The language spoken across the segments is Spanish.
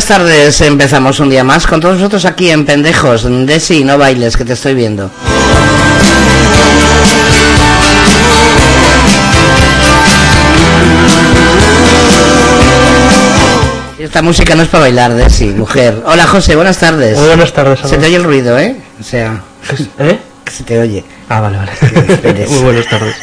buenas tardes, empezamos un día más con todos nosotros aquí en Pendejos. Desi, no bailes, que te estoy viendo. Esta música no es para bailar, Desi, mujer. Hola, José, buenas tardes. Muy buenas tardes. Se te oye el ruido, ¿eh? O sea, ¿Eh? que se te oye. Ah, vale, vale. Muy buenas tardes.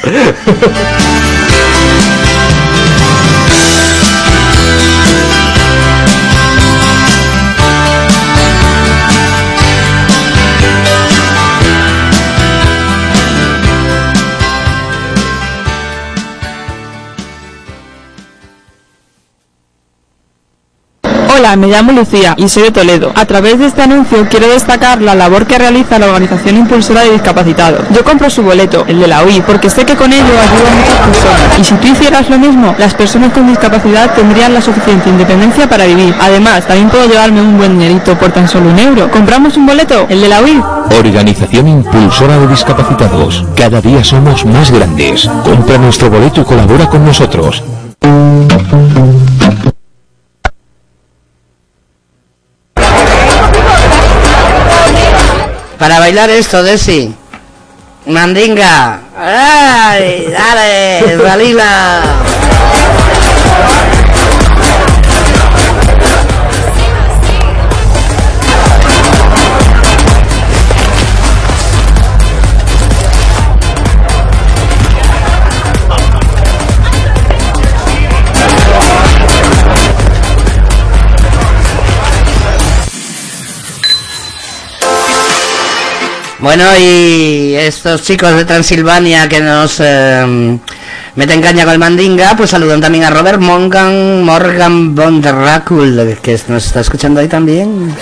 Hola, me llamo Lucía y soy de Toledo. A través de este anuncio quiero destacar la labor que realiza la Organización Impulsora de Discapacitados. Yo compro su boleto, el de la UI, porque sé que con ello ayuda a muchas personas. Y si tú hicieras lo mismo, las personas con discapacidad tendrían la suficiente independencia para vivir. Además, también puedo llevarme un buen dinerito por tan solo un euro. ¿Compramos un boleto? El de la UI. Organización Impulsora de Discapacitados. Cada día somos más grandes. Compra nuestro boleto y colabora con nosotros. Bailar esto, Desi. Mandinga. ¡Dale! ¡Dalila! Bueno, y estos chicos de Transilvania que nos eh, meten caña con el mandinga, pues saludan también a Robert Morgan, Morgan von der que nos está escuchando ahí también.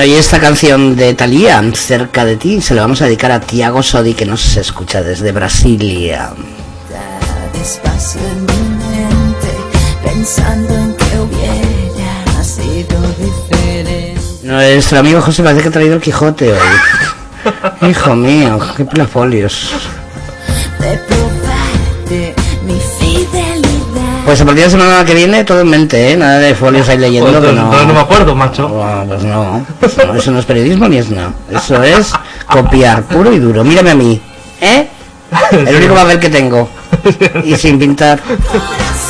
Bueno, y esta canción de Thalía, cerca de ti, se la vamos a dedicar a Tiago Sodi, que nos escucha desde Brasilia. despacio en mi mente, pensando en que hubiera sido diferente. Nuestro amigo José parece que ha traído el Quijote hoy. Hijo mío, qué plafolios. Pues a partir de la semana que viene todo en mente, ¿eh? Nada de folios ahí leyendo Pues, que no, no... no me acuerdo, macho. Pues no. No, eso no es periodismo ni es nada. Eso es copiar, puro y duro. Mírame a mí, ¿eh? El único papel que tengo. Y sin pintar.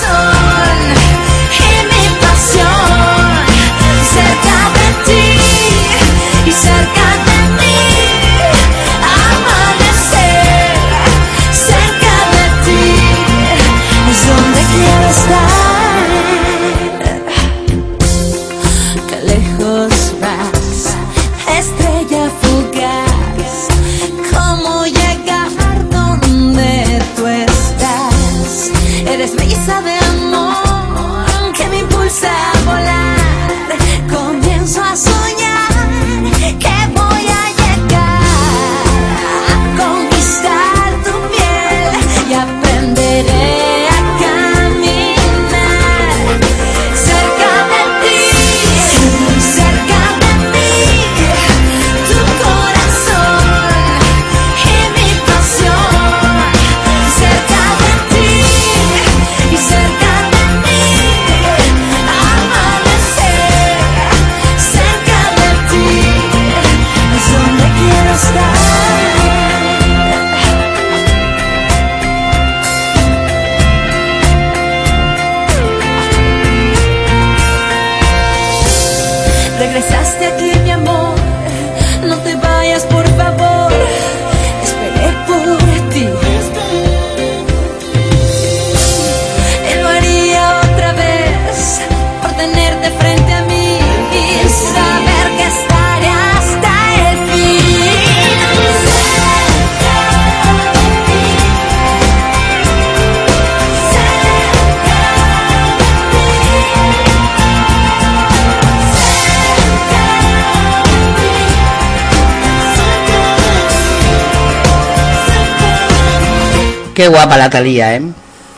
guapa la Talía, ¿eh?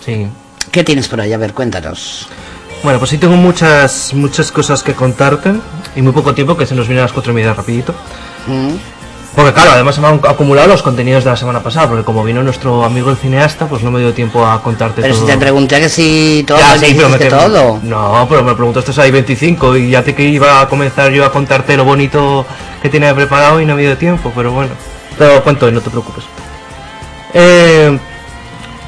Sí. ¿Qué tienes por ahí? A ver, cuéntanos. Bueno, pues sí tengo muchas, muchas cosas que contarte y muy poco tiempo que se nos viene a las cuatro y media rapidito. Mm. Porque claro, además se me han acumulado los contenidos de la semana pasada, porque como vino nuestro amigo el cineasta, pues no me dio tiempo a contarte Pero si todo. te pregunté que si todo, Ya, sí, pero me todo. No, pero me preguntaste ahí 25 y ya te que iba a comenzar yo a contarte lo bonito que tiene preparado y no me dio tiempo, pero bueno. Te lo cuento hoy, no te preocupes. Eh,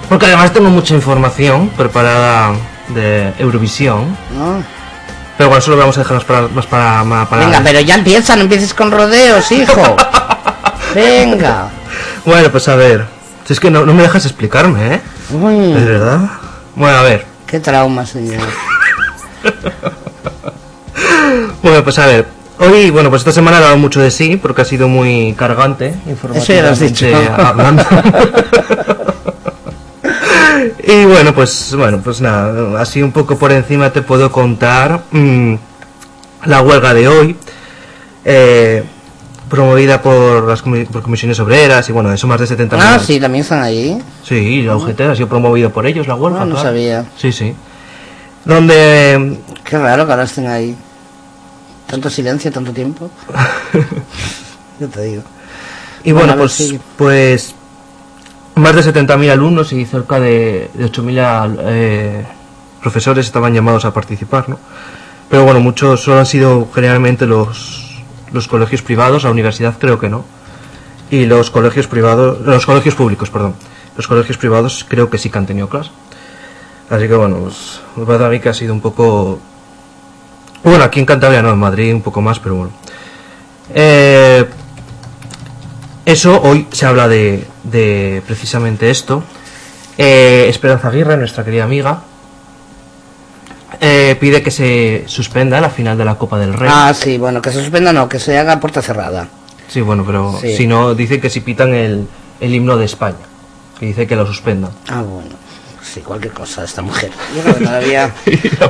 porque además tengo mucha información preparada de Eurovisión, ¿no? pero bueno, eso lo vamos a dejar más para... Más para, más para- Venga, pero ya empieza, no empieces con rodeos, hijo. Venga. Bueno, pues a ver. Si es que no, no me dejas explicarme, ¿eh? Uy, ¿Es verdad? Bueno, a ver. qué trauma, señor. Bueno, pues a ver. Hoy, bueno, pues esta semana he dado mucho de sí, porque ha sido muy cargante, Eso ya lo has dicho. informativamente hablando. y bueno, pues bueno, pues nada, así un poco por encima te puedo contar mm, la huelga de hoy, eh, promovida por las comi- por comisiones obreras y bueno, eso más de 70 Ah, sí, también están ahí. Sí, la UGT ha sido promovido por ellos, la huelga. Ah, no claro. sabía. Sí, sí. Donde Qué raro que ahora estén ahí. Tanto silencio, tanto tiempo. Yo te digo. Y Bueno, bueno, pues, sigue. pues más de 70.000 alumnos y cerca de, de 8.000 eh, profesores estaban llamados a participar, ¿no? Pero bueno, muchos solo han sido generalmente los, los colegios privados, la universidad creo que no. Y los colegios privados, los colegios públicos, perdón. Los colegios privados creo que sí que han tenido clase. Así que bueno, pues a mí que ha sido un poco... Bueno, aquí en Cantabria no, en Madrid un poco más, pero bueno. Eh, eso, hoy se habla de, de precisamente esto. Eh, Esperanza Aguirre, nuestra querida amiga, eh, pide que se suspenda la final de la Copa del Rey. Ah, sí, bueno, que se suspenda no, que se haga puerta cerrada. Sí, bueno, pero Sí. si no, dice que si pitan el, el himno de España, que dice que lo suspendan. Ah, bueno. Sí, cualquier cosa, esta mujer. Yo creo que todavía,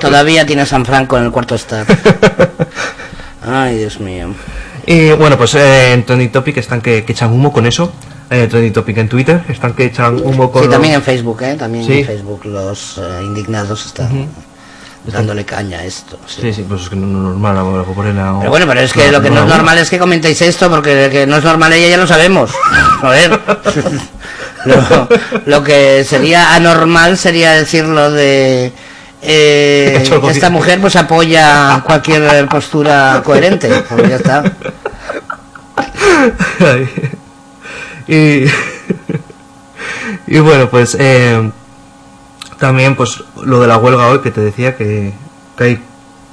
todavía tiene a San Franco en el cuarto estar. Ay, Dios mío. Y bueno, pues eh, en Trending Topic están que, que echan humo con eso. Eh, Trending Topic en Twitter están que echan humo con Sí, los- también en Facebook, ¿eh? También Sí. en Facebook los eh, indignados están dándole caña a esto. sí. Sí, sí, pues es que no, no es normal ahora a- Pero bueno, pero es que no, lo que no, no, es no. normal es que comentéis esto, porque que no es normal ella ya lo sabemos. Joder. lo, lo que sería anormal sería decir lo de... eh, esta mujer pues apoya cualquier postura coherente. Pues ya está. Y, y bueno, pues eh, también pues lo de la huelga hoy que te decía que, que hay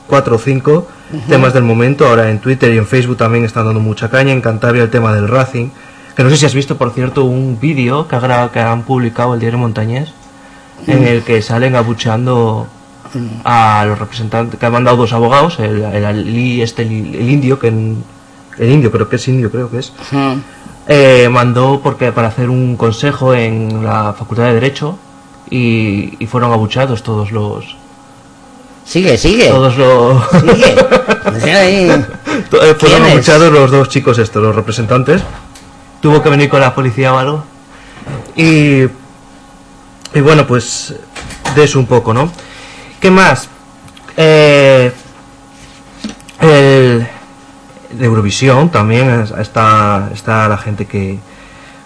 cuatro o cinco temas del momento. Ahora en Twitter y en Facebook también están dando mucha caña. En Cantabria el tema del Racing. Que no sé si has visto, por cierto, un vídeo que, ha que han publicado el diario Montañés en el que salen abucheando a los representantes que han mandado dos abogados, el, el este, el, el indio, que en- el indio, creo que es indio, creo que es, Mm. eh, mandó porque para hacer un consejo en la Facultad de Derecho y, y fueron abucheados todos los Sigue, sigue. todos los Sigue. To- eh, fueron ¿Quiénes? abucheados los dos chicos estos, los representantes. Tuvo que venir con la policía o algo. Y y bueno, pues de eso un poco, ¿no? ¿Qué más? Eh, el de Eurovisión también es- está está la gente que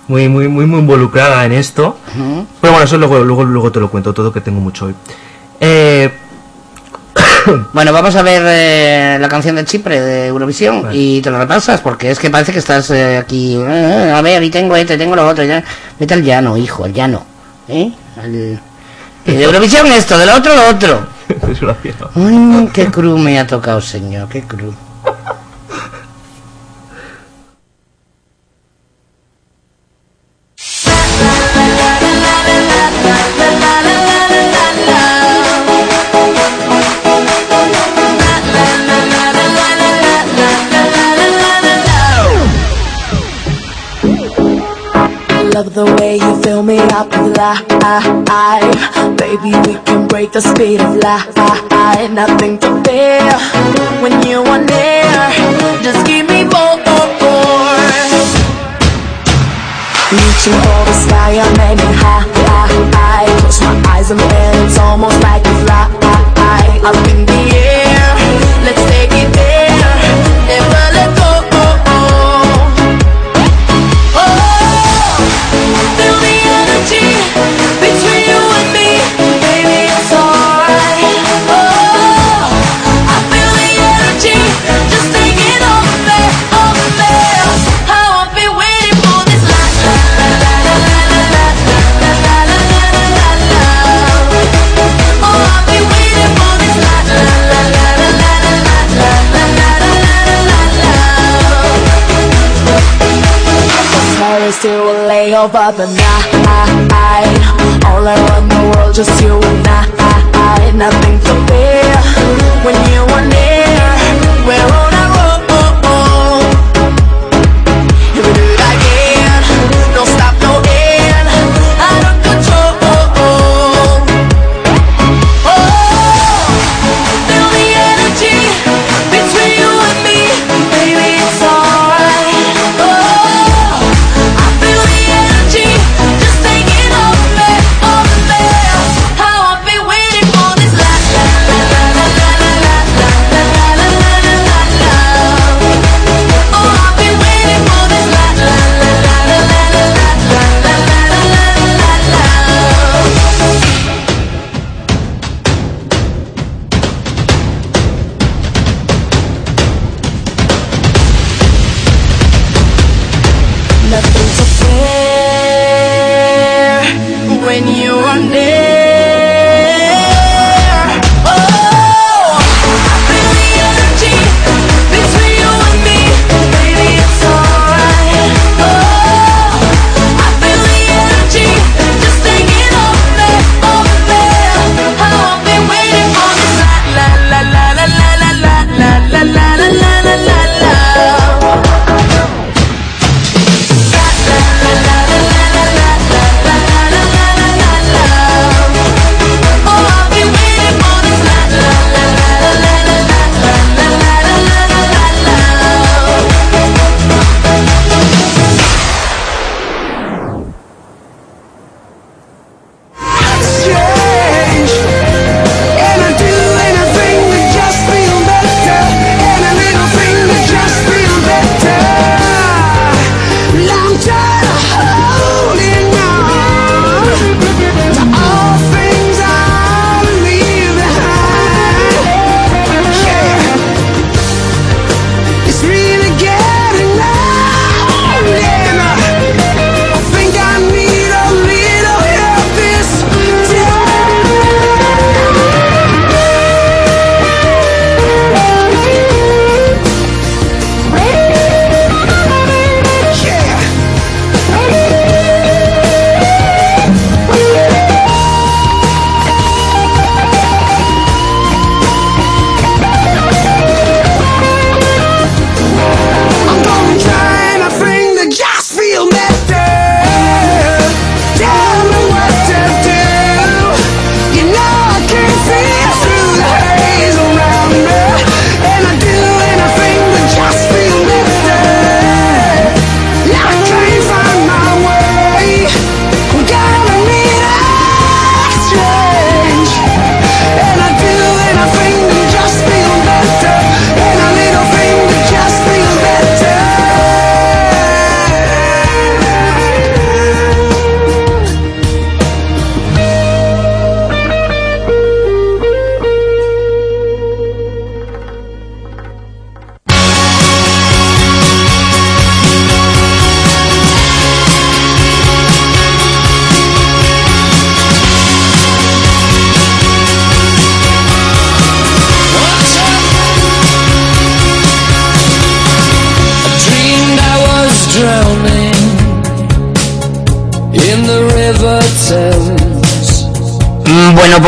muy muy muy muy involucrada en esto. Pero bueno, eso luego luego luego te lo cuento todo que tengo mucho hoy. Eh, Bueno, vamos a ver eh, la canción de Chipre de Eurovisión Vale. y te lo repasas porque es que parece que estás eh, aquí. eh, a ver, y tengo este, tengo lo otro. Ya. Vete al llano, hijo, al llano. ¿Eh? Al- De Eurovisión esto, del otro lo otro. desgraciado. Ay, qué cruz me ha tocado, señor, qué cruz. Love the way you fill me up with life. Baby, we can break the speed of light. Nothing to fear when you are near. Just keep me more. Reaching for the sky, I'm aiming high, high. Close my eyes and then it's almost like you fly. Up in the air, over the night. All around the world, just you and I. Nothing to fear when you are near. We're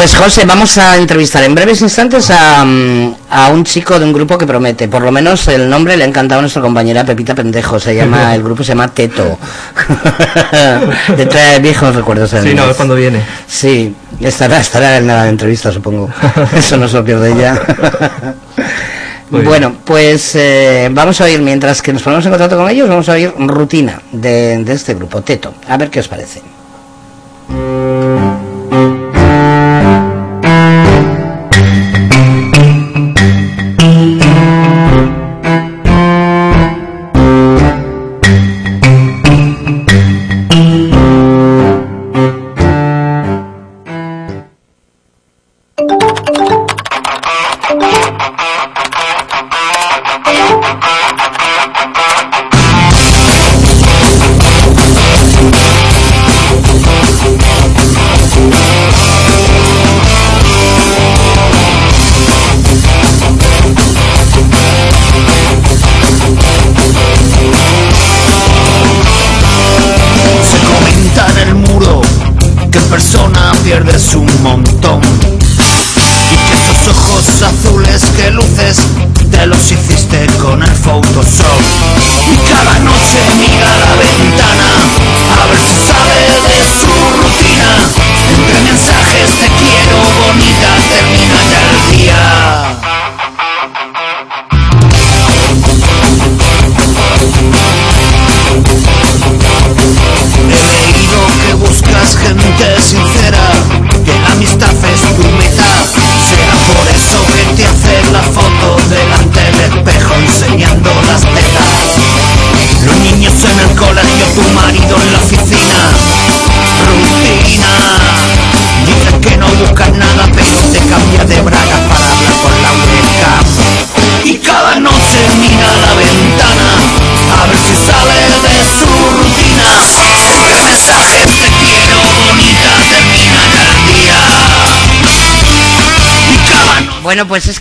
pues José, vamos a entrevistar en breves instantes a, mm, a un chico de un grupo que promete. Por lo menos el nombre le ha encantado a nuestra compañera Pepita Pendejo. Se llama, el grupo se llama Teto. de trae viejos recuerdos. Sí, no, además. cuándo viene. Sí, estará, estará en la entrevista, supongo. Eso no se lo pierde ella. Bien. bueno, pues eh, vamos a oír, mientras que nos ponemos en contacto con ellos, vamos a oír rutina de, de este grupo, Teto. A ver qué os parece.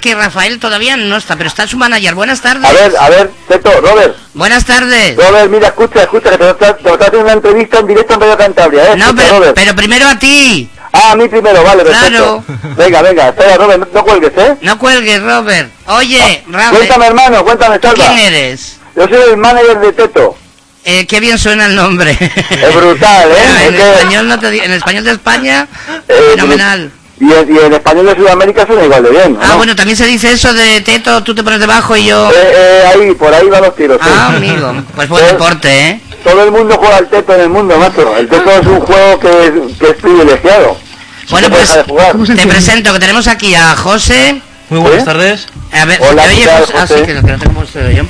Que Rafael todavía no está, pero está su manager. Buenas tardes. A ver, a ver, Teto, Robert, Buenas tardes. Robert, mira, escucha, escucha, que te te está haciendo una entrevista en directo en Radio Cantabria, ¿eh? No, Escucha, pero, Robert. pero primero a ti. Ah, a mí primero, vale, perfecto. Venga, venga, espera, Robert, no, no cuelgues, ¿eh? No cuelgues, Robert. Oye, Rafael, Cuéntame, hermano, cuéntame, salva. ¿quién eres? Yo soy el manager de Teto. Eh, qué bien suena el nombre. Es brutal, ¿eh? en, Es que- español no te en español de España, Eh, fenomenal. Y, en- y en español de Sudamérica suena igual de bien, Ah, ¿no? bueno, también se dice eso de Teto, tú te pones debajo y yo... Eh, eh, ahí, por ahí van los tiros. sí. Ah, amigo, pues buen Eh, deporte, ¿eh? Todo el mundo juega al Teto en el mundo, macho. El Teto es un juego que es, que es privilegiado. Bueno, pues te presento que tenemos aquí a José... Muy buenas ¿Eh? tardes. A ver, Hola, ¿te oye, ¿qué tal, José? Ah, sí, José? que, que no tengo puesto yo.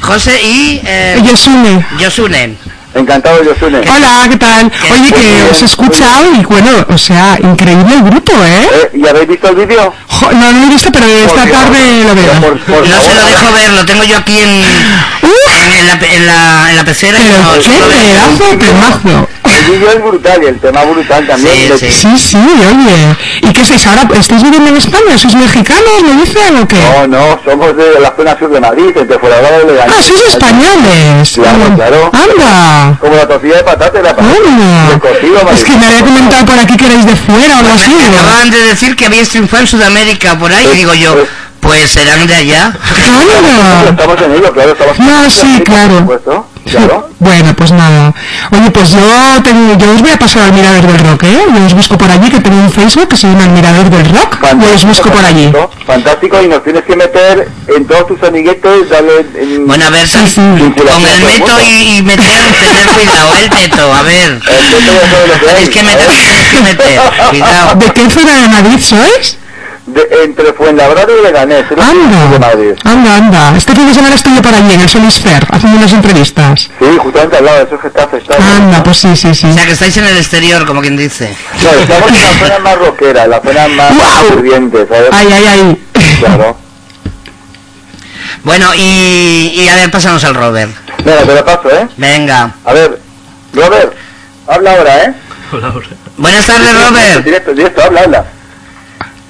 José y... Eh, Yosune. Yosune. Encantado, Yosune. Hola, ¿qué tal? ¿Qué? Oye, que bien, os he escuchado y bueno, o sea, increíble el grupo, ¿eh? Eh, ¿Y habéis visto el vídeo? Jo, no, no lo he visto, pero esta Por Dios. tarde lo veo. por- por No se lo dejo ver, lo tengo yo aquí en, la, pe- en, la, en la pecera. Pero no, qué pedazo temazo. Vídeo es brutal y el tema brutal también. Sí, De- sí. Sí, sí, oye. ¿Y qué sois ahora? ¿Estáis viviendo en España? ¿Sois mexicanos, me dicen o qué? No, no, somos de la zona sur de Madrid, entre Fuenlabrada y Leganés. Ah, sois españoles. Claro, Ah, claro. Anda. Como la tortilla de patata la. Anda. de cocido, Es que me había comentado por aquí que erais de fuera o algo así. Me digo. acaban de decir que habíais triunfado en Sudamérica por ahí, digo yo, pues serán de allá. Anda. Estamos en ello, claro, estamos No, en sí, América, claro. Claro. Bueno, pues nada. Oye, pues yo tengo, yo os voy a pasar al Mirador del Rock, ¿eh? Yo os busco por allí, que tengo un Facebook que se llama El Mirador del Rock. Yo os busco por allí. fantástico, Fantástico, y nos tienes que meter en todos tus amiguetes, darle... En, Bueno, a ver, Sí, sí. con el meto y, y meter, tener cuidado, el teto, a ver. El sabe lo que hay, Tenéis que meter, ¿sabes? tenéis que meter, cuidado. ¿De qué zona de Madrid sois? De, entre Fuenlabrada y Leganés, sur de Anda, Madrid. anda, anda. Este fin de semana estuve por allí, en el Solisfer, haciendo unas entrevistas. Sí, justamente al lado de esos Getafe está. Anda, pues sí, sí, sí. O sea, que estáis en el exterior, como quien dice. No, estamos en la zona más rockera, la zona más ferviente, ¿sabes? Ay, ay, ay. Claro. Bueno, y, y a ver, pásanos al Robert. Mira, te lo paso, ¿eh? Venga. A ver, Robert, habla ahora, ¿eh? Hola, hola. Buenas tardes, Robert. Directo, directo, habla, habla.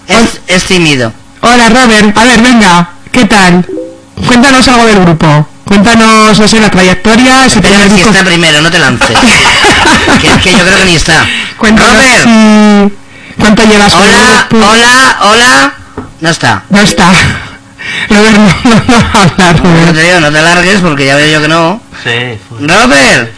Es, es tímido. Hola, Robert. A ver, venga. ¿Qué tal? Cuéntanos algo del grupo. Cuéntanos, no sé, la trayectoria, ese Espera a primer ver si está primero, no te lances. que que yo creo que ni está. Cuéntanos Robert, si- ¿Cuánto llevas con hola, Liverpool? hola, hola. No está. No está. Robert, no, no, no va a hablar, No Robert. te digo, no te largues porque ya veo yo que no. Sí, fue. Robert,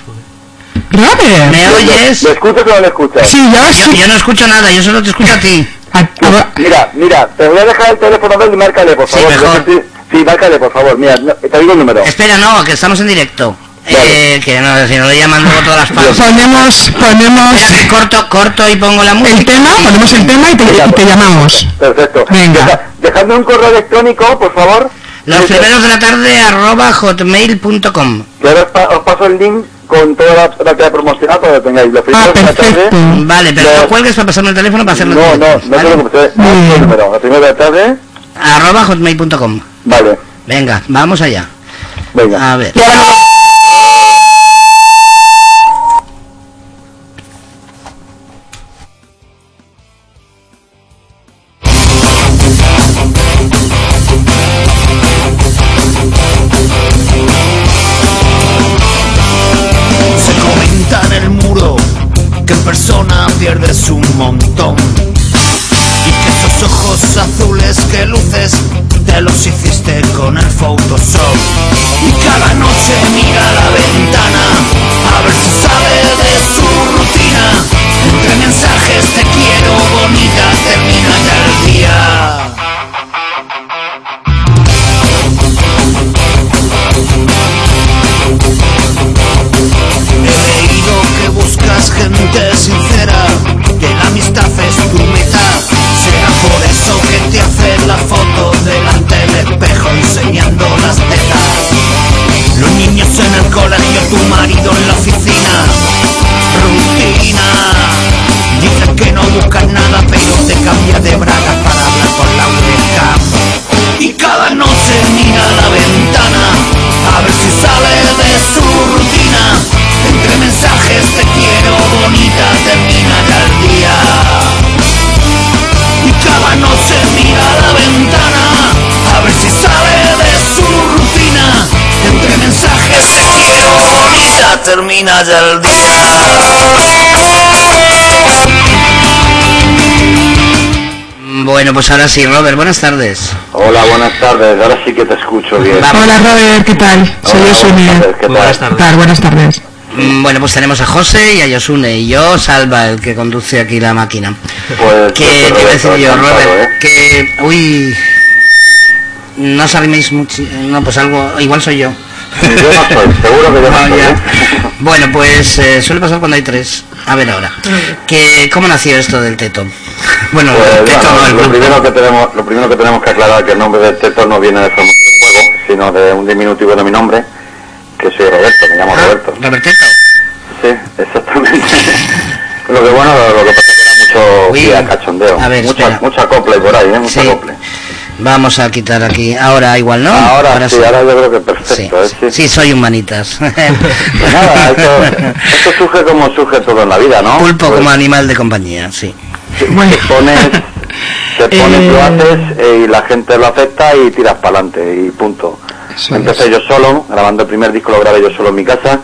Robert. ¿me oyes? ¿Le escuchas o no le escuchas? Sí, yo Yo, sí. yo no escucho nada, yo solo te escucho a ti. A- a- Mira, mira, te voy a dejar el teléfono de él y márcale, por Sí, favor. mejor. Sí, sí, márcale, por favor. Mira, no, te digo el número. Espera, no, que estamos en directo. Vale. Eh, que no, si no le llaman luego todas las partes. Ponemos, ponemos Espera, que corto, corto y pongo la música. el tema, ponemos el tema y te, y te llamamos. Perfecto. Venga. Deja- dejadme un correo electrónico, por favor. Los Sí, primeros de la tarde arroba hotmail.com. Ahora os, pa- os paso el link con toda la, la que ha promocionado para que tengáis. Los Ah, primeros de la perfecto. tarde. Vale, pero Los- no cuelgues para pasarme el teléfono para hacerlo No, no, no número, la primera de la tarde. Arroba hotmail.com. Vale, Venga, vamos allá. venga. A ver. Bueno, pues ahora sí, Robert, buenas tardes. Hola, buenas tardes. Ahora sí que te escucho bien. Vamos. Hola Robert, ¿qué tal? Soy Hola, Osune. buenas tardes, ¿Qué tal? ¿Qué tardes. tal? Buenas tardes. Mm, Bueno, pues tenemos a José y a Yosune y yo, Salva, el que conduce aquí la máquina. Pues, Que te iba a decir yo, Robert, ¿eh? que... Uy... No os animéis mucho... No, pues algo... Igual soy yo. Yo no soy, seguro que yo no No, soy. ¿eh? Bueno, pues eh, suele pasar cuando hay tres. A ver ahora. Que, ¿Cómo nació esto del teto? Bueno, Pues, el teto bueno, no, el lo, grupo. primero que tenemos, lo primero que tenemos que aclarar que el nombre del teto no viene de de juego, sino de un diminutivo de mi nombre, que soy Roberto, me llamo Ah, Roberto. Robert Teto. Sí, exactamente. lo que bueno, lo, lo que pasa es que era mucho Uy, día cachondeo. a ver, mucha, espera. mucha copla y por ahí, ¿eh? Mucha Sí. copla. Vamos a quitar aquí. Ahora igual, ¿no? Ahora, sí, ahora yo creo que Sí, perfecto. ¿eh? Sí. sí, soy humanitas. Pues nada, esto, esto surge como surge todo en la vida, ¿no? Pulpo Pues, como animal de compañía, sí. Bueno. te pones, te pones, Eh, lo haces eh, y la gente lo acepta y tiras para adelante y punto. Eso Empecé es. yo solo, grabando el primer disco lo grabé yo solo en mi casa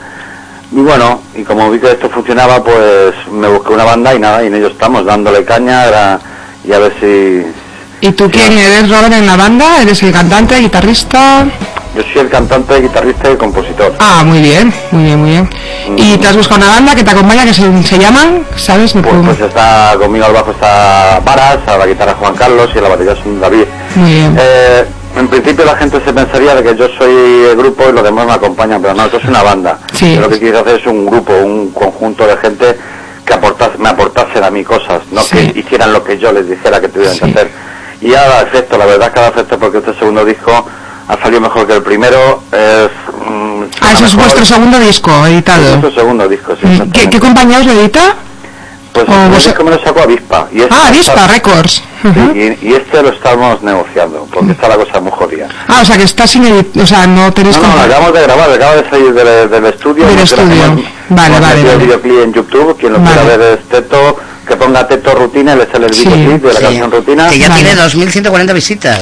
y bueno, y como vi que esto funcionaba pues me busqué una banda y nada, y en ello estamos dándole caña era- y a ver si... ¿Y tú quién eres, Robert, en la banda? ¿Eres el cantante, guitarrista? Yo soy el cantante, guitarrista y compositor. Ah, muy bien, muy bien, muy bien. ¿Y te has buscado una banda que te acompaña, que se, se llaman? ¿Sabes? Pues, pues está conmigo al bajo está Varas, a la guitarra Juan Carlos y a la batería es David. Muy bien. Eh, en principio la gente se pensaría de que yo soy el grupo y los demás me acompañan, pero no, eso es una banda. Sí. Yo lo que quiero hacer es un grupo, un conjunto de gente que aportase, me aportasen a mí cosas, no Sí. que hicieran lo que yo les dijera que tuvieran que hacer. Y ya da efecto, la verdad es que da efecto porque este segundo disco ha salido mejor que el primero. Es, mm, Ah, ese es vuestro segundo disco Es editado. nuestro segundo disco, sí. ¿Qué, compañía os lo edita? Pues el vos- disco me lo sacó Avispa. Y este Ah, Avispa está- Records. Sí, y, y este lo estamos negociando, porque está la cosa muy jodida. Ah, o sea que está sin edit... O sea, no tenéis... No, no, compa- acabamos de grabar, acaba de salir del, del estudio. Del estudio. Vale, vale, el vale. videoclip en YouTube, quien lo Vale. quiera ver es Teto, que ponga Teto Rutina, le sale el Sí. videoclip de la Sí, canción Rutina. Que ya Vale. tiene 2.140 visitas.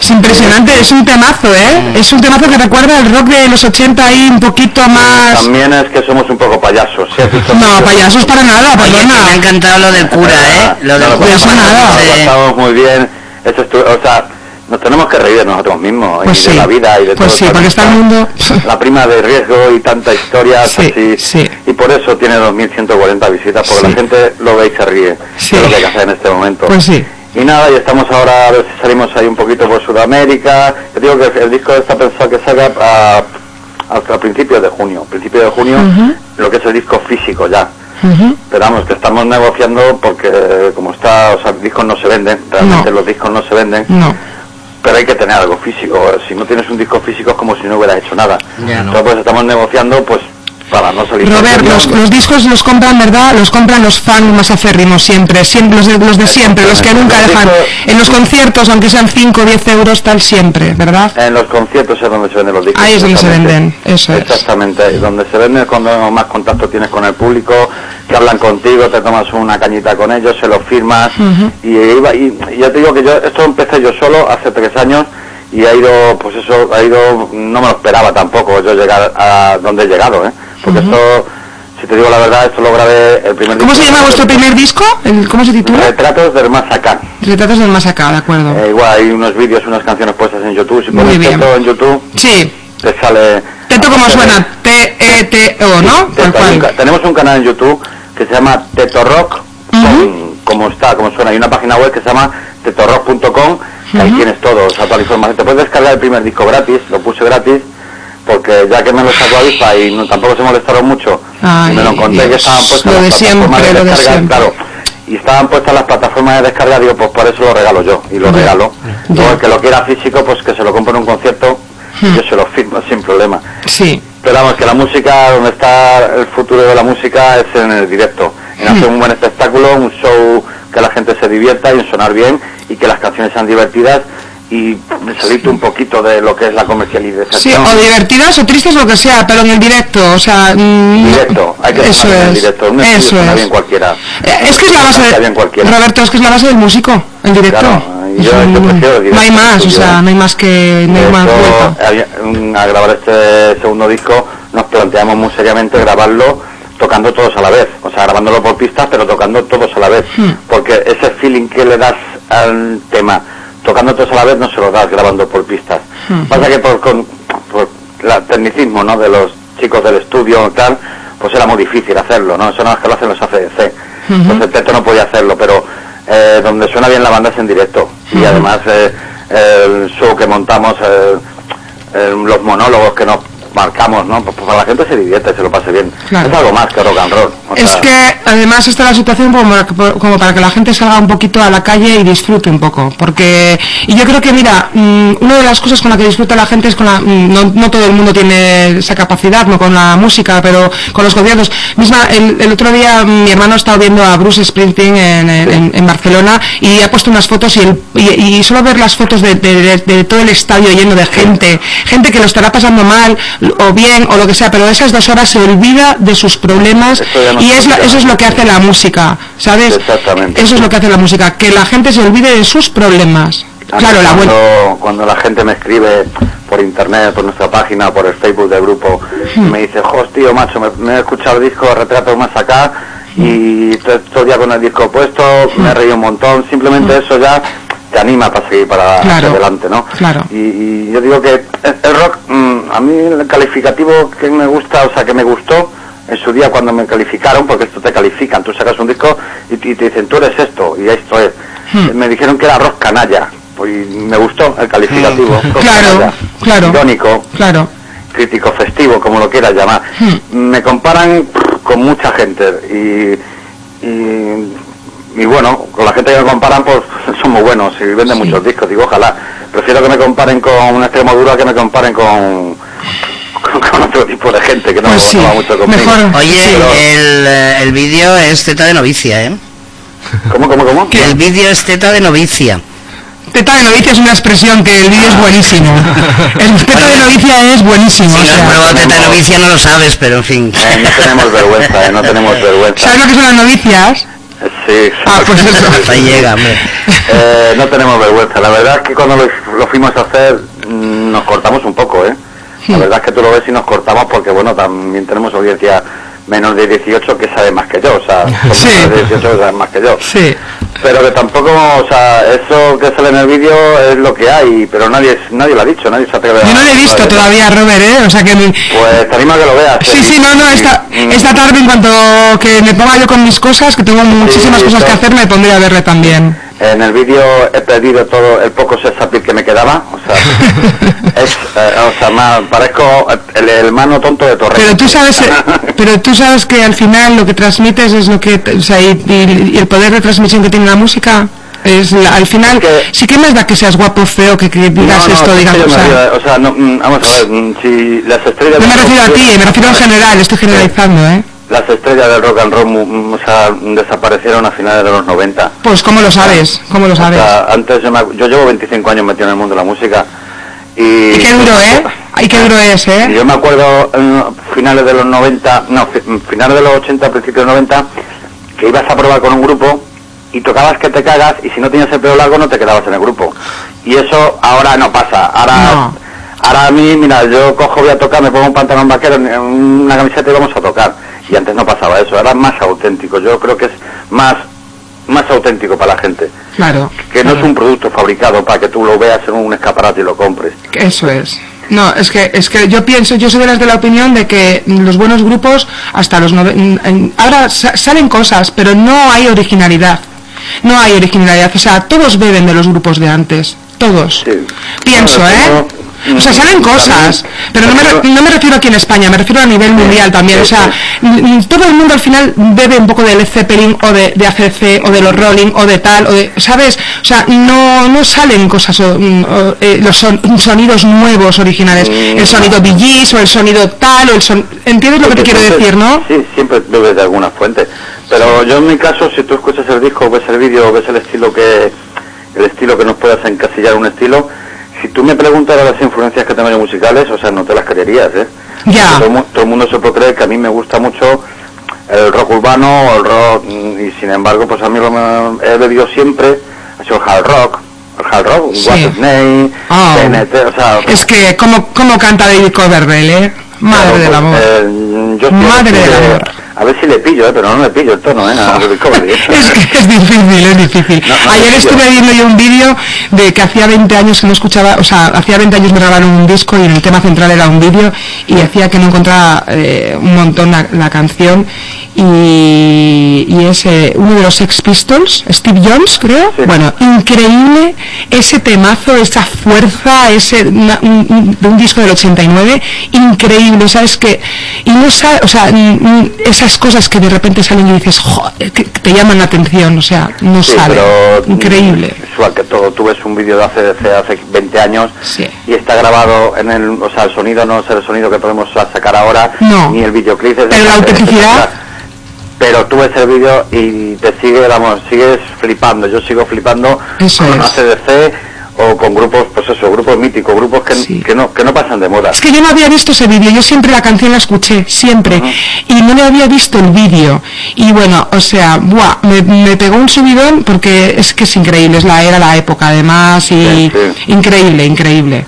Es impresionante, es un temazo, ¿eh? Es un temazo que recuerda el rock de los 80 ahí un poquito más... También es que somos un poco payasos. ¿sí? No, payasos para nada, Oye, que me ha perdona. encantado lo del cura, ¿eh? Lo del No, cura. pasa nada. Pasamos muy bien. Eso es tu- o sea, nos tenemos que reír de nosotros mismos Pues y de sí, la vida y de pues todo. sí, porque está el mundo... La prima de riesgo y tanta historia Sí, así. sí. Y por eso tiene 2.140 visitas, porque la gente lo ve y se ríe. Es lo que hay que hacer en este momento. Pues sí. Y nada, y estamos ahora a ver si salimos ahí un poquito por Sudamérica. Yo digo que el disco está pensado que salga a, a, a principios de junio. Principios de junio, lo que es el disco físico ya. Pero vamos, que estamos negociando porque como está, o sea, discos no se venden, realmente No. los discos no se venden, No. Pero hay que tener algo físico. Si no tienes un disco físico es como si no hubieras hecho nada. Ya, ¿no? Entonces pues estamos negociando pues para no salir Robert, los, los discos los compran, ¿verdad? Los compran los fans más acérrimos siempre, siempre los de, los de siempre, los que nunca Los dejan. discos- En los conciertos, aunque sean 5 o 10 euros, tal siempre, ¿verdad? En los conciertos es donde se venden los discos. Ahí es donde se venden, eso es. Exactamente, donde se venden es cuando más contacto tienes con el público, que hablan contigo, te tomas una cañita con ellos, se los firmas y, iba- y, y ya te digo que yo esto empecé yo solo hace tres años y ha ido, pues eso, ha ido, no me lo esperaba tampoco yo llegar a donde he llegado, ¿eh? Porque esto, si te digo la verdad, esto lo grabé el primer ¿Cómo se disco- llama vuestro primer disco? El- ¿Cómo se titula? Retratos del más acá. Retratos del más acá, de acuerdo. Eh, igual hay unos vídeos, unas canciones puestas en YouTube. Si Muy pones bien. Teto en YouTube, Sí. te sale... Teto como suena, T-E-T-O, ¿no? Teto, ca- tenemos un canal en YouTube que se llama Teto Rock, con- como está, como suena. Hay una página web que se llama tetorock.com, que ahí tienes todo, o sea, toda la información. Te puedes descargar el primer disco gratis, lo puse gratis, porque ya que me lo sacó Avifa y no, tampoco se molestaron mucho, Ay, y me lo encontré que Dios, estaban puestas lo las plataformas de descarga, siempre. claro, y estaban puestas las plataformas de descarga, digo, pues por eso lo regalo yo, y lo regalo. Luego el que lo quiera físico, pues que se lo compre en un concierto, yo se lo firmo sin problema. Sí. Pero vamos, que la música, donde está el futuro de la música es en el directo, en hacer un buen espectáculo, un show que la gente se divierta y en sonar bien y que las canciones sean divertidas y salirte un poquito de lo que es la Sí, comercialización. o divertidas o tristes, lo que sea, pero en el directo, o sea... mm, Directo, hay que Eso bien en es, directo, un eso es. bien cualquiera. Eh, Es que es la base de... bien cualquiera. Roberto, es que es la base del músico, el directo. Claro, yo- Es yo un- prefiero no hay más, o sea, no hay más que... No hay más vuelta. al grabar este segundo disco nos planteamos muy seriamente grabarlo tocando todos a la vez, o sea, grabándolo por pistas, pero tocando todos a la vez, Hmm. porque ese feeling que le das al tema, tocando todos a la vez, no se lo das grabando por pistas. Hmm. Pasa que por, con, por el tecnicismo ¿no? de los chicos del estudio tal, pues era muy difícil hacerlo, ¿no? Eso no es que lo hacen los ACDC. Entonces Teto no podía hacerlo, pero eh, donde suena bien la banda es en directo. Y además eh, el show que montamos, eh, eh, los monólogos que nos marcamos, ¿no? Pues, para la gente se divierte, se lo pase bien. Claro. Es algo más que rock and roll. o Es sea, que además está la situación como para, que- como para que la gente salga un poquito a la calle y disfrute un poco. Porque, y yo creo que, mira, mm, una de las cosas con la que disfruta la gente es con la, mm, no, no todo el mundo tiene esa capacidad, no con la música, pero con los conciertos. Misma, el, el otro día mm, mi hermano estaba viendo a Bruce Springsteen en, en- en- en Barcelona y ha puesto unas fotos y, el, y, y solo ver las fotos de, de- de- de todo el estadio lleno de gente, gente que lo estará pasando mal o bien o lo que sea, pero esas dos horas se olvida de sus problemas no y es la- eso es lo que hace la música, ¿sabes? Exactamente. Eso es lo que hace la música, que la gente se olvide de sus problemas. a Claro, la buena. cuando, cuando la gente me escribe por internet, por nuestra página, por el Facebook del grupo, Hmm. me dice, jos tío, macho, me, me he escuchado el disco Retratos más acá y to- todo el día con el disco puesto, me he reído un montón, simplemente eso ya te anima para seguir para Hmm. Claro, adelante, ¿no? claro. Y, y yo digo que el, rock, mm, a mí el calificativo que me gusta, o sea, que me gustó en su día cuando me calificaron, porque esto te califican, tú sacas un disco y, te- y te dicen, tú eres esto, y esto es. Hmm. Me dijeron que era rock canalla, pues me gustó el calificativo. rock Claro, canalla. claro. Irónico, Claro. crítico festivo, como lo quieras llamar. Hmm. Me comparan con mucha gente y, y, y bueno, con la gente que me comparan pues son muy buenos y venden muchos discos, digo ojalá. Prefiero que me comparen con una Extremadura que me comparen con, con, con otro tipo de gente que no, Pues sí, no va mucho conmigo. mejor. Oye, Pero- el, eh, el vídeo es teta de novicia, ¿eh? ¿Cómo, cómo, cómo? El vídeo es teta de novicia. Teta de novicia es una expresión que el vídeo es buenísimo. El teta de novicia es buenísimo. Si o no has sea, teta de novicia no lo sabes, pero en fin. Eh, no tenemos vergüenza, eh, no tenemos vergüenza. ¿Sabes lo que son las novicias? Sí, Ah, pues eso. Hasta llega. Eh, no tenemos vergüenza. La verdad es que cuando lo, lo fuimos a hacer mm, nos cortamos un poco, ¿eh? La verdad es que tú lo ves y nos cortamos porque, bueno, también tenemos audiencia menos de 18 que sabe más que yo, o sea, son Sí. menores de 18 que saben más que yo. Sí. Pero que tampoco, o sea, eso que sale en el vídeo es lo que hay, pero nadie nadie lo ha dicho, nadie se atreve a... Yo no lo he visto todavía, Robert, ¿eh? O sea que... Pues te animo a que lo veas. Sí, ¿eh? sí, no, no, esta, Mm, esta tarde en cuanto que me ponga yo con mis cosas, que tengo muchísimas Sí, cosas que hacer, me pondré a verle también. En el vídeo he perdido todo el poco appeal que me quedaba, o sea, es, eh, o sea, más, parezco el hermano tonto de Torres. Pero tú sabes, eh, pero tú sabes que al final lo que transmites es lo que, o sea, y, y- y el poder de transmisión que tiene la música es la- al final sí que más da que seas guapo feo que, que digas No, no, esto, es que digamos, o sea, río, o sea, no, mm, vamos a ver, mm, si las estrellas... no me refiero a ti, me refiero en general, estoy generalizando, ¿eh? Las estrellas del rock and roll, o sea, desaparecieron a finales de los 90. Pues cómo lo sabes, cómo lo O sabes. sea, antes yo, me yo llevo 25 años metido en el mundo de la música y... Y qué duro, ¿eh? Ay, qué duro es, ¿eh? yo me acuerdo en finales de los 90, no, fi- finales de los 80, principios de los 90, que ibas a probar con un grupo y tocabas que te cagas y si no tenías el pelo largo no te quedabas en el grupo. Y eso ahora no pasa. Ahora, ahora a mí, mira, yo cojo, voy a tocar, me pongo un pantalón vaquero, una camiseta y vamos a tocar. Y antes no pasaba eso, ahora es más auténtico. Yo creo que es más, más auténtico para la gente. Claro, Que no es un producto fabricado para que tú lo veas en un escaparate y lo compres. eso es. No, es que es que yo pienso, yo soy de las de la opinión de que los buenos grupos hasta los nove- ahora sa- salen cosas, pero no hay originalidad. No hay originalidad, o sea, todos beben de los grupos de antes, todos. Pienso, No, ¿eh? O sea, salen cosas, pero no me, re- no me refiero aquí en España, me refiero a nivel mundial también. O sea, mm, todo el mundo al final bebe un poco de Led Zeppelin o de, de ACC o de los Rolling o de tal, o de, ¿sabes? O sea, no, no salen cosas, o, mm, o, eh, los son- sonidos nuevos, originales. El sonido Bee Gees o el sonido tal, o el son... ¿Entiendes lo que te quiero decir, no? Sí, siempre bebes de alguna fuente. Pero yo en mi caso, si tú escuchas el disco, ves el vídeo, ves el estilo que el estilo que nos puedas encasillar un estilo, si tú me preguntaras las influencias que tengo yo musicales, o sea, no te las creerías, ¿eh? Ya. Todo, el mu- todo el mundo se puede creer que a mí me gusta mucho el rock urbano o el rock, mm, y sin embargo, pues a mí lo que he bebido siempre ha sido el hard rock, el hard rock, Sí. White Snake, Ah. TNT, o sea... Es que, ¿cómo, cómo canta David Coverdale, eh? Madre Claro, del pues, amor. eh, yo Madre del de- amor. A ver si le pillo, eh, pero no le pillo el tono, ¿eh? Es que es difícil, es difícil. No, no, Ayer estuve viendo yo un vídeo de que hacía 20 años que no escuchaba, o sea, hacía 20 años me grabaron un disco y en el tema central era un vídeo y decía que no encontraba eh, un montón la, la canción y, y es eh, uno de los Sex Pistols, Steve Jones creo. Bueno, increíble ese temazo, esa fuerza, ese una- un, un- de un disco del 89, increíble, ¿sabes? Que, y no sabe, o sea, mm, mm, esas cosas que de repente salen y dices, joder, que te llaman la atención, o sea, no Sí, sale. pero, Increíble. mm, Igual que todo, tú ves un vídeo de ACDC hace 20 años y está grabado en el, o sea, el sonido no es el sonido que podemos sacar ahora, No. ni el videoclip es Pero la autenticidad- Pero tú ves el vídeo y te sigue, vamos, sigues flipando. Yo sigo flipando Eso con es. ACDC o con grupos, pues eso, grupos míticos, grupos que, que no que no pasan de moda. Es que yo no había visto ese vídeo, yo siempre la canción la escuché, siempre, y no le había visto el vídeo. Y bueno, o sea, buah, me, me pegó un subidón porque es que es increíble, es la era, la época además, y increíble, increíble.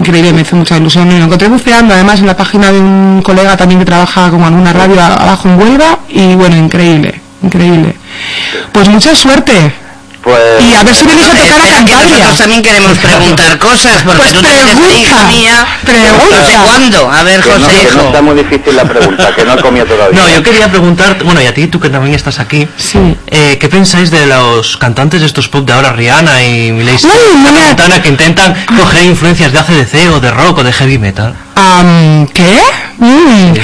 Increíble, me hizo mucha ilusión. Y lo encontré buceando además en la página de un colega también que trabaja con alguna radio a- abajo en Huelva, y bueno, increíble, increíble. Pues mucha suerte. Pues, Y a ver si venís a tocar a que Cantabria. nosotros también queremos preguntar cosas, porque Pues tú pregunta, hija mía. pregunta. No sé cuándo. A ver, que José, no hijo. está muy difícil la pregunta, que no he comido todavía. No, yo quería preguntar, bueno, y a ti, tú que también estás aquí, eh, ¿qué pensáis de los cantantes de estos pop de ahora, Rihanna y Miley Cyrus, que intentan coger influencias de ACDC o de rock o de heavy metal? Am, ¿Qué? Mm,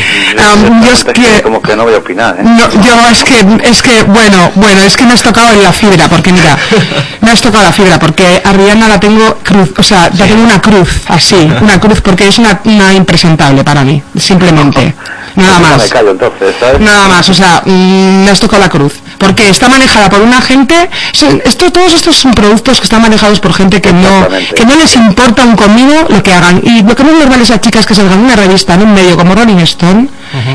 yo es que... Como que no voy a opinar, ¿eh? No, yo es que, es que, bueno, bueno, es que me has tocado en la fibra, porque mira, me has tocado la fibra, porque a Rihanna la tengo cruz, o sea, la tengo una cruz, así, una cruz, porque es una, una impresentable para mí, simplemente, nada me más. callo entonces, ¿sabes? Nada más, o sea, mm, me has tocado la cruz. Porque está manejada por una gente, esto, todos estos son productos que están manejados por gente que no, que no les importa un comino lo que hagan. Y lo que no es normal es a chicas que salgan en una revista, en un medio como Rolling Stone,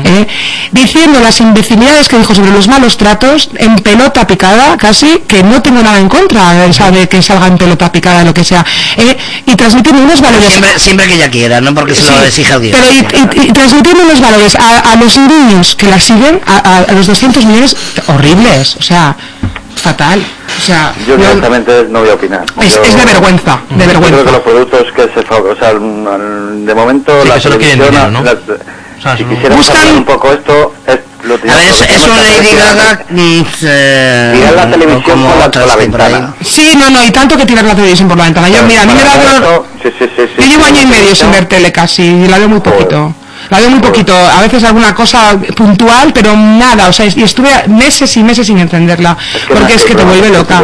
¿eh? diciendo las imbecilidades que dijo sobre los malos tratos en pelota picada casi que no tengo nada en contra sea, de que salga en pelota picada lo que sea ¿eh? y transmitiendo unos valores Siempre, siempre que ella quiera, no porque se lo Sí, el guion. pero y, y- y transmitiendo unos valores a, a los niños que la siguen, a, a- a los 200 millones, horribles, o sea, fatal. O sea, Yo no- directamente no voy a opinar. es, Yo- es de vergüenza, de Yo creo que vergüenza. los productos que se o sea, mm, de momento Sí, la que solo quieren televisión, dinero, ¿no? la- O sea, si no- quisiéramos Buscan- un poco esto, es lo A ver, es, lo es tenemos un que Lady Gaga mm, eh, Tirar la no televisión como por la, por la ventana. Sí, no, no, y tanto que tirar la televisión por la ventana. Yo, mira, a mí me da dolor. sí, sí, sí, sí, Yo llevo año y medio sin ver tele casi, y la veo muy poquito. La veo muy poquito, a veces alguna cosa puntual, pero nada, o sea, y estuve meses y meses sin entenderla, Es que porque es que te vuelve loca.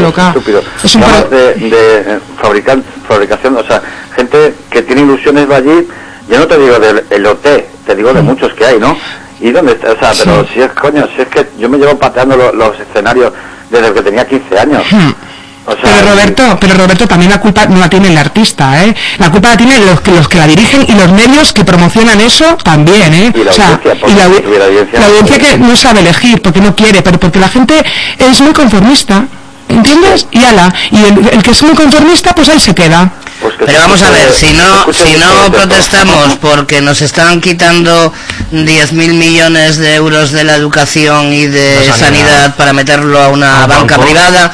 loca. estúpidos. Es un de, de eh, fabrican- fabricación, o sea, gente que tiene ilusiones va allí, yo no te digo del el OT, te digo Mm. de muchos que hay, ¿no? ¿Y dónde está? O sea, pero si es coño, si es que yo me llevo pateando lo- los escenarios desde que tenía 15 años. O sea, Pero Roberto, pero Roberto también la culpa no la tiene el artista, ¿eh? La culpa la tienen los que los que la dirigen y los medios que promocionan eso también, ¿eh? Y la o sea, audiencia, y la, audiencia, la que no sabe elegir porque no quiere, pero porque la gente es muy conformista, ¿entiendes? Y ala, y el, el que es muy conformista, pues ahí se queda. pues Pero vamos a ver, si no, si no protestamos porque nos están quitando 10.000 millones de euros de la educación y de sanidad. para meterlo a una banca privada,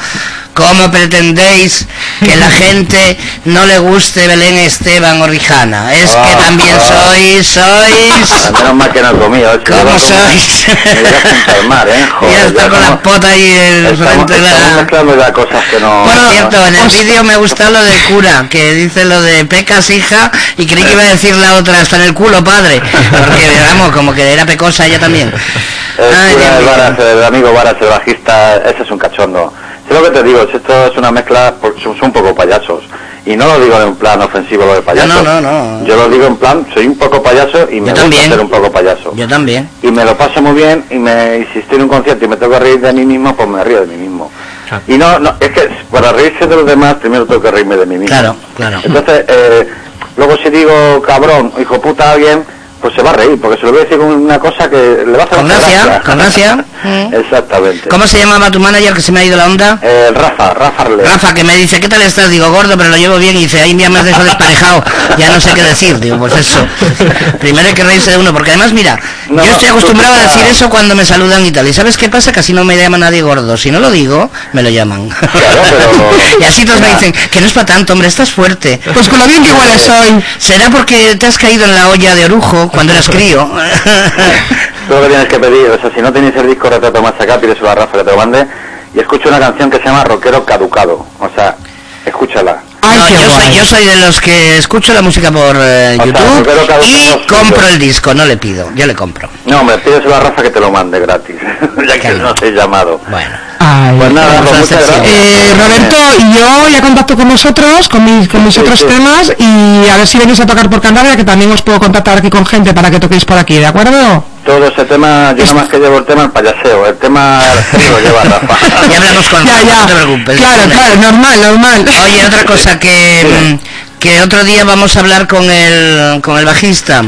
¿cómo pretendéis que la gente no le guste Belén Esteban o Rijana? Es que Ah, también ah. sois, sois... Menos mal que no he comido. si ¿Cómo no sois? Me voy a mal, ¿eh? Ya Joder, está con la estamos- pota ahí el Estamos, frente de estamos la... ya cosas que no... Por no- cierto, en el os- vídeo me gusta lo del cura, que dice lo de pecas hija, y creí que iba a decir la otra, está en el culo padre, porque vamos, como que era pecosa ella también. El Ay, cura mío. Varas, el amigo Varas, el bajista, ese es un cachondo. Sé lo que te digo, esto es una mezcla, porque son, son un poco payasos. Y no lo digo en plan ofensivo lo de payaso. No, no, no, no. Yo lo digo en plan, soy un poco payaso y me gusta también. ser un poco payaso. Yo también. Y me lo paso muy bien y me y si estoy en un concierto y me tengo que reír de mí mismo, pues me río de mí mismo. Claro. Y no, no, es que para reírse de los demás, primero tengo que reírme de mí mismo. Claro, claro. Entonces, eh, luego si digo cabrón, hijo puta alguien, pues se va a reír, porque se lo voy a decir con una cosa que le va a hacer Con mucha gracia, con gracia. Exactamente. ¿Cómo se llamaba tu manager que se me ha ido la onda? Eh, Rafa, Rafa Arle. Rafa, que me dice, ¿qué tal estás? Digo, gordo, pero lo llevo bien. Y dice, ahí me has dejado desparejado. Ya no sé qué decir. Digo, pues eso. Primero hay que reírse de uno, porque además, mira, No, yo estoy acostumbrado a decir eso cuando me saludan y tal. ¿Y sabes qué pasa? Así no me llama nadie gordo. Si no lo digo, me lo llaman. pero- y así todos me dicen, que no es para tanto, hombre, estás fuerte. Pues con lo bien que igual soy. ¿Será porque te has caído en la olla de orujo cuando eras crío? Tú lo que tienes que pedir, o sea, si no tenéis el disco Retrato Más Acá, pídeselo a Rafa que te lo mande y escucha una canción que se llama Rockero Caducado. O sea, escúchala. Ay, No, yo, soy, guay. yo soy de los que escucho la música por eh, sea, YouTube y compro suyo. el disco, no le pido, yo le compro. No, hombre, pídeselo a Rafa que te lo mande gratis, ya que Claro. no soy llamado. Bueno. Ay. Pues nada, pues muchas gracias. Eh, Roberto y yo ya contacto con vosotros, con mis, con mis Sí, otros sí. temas y a ver si venís a tocar por Cantabria, que también os puedo contactar aquí con gente para que toquéis por aquí, ¿de acuerdo? Todo ese tema, yo nada más que llevo el tema el payaseo, el tema lo lleva Rafa. Ya hablamos con Ya, Rafa, ya. no te preocupes. Claro, claro, normal, normal. Oye, otra cosa que mm, que otro día vamos a hablar con el con el bajista.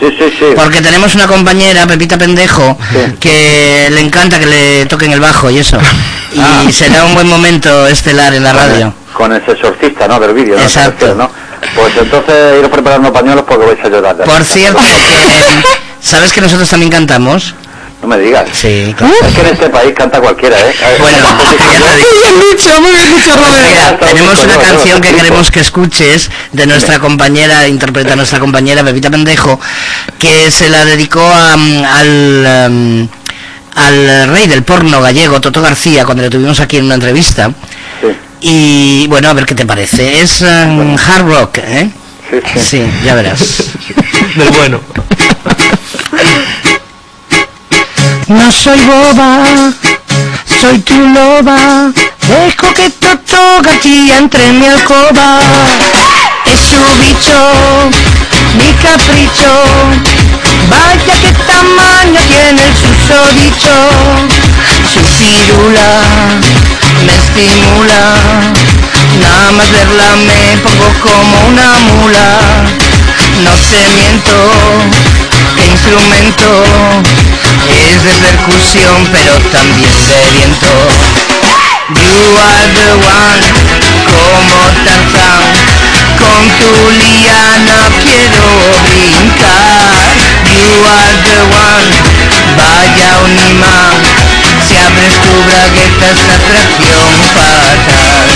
Sí, sí, sí. Porque tenemos una compañera, Pepita Pendejo, que le encanta que le toquen el bajo y eso. Y Ah. será un buen momento estelar en la radio. Con ese exorcista, ¿no? Del vídeo, ¿no? Exacto. Pues entonces iros preparando pañuelos porque vais a llorar. Por cierto, que, ¿sabes que nosotros también cantamos? No me digas. Sí, claro. Es que en este país canta cualquiera, ¿eh? Ver, Bueno, ¿cuántos hijos ya yo? te digo. Muy bien dicho, muy bien dicho, Robert. Mira, tenemos una canción que queremos que escuches de nuestra compañera, interpreta nuestra compañera Pepita Pendejo, que se la dedicó a, mm, al, um, al rey del porno gallego, Toto García, cuando le tuvimos aquí en una entrevista. Sí, Y bueno, a ver qué te parece. Es um, hard rock, ¿eh? sí, sí. Sí, ya verás. Del bueno. No soy boba, soy tu loba. Dejo que Toto García entre en mi alcoba. Es su bicho, mi capricho. Vaya que tamaño tiene el susodicho. Su pirula me estimula. Nada más verla me pongo como una mula. No te miento, que instrumento es de percusión pero también de viento. You are the one, como Tarzán, con tu liana quiero brincar. You are the one, vaya un imán, si abres tu bragueta es atracción fatal.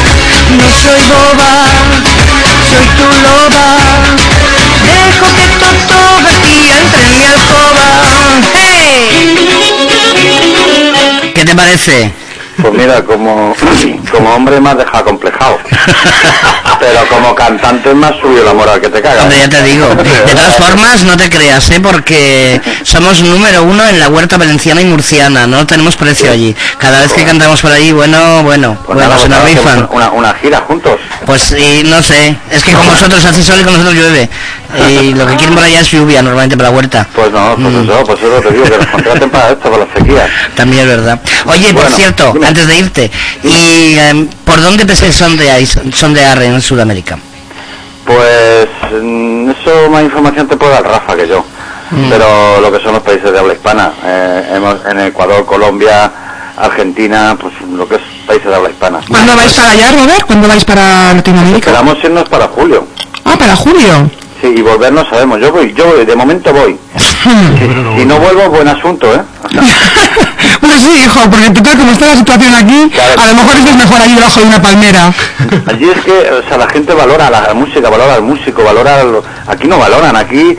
No soy boba, soy tu loba, dejo que todo aquí entre en mi alcoba. Te parece? Pues mira, como, como hombre me has dejado complejado. Pero como cantante me has subido la moral que te cagas. Hombre, ya te digo. De todas formas, no te creas, ¿eh? Porque somos número uno en la huerta valenciana y murciana. No tenemos precio allí. Cada vez que cantamos por allí, bueno, bueno, Pues bueno, nada, se nos rifan. Una, una gira juntos. Pues y no sé, es que con vosotros hace sol y con nosotros llueve. Y lo que quieren por allá es lluvia normalmente para la huerta. Pues no, pues Mm. eso, pues eso te digo, que nos contraten para esto, para la sequía. También es verdad. Oye, por cierto, dime. antes de irte, ¿y em, por dónde pensáis sondeáis, sondear en Sudamérica? Pues mm, eso más información te puede dar Rafa que yo. Mm. Pero lo que son los países de habla hispana, eh, hemos, en Ecuador, Colombia, Argentina, pues lo que es países de habla hispana. ¿Cuándo vais para allá, Robert? ¿Cuándo vais para Latinoamérica? Esperamos irnos para julio. Ah, para julio. Sí, y volver no sabemos. Yo voy, yo voy, de momento voy. Si, si no vuelvo, buen asunto, ¿eh? Pues sí, hijo, porque total, como está la situación aquí, a lo mejor es mejor allí debajo de una palmera. Allí es que, o sea, la gente valora la, música, valora al músico, valora... lo- aquí no valoran, aquí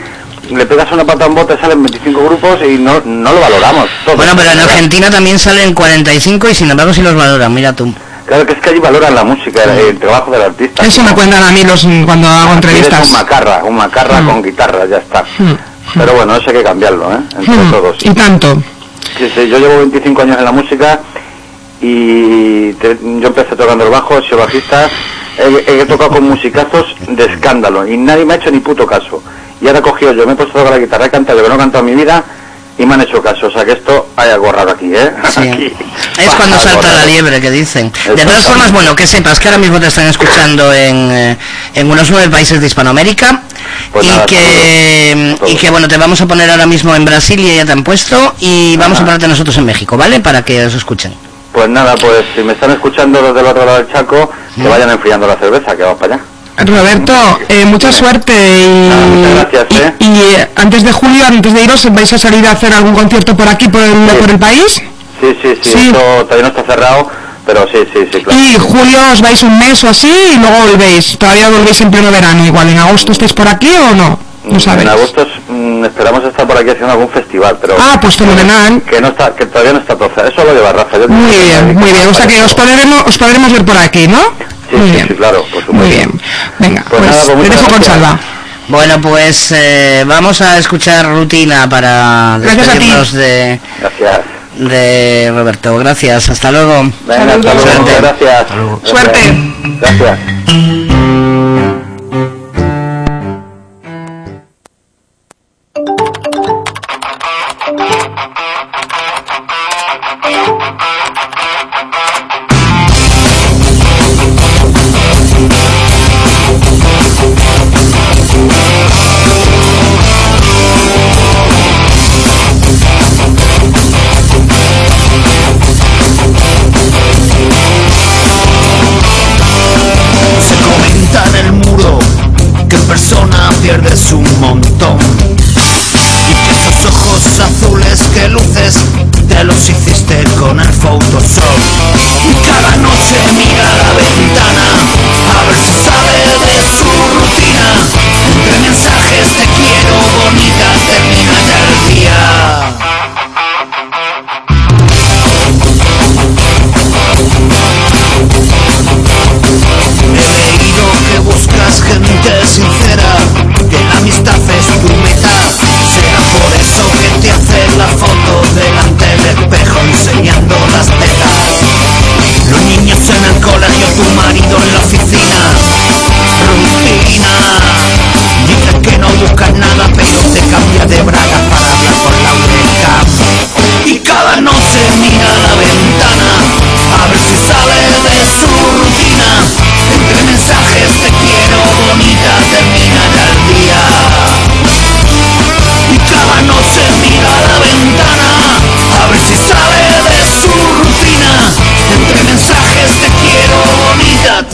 le pegas una pata a un bote, salen 25 grupos y no, no lo valoramos. Bueno, pero en Argentina también salen 45 y sin embargo si los valoran, mira tú. Claro que es que allí valoran la música, el, el trabajo del artista. Eso me cuentan a mí los cuando hago entrevistas. un macarra, un macarra Mm. con guitarra, ya está. Mm. Pero bueno, eso hay que cambiarlo, ¿eh? Entre Mm, todos. Y tanto. Sí, sí, yo llevo 25 años en la música y te- yo empecé tocando el bajo, he sido bajista, he, he tocado con musicazos de escándalo y nadie me ha hecho ni puto caso. Y ahora he cogido yo, me he puesto a tocar la guitarra, he cantado lo que no he cantado en mi vida y me han hecho caso. O sea que esto hay algo raro aquí, ¿eh? Sí. Aquí. Es cuando salta la liebre que dicen. De todas formas, bueno, que sepas que ahora mismo te están escuchando en, eh, en unos nueve países de Hispanoamérica Pues y nada, que a y que bueno te vamos a poner ahora mismo en Brasilia ya te han puesto y vamos a Ajá. ponerte nosotros en México, ¿vale? Para que os escuchen. Pues nada, pues si me están escuchando desde el otro lado del Chaco, que vayan enfriando la cerveza, que vamos para allá. Roberto, eh, mucha suerte y, gracias, ¿eh? y, y, eh, antes de julio, antes de iros, ¿vais a salir a hacer algún concierto por aquí, por el, Sí. por el país? Sí, sí, sí, Sí. esto todavía no está cerrado, pero sí, sí, sí, claro. Y julio os vais un mes o así y luego volvéis. Todavía volvéis en pleno verano igual. ¿En agosto estáis por aquí o no? No sabéis. En agosto mm, esperamos estar por aquí haciendo algún festival, pero Ah, pues fenomenal. que no está, que todavía no está todo. Eso lo lleva Rafa. yo Muy bien, muy bien. O sea que os podremos, os podremos ver por aquí, ¿no? Sí, muy sí, bien. sí, claro, por supuesto. Muy bien. Venga, Pues pues, nada, pues te dejo con gracias. Salva. Bueno, pues eh, vamos a escuchar rutina para Gracias a ti. despedirnos de, Gracias. De Roberto. Gracias, hasta luego. Venga, hasta luego. Suerte. Gracias. Suerte. Gracias.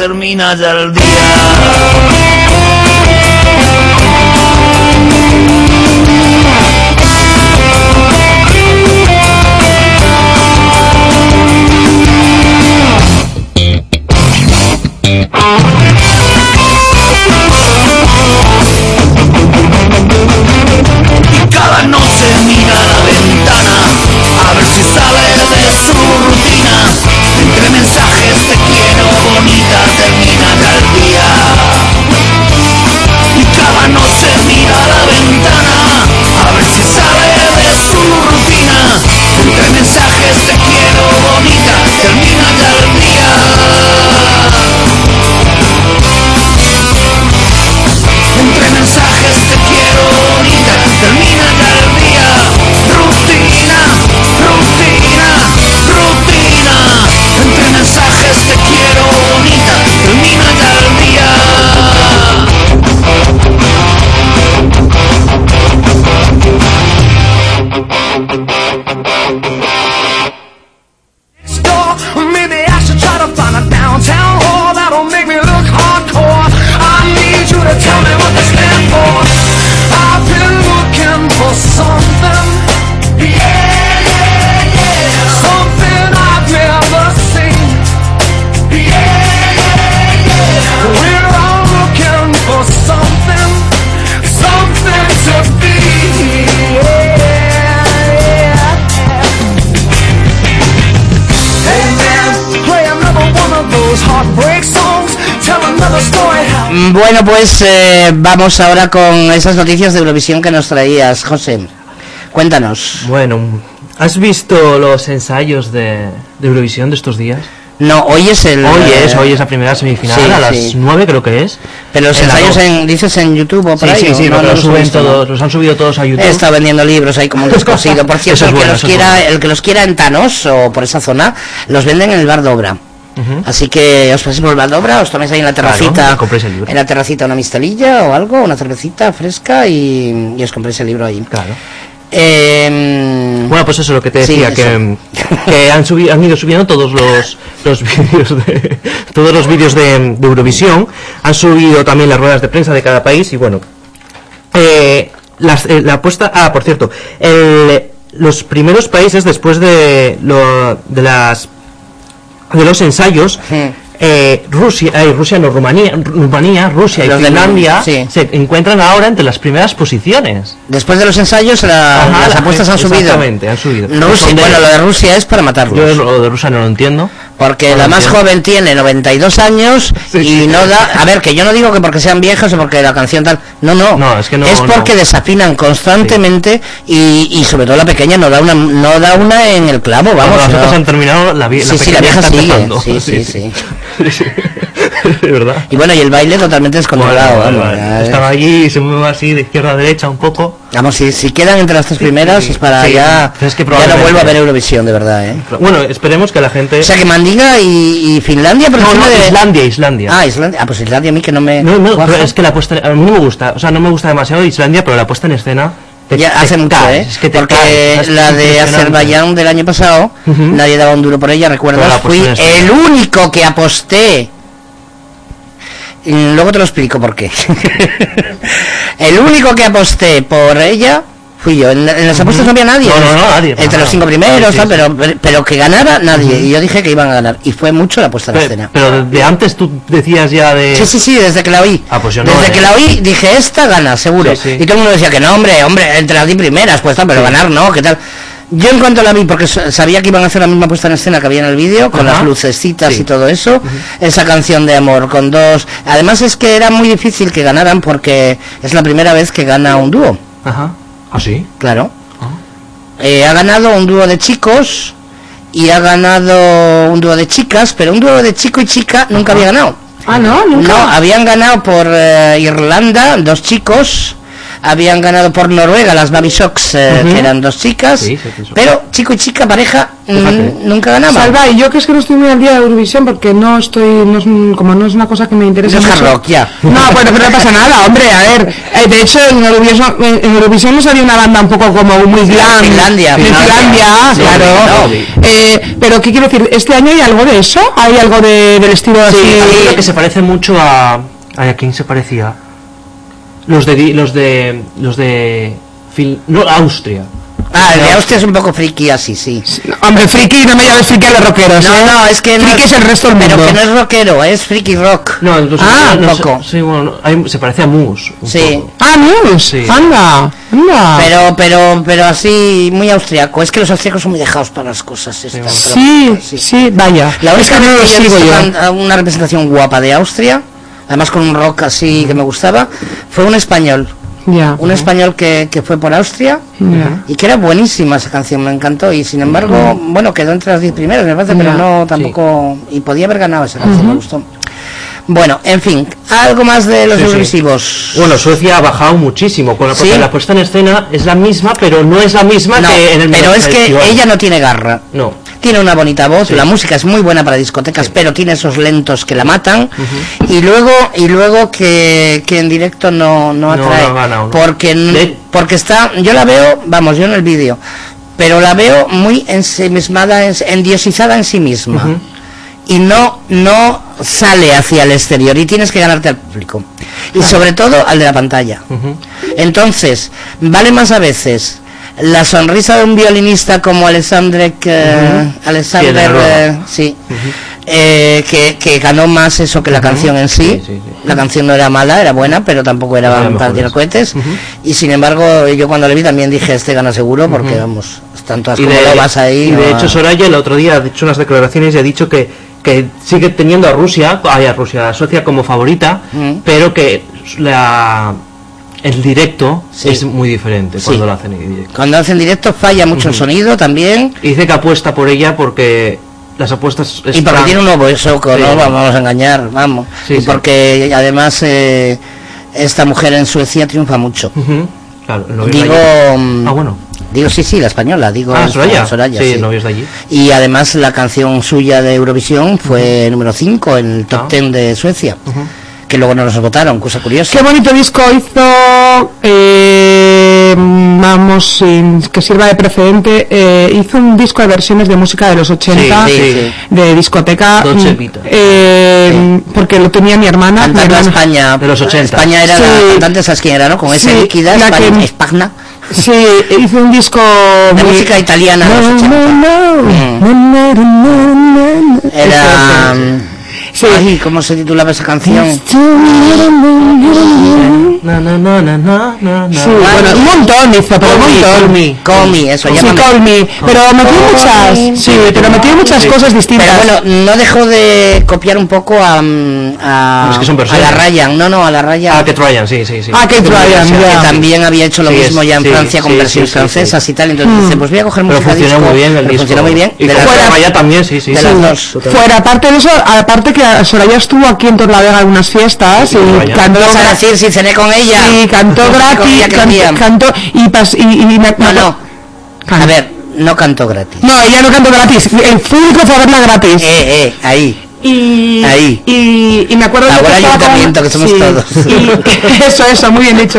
Termina ya el día. Bueno, pues eh, vamos ahora con esas noticias de Eurovisión que nos traías, José. Cuéntanos. Bueno, ¿has visto los ensayos de, de Eurovisión de estos días? No, hoy es el... Hoy es, eh, hoy es la primera semifinal sí, a las sí. 9 creo que es. Pero los En ensayos, en, dices en YouTube o por Sí, ahí. sí, ¿o sí, no? los, suben todos, los han subido todos a. YouTube. He estado vendiendo libros ahí como un descosido. Por cierto, es el, que los quiera, bueno. el que los quiera en Thanos o por esa zona, los venden en el bar de obra. Así que os paséis por el bar de obra, os toméis ahí en la terracita, el libro. en la terracita una mistelilla o algo, una cervecita fresca y, y os compréis el libro ahí. Claro. Eh, Bueno, pues eso es lo que te decía, que, que han, subi- han ido subiendo todos los, los vídeos de todos los vídeos de, de Eurovisión, han subido también las ruedas de prensa de cada país y bueno, eh, las- eh, la apuesta, ah, por cierto, el- los primeros países después de, lo, de las de los ensayos, eh, Rusia, ay, Rusia no, Rumanía, Rumanía, Rusia y Los Finlandia sí. se encuentran ahora entre las primeras posiciones. Después de los ensayos, la- Ajá, las la- apuestas han subido. Exactamente, han subido. Rusia, bueno, lo de Rusia es para matarlos. Yo lo de Rusia no lo entiendo. Porque No la más entiendo. joven tiene 92 años Sí, y sí. no da... A ver, que yo no digo que porque sean viejas o porque la canción tal... No, no. No, es que no, porque no. desafinan constantemente y, y sobre todo la pequeña no da una no da una en el clavo, vamos. las otras han terminado, la, vie- Sí, sí, la vieja está sigue. empezando. Sí, sí, sí. De verdad. Y bueno, y el baile totalmente descontrolado. Bueno. Estaba allí, se mueve así de izquierda a derecha un poco. Vamos, si, si quedan entre las tres primeras sí, es para sí. ya... Pero es que ya no probablemente- vuelvo a ver Eurovisión, de verdad, ¿eh? Bueno, esperemos que la gente... O sea, que Mandinga y, y Finlandia... Por no, no, de... Islandia, Islandia. Ah, Islandia. Ah, pues Islandia a mí que no me... no, no, pero es que la puesta a mí no me gusta, o sea, no me gusta demasiado Islandia, pero la puesta en escena te- Ya te hace mucho, caes, ¿eh? es que te Porque caes, es la de. Azerbaiyán del año pasado, nadie daba un duro por ella, Pero ¿recuerdas? Fui el único que aposté. Luego te lo explico por qué. el único que aposté por ella fui yo. En, en las apuestas no había nadie. No, no, no, nadie, Entre los cinco primeros, Sí, sí. Pero, pero que ganara nadie. Y yo dije que iban a ganar. Y fue mucho la puesta en Pe- escena. Pero de antes tú decías ya de... Sí, sí, sí, desde que la oí. Ah, pues yo no, desde eh. que la oí dije, esta gana, seguro. Sí. Y todo el mundo decía que no, hombre, hombre, entre las 10 primeras, pues tal, pero ganar no, ¿qué tal? Yo en cuanto la vi, porque sa- sabía que iban a hacer la misma puesta en escena que había en el vídeo, con Ajá. las lucecitas Sí. y todo eso, esa canción de amor con dos... Además es que era muy difícil que ganaran porque es la primera vez que gana un dúo, Ajá. ¿Ah, sí? claro. Eh, ha ganado un dúo de chicos y ha ganado un dúo de chicas, pero un dúo de chico y chica nunca había ganado. Ah, no, nunca. No, habían ganado por eh, Irlanda dos chicos, habían ganado por Noruega las Baby Shocks, eh, que eran dos chicas, Sí, sí, sí. pero chico y chica pareja mm, nunca ganaban. Salva, y yo que es que no estoy muy al día de Eurovisión porque no estoy, no es un- como no es una cosa que me interesa No es mucho. rock, ya. No, bueno, pero no pasa nada, hombre, a ver. eh, de hecho, en Eurovisión, en Eurovisión nos salió una banda un poco como muy glam. Finlandia, Finlandia. Finlandia, Sí, claro. no. Eh, pero, ¿qué quiero decir? ¿Este año hay algo de eso? ¿Hay algo de, del estilo así? Sí, que se parece mucho a. ¿A quién se parecía? Los de. di- Los de. Los de. Fin- no, Austria. Ah, el de Austria es un poco friki así, sí. Hombre, friki, no me llames friki a los rockeros, No, ¿eh? no, es que no Friki es el resto del Pero mundo. que no es rockero, es friki rock. No, entonces. Ah, no, un poco. sí, bueno, no, hay- se parece a Moose. un Sí. poco. Ah, News. Sí. Anda, anda. Pero, pero, pero así, muy austriaco. Es que los austriacos son muy dejados para las cosas. estas, Sí, pero- sí, vaya. La es única que no lo sigo yo. can- una representación guapa de Austria, además con un rock así que me gustaba, fue un español. Un español que, que fue por Austria y que era buenísima esa canción, me encantó. Y sin embargo, bueno, quedó entre las 10 primeras, me parece, pero no tampoco. Y podía haber ganado esa canción, me gustó. Bueno, en fin, algo más de los Sí, sí. Eurovisivos. Bueno, Suecia ha bajado muchísimo. Con la, porque ¿Sí? la puesta en escena es la misma, pero no es la misma No, que en el pero es que festival. ella no tiene garra. No. Tiene una bonita voz, la música es muy buena para discotecas, pero tiene esos lentos que la matan. Y luego y luego que, que en directo no, no atrae. Porque, porque está, yo la veo, vamos, yo en el vídeo, pero la veo muy ensimismada, ens- endiosizada en sí misma. Y no, no sale hacia el exterior y tienes que ganarte al público. Y sobre todo al de la pantalla. Entonces, vale más a veces la sonrisa de un violinista como que Alexander de Noruega. eh, sí eh, que, que ganó más eso que la canción en sí. Sí, sí, sí. La canción no era mala, era buena, pero tampoco era Era para tirar cohetes. Y sin embargo, yo cuando le vi también dije, este gana seguro, porque vamos, como de, lobas ahí. y de no- hecho Soraya el otro día ha hecho unas declaraciones y ha dicho que, que sigue teniendo a Rusia, ay, a Rusia, a Suecia como favorita, pero que la el directo Sí. es muy diferente Sí. cuando lo hacen en directo. Cuando hacen directo falla mucho el sonido también. Y dice que apuesta por ella porque las apuestas Y porque están- tiene un nuevo soco, Sí. no vamos a engañar, vamos. Sí, y sí. porque además eh, esta mujer en Suecia triunfa mucho. Claro, Digo, mm, Ah, bueno. digo sí, sí, la española, digo Ah, esta, Soraya. sí, sí. de allí. Y además la canción suya de Eurovisión fue número 5 en el top Ah. 10 de Suecia. Que luego no nos votaron, cosa curiosa. Qué bonito disco hizo, eh, vamos, sin que sirva de precedente, eh, hizo un disco de versiones de música de los 80, Sí, sí, sí. de discoteca, mm, eh, porque lo tenía mi hermana. mi Cantando a hermana- España. De los 80. España era Sí. la cantante, ¿sabes quién era, no? Con esa Sí, líquida, la España, que- Espagna. Sí, hizo un disco De muy- música italiana de los No, 80. no, no, Mm. no, no, no, no, no. Era... Sí. Ay, ¿cómo se titulaba esa canción? Sí, bueno, un montón hizo, pero un montón. call me. Call Me, eso, Sí, llámame. Call Me, pero metió muchas, sí, pero metió muchas Sí. cosas distintas. Pero bueno, no dejó de copiar un poco a, mm, a, Es que son a la Ryan, no, no, a la Ryan. Ah, que Ryan, sí, sí, sí. Ah, Kate Ryan, que también había hecho lo Sí, mismo ya en sí, Francia con sí, versiones francesas sí. y tal, entonces dice, pues voy a coger Pero música funcionó disco, muy bien el pero disco. funcionó muy bien. Y Fuera- también, sí, sí. de sí. las dos. Fuera, aparte de eso, aparte que Soraya estuvo aquí en Torlavega en unas fiestas Sí, y vaya. cantó, a decir si cené con ella. sí, cantó gratis, cantó y, pas- y, y me- No, me- no. Can- A ver, no cantó gratis. No, ella no cantó gratis, el público fue a verla gratis. Eh, eh, ahí. Y, Ahí. y, y me acuerdo que con- que somos sí, todos. y- eso, eso, muy bien dicho.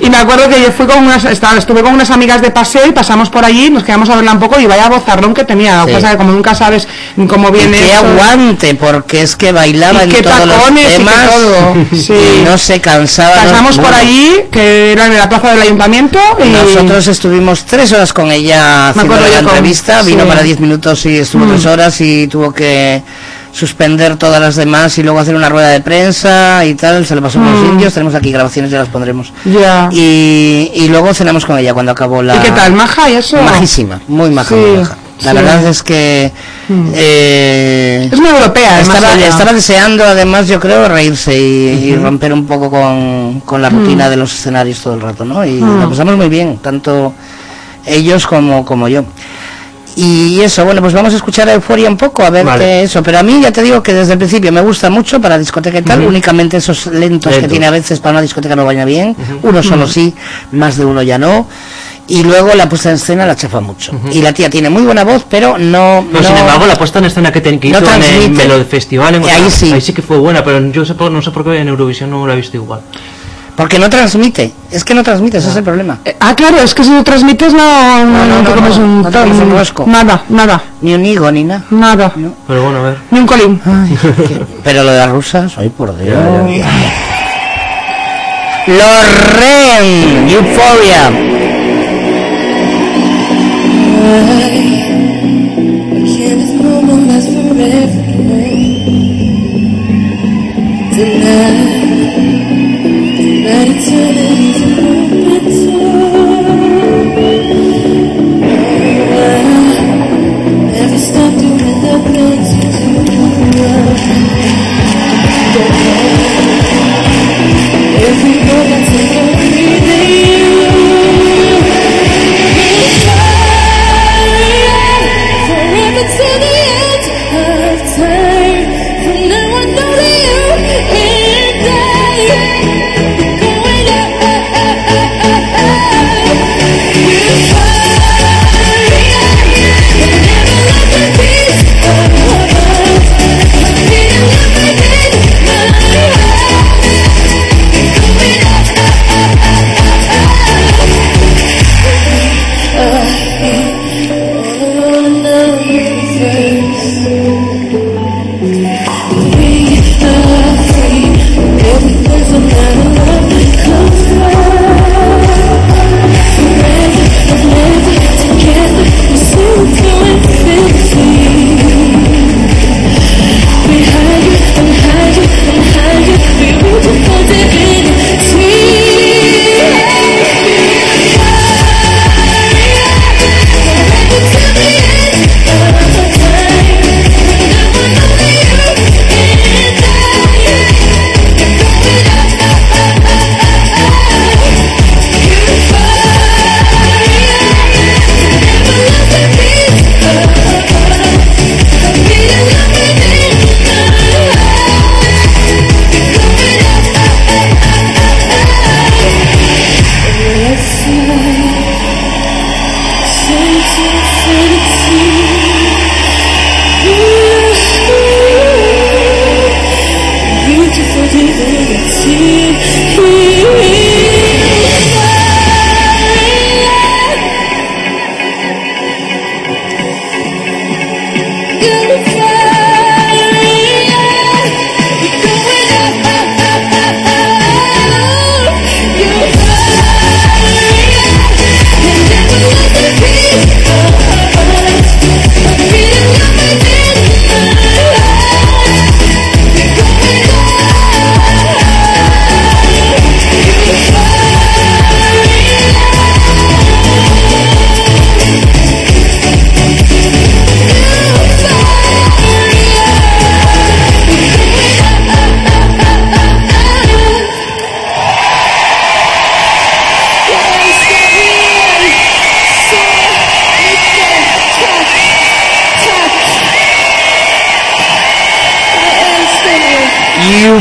Y me acuerdo que yo fui con unas, estaba, estuve con unas amigas de paseo y pasamos por allí, nos quedamos a verla un poco y vaya bozarrón que tenía. Que Sí. que como nunca sabes cómo Y viene eso. aguante, porque es que bailaba Y en qué todos los tacones y qué temas todo, sí. y no se cansaba. no- Pasamos por bueno, allí, que era en la plaza del ayuntamiento, y Nosotros estuvimos tres horas con ella haciendo acuerdo la con- entrevista, vino para diez minutos y estuvo Mm. tres horas y tuvo que suspender todas las demás y luego hacer una rueda de prensa y tal, se lo pasó con los Mm. indios, tenemos aquí grabaciones, ya las pondremos. ya. Y, y luego cenamos con ella cuando acabó la... ¿Y qué tal, maja y eso? Majísima, muy maja, Sí, muy maja. La sí. verdad es que... Mm. eh, Es muy europea, estaba, deseando además yo creo reírse y, y romper un poco con, con la rutina de los escenarios todo el rato, ¿no? Y Mm. lo pasamos muy bien, tanto ellos como, como yo. Y eso, bueno, pues vamos a escuchar a Euforia un poco, a ver Vale. qué eso. Pero a mí ya te digo que desde el principio me gusta mucho para discoteca y tal, únicamente esos lentos, que tiene a veces para una discoteca no vaya bien. Uno solo sí, más de uno ya no. Y luego la puesta en escena la chafa mucho. Y la tía tiene muy buena voz, pero no. No- sin embargo, la puesta en escena que, ten- que no hizo en el transmite. Melo Festival en ahí sí. ahí sí que fue buena, pero yo sé por- no sé por qué en Eurovisión no la he visto igual. Porque no transmite. Es que no transmite, ese es el problema. Ah, claro, es que si lo transmites no, no, no, te no, comes no, un, no te comes un rosco. Nada, nada, Ni un higo, ni nada. nada. Pero bueno, a ver. Ni un colín. Pero lo de las rusas, ay por Dios. Euphoria. Last forever? Tonight, tonight eternity's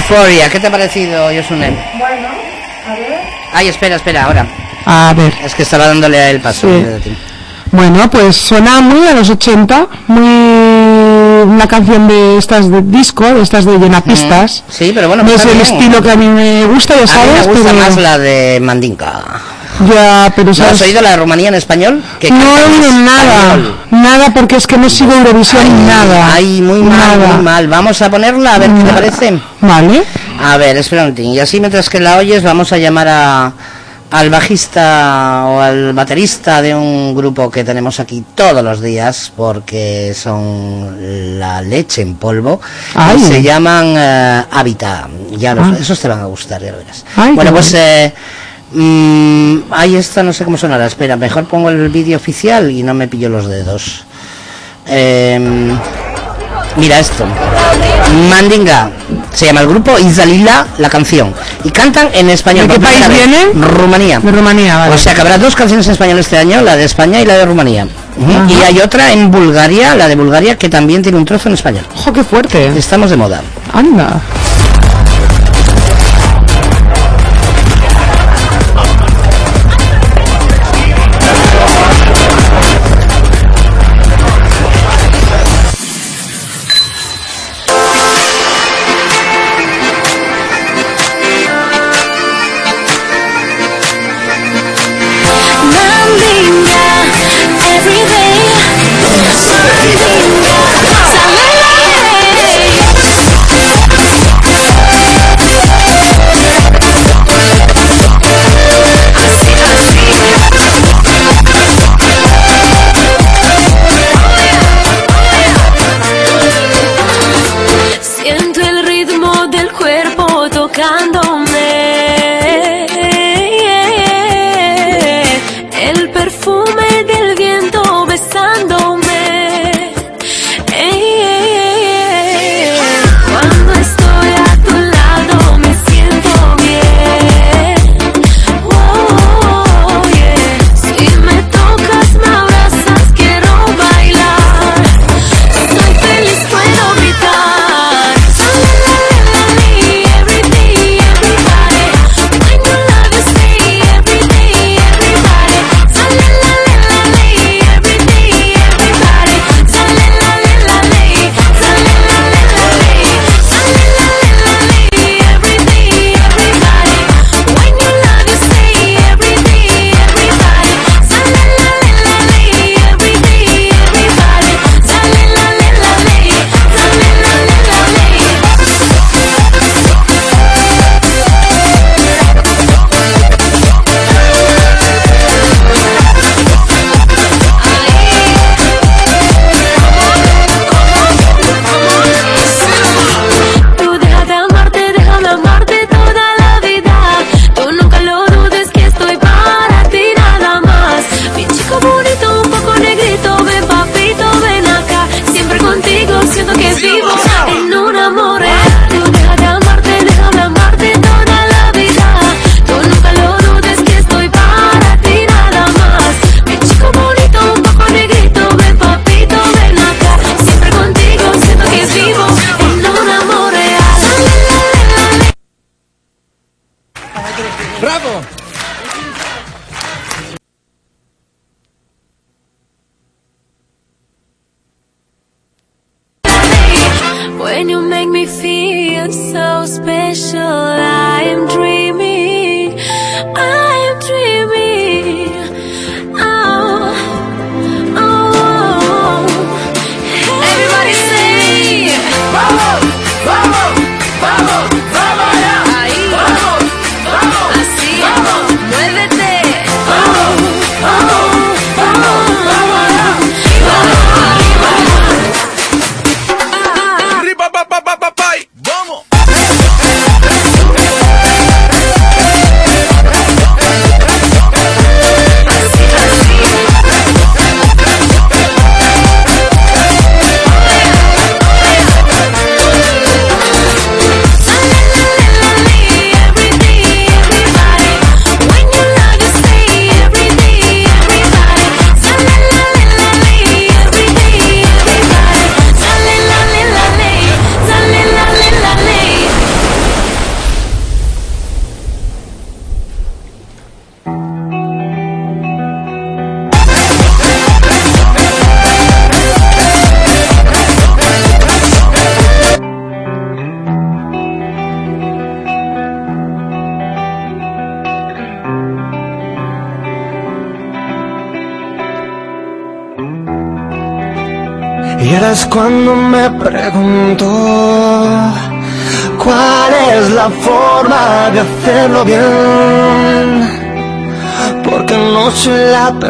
Euphoria, ¿qué te ha parecido, Yosunen? Bueno, a ver. Ay, espera, espera, ahora. A ver. Es que estaba dándole a él paso. Sí. Bueno, pues suena muy a los 80, muy una canción de estas de disco, de estas de llenapistas. Sí, pero bueno, no es el bien. estilo que a mí me gusta, ya A mí sabes, me gusta pero más la de Mandinka. Ya, pero ¿No has oído la de Rumanía en español? Que no he oído nada, español. nada porque es que no sigo Eurovisión Ay, nada. Ay, muy mal, nada. muy mal. Vamos a ponerla a ver qué te parece. Vale. A ver, espera un momentín. Y así mientras que la oyes vamos a llamar a, al bajista o al baterista de un grupo que tenemos aquí todos los días porque son la leche en polvo. Ay. Y se llaman eh, Habitat. Ya los, Ah. esos te van a gustar, ya lo verás. Ay, bueno, pues... Eh, Mm, ahí está, no sé cómo sonará. Espera, mejor pongo el vídeo oficial y no me pillo los dedos. Em, mira esto. Mandinga. Se llama el grupo Izalila la canción. Y cantan en español. ¿De qué país viene? Rumanía. De Rumanía, vale. O sea que habrá dos canciones en español este año, la de España y la de Rumanía. Y hay otra en Bulgaria, la de Bulgaria, que también tiene un trozo en español. ¡Ojo, qué fuerte! Estamos de moda. ¡Anda!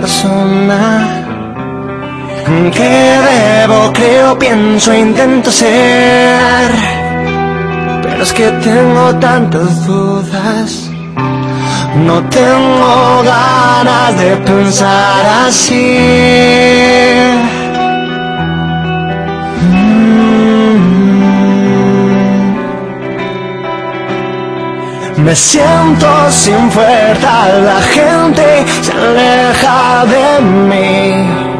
persona que debo, creo, pienso, intento ser. Pero es que tengo tantas dudas, no tengo ganas de pensar así. Me siento sin fuerza, la gente se aleja de mí.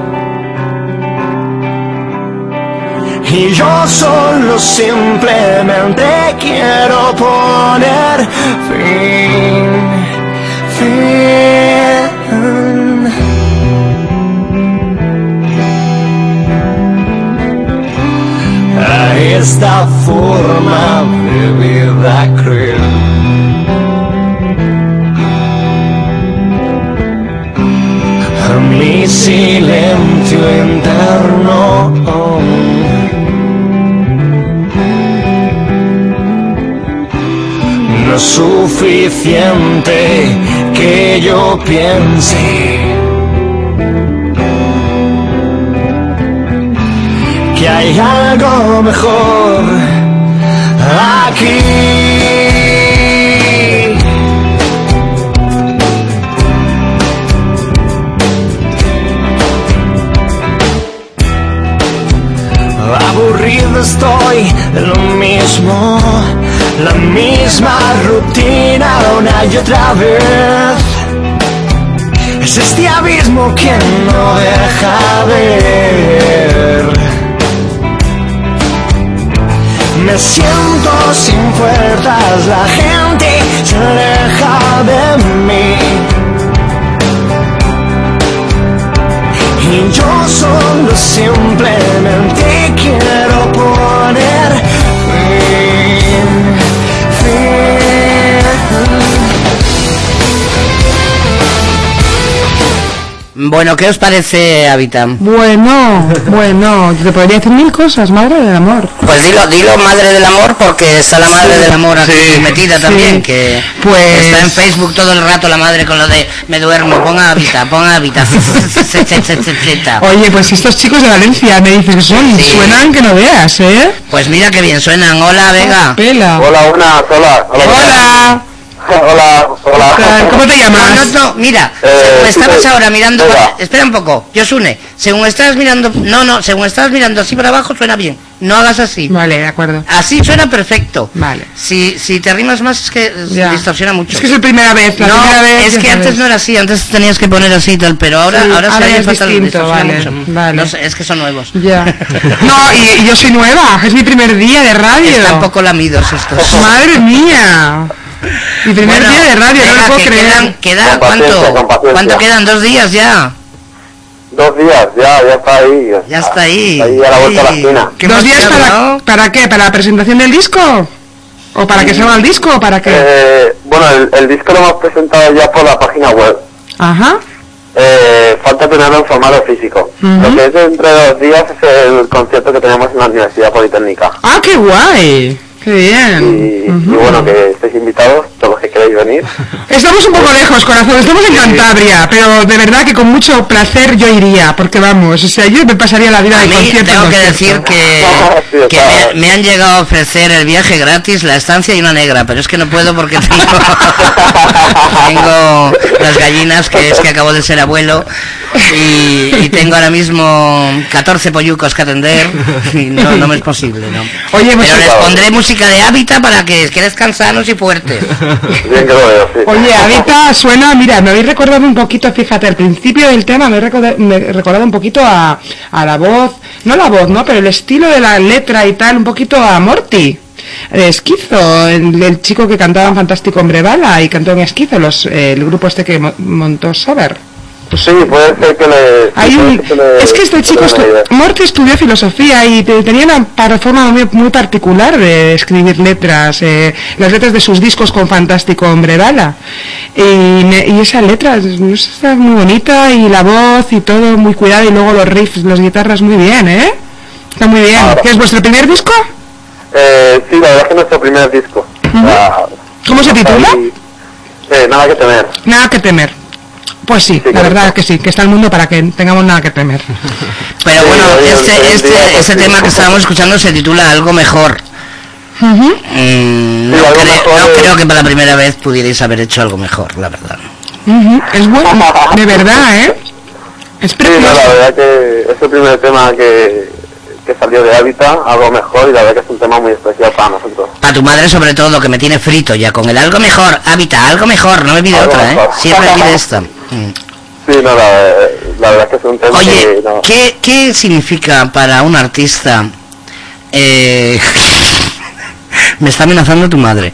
Y yo solo simplemente quiero poner fin, fin. A esta forma de vida cruel silencio interno. No es suficiente que yo piense que hay algo mejor aquí. Estoy lo mismo, la misma rutina una y otra vez. Es este abismo quien no deja ver. Me siento sin fuerzas, la gente se aleja de mí. Y yo solo simplemente Bueno, ¿qué os parece Habitam? Bueno, bueno, te podría decir mil cosas, madre del amor. Pues dilo, dilo madre del amor porque está la madre del amor aquí Sí, metida sí. también, que Pues- está en Facebook todo el rato la madre con lo de me duermo, ponga Habitam, ponga Habitam. Oye, pues estos chicos de Valencia me dices que son, Sí. suenan que no veas, ¿eh? Pues mira que bien suenan. Hola, Vega. Pela. Hola, buenas, hola. Hola. Hola, hola. ¿Cómo te llamas? No, no, mira, Eh, según sí, estabas sí. ahora mirando, espera un poco, Yosune, según estás mirando, no, no, según estás mirando así para abajo suena bien, no hagas así. Vale, de acuerdo. Así suena perfecto. Vale. Si, si te arrimas más es que Ya. distorsiona mucho. Es que es la primera vez, la no, primera vez. es que sabes. antes no era así, antes tenías que poner así y tal, pero ahora, Sí, ahora, se ahora oye es distinto, vale, mucho. vale. No sé, es que son nuevos. Ya. No, y, y yo soy nueva, es mi primer día de radio. Están poco lamidos estos. Madre mía. Mi primer Bueno, día de radio, no lo puedo que creer. Quedan, queda, Con ¿cuánto, con. ¿Cuánto quedan? ¿Dos días ya? Dos días, ya, ya está ahí. Ya está ahí. Ahí a la vuelta de la esquina. ¿Dos días para, para qué? ¿Para la presentación del disco? ¿O para que salga el disco o para qué? Eh, bueno, el, el disco lo hemos presentado ya por la página web. Ajá. Eh, falta tenerlo en formato físico. Lo que es dentro de dos días es el concierto que tenemos en la Universidad Politécnica. Ah, qué guay. Qué Y, bien. y bueno, que estéis invitados, todos los que queréis venir. Estamos un poco lejos, corazón. Estamos en Cantabria, pero de verdad que con mucho placer yo iría, porque vamos, o sea, yo me pasaría la vida A de mí concierto. en tengo que decir que, Sí, que me, me han llegado a ofrecer el viaje gratis, la estancia y una negra, pero es que no puedo porque tengo, tengo las gallinas, que es que acabo de ser abuelo, y, y tengo ahora mismo 14 pollucos que atender, y no, no me es posible, ¿no? Oye, pues- pero les pondré música de hábitat para que queden sanos y fuertes. Bien que lo veo, sí. Oye, ahorita suena, mira, me habéis recordado un poquito, fíjate, al principio del tema me he recordado, me he recordado un poquito a, a la voz, no la voz, ¿no? Pero el estilo de la letra y tal, un poquito a Morty. de Esquizo, el, el chico que cantaba en Fantástico Hombre Bala y cantó en Esquizo, los, eh, el grupo este que mo- montó Sober. Sí, puede ser que le... Hay un, que le- es que este chico, estu-. Morty estudió filosofía y te- tenía una forma muy, muy particular de escribir letras, eh, las letras de sus discos con Fantástico Hombre Bala. Y, y esa letra es- está muy bonita y la voz y todo muy cuidado y luego los riffs, las guitarras muy bien, ¿eh? Está muy bien. Ah. ¿Qué es vuestro primer disco? Eh, sí, la verdad es que nuestro primer disco. Sea, ¿Cómo se titula? ahí, eh, nada que temer. Nada que temer. Pues sí, la correcto. verdad que sí, que está el mundo para que tengamos nada que temer. Pero Sí, bueno, este, este, este tema que estábamos escuchando se titula Algo Mejor. Mm, no, creo, mejor no es- creo que para la primera vez pudierais haber hecho algo mejor, la verdad. Es bueno, de verdad, ¿eh? Es Sí, no, precioso. la verdad que es el primer tema que, que salió de Hábitat, algo mejor, y la verdad que es un tema muy especial para nosotros. Para tu madre sobre todo, que me tiene frito ya con el algo mejor, hábitat, algo mejor, no me pide otra, ¿eh? Siempre pide esta. Mm. Sí, no, la, la verdad que es un tema Oye, que... No, ¿qué, ¿qué significa para un artista Eh, me está amenazando tu madre.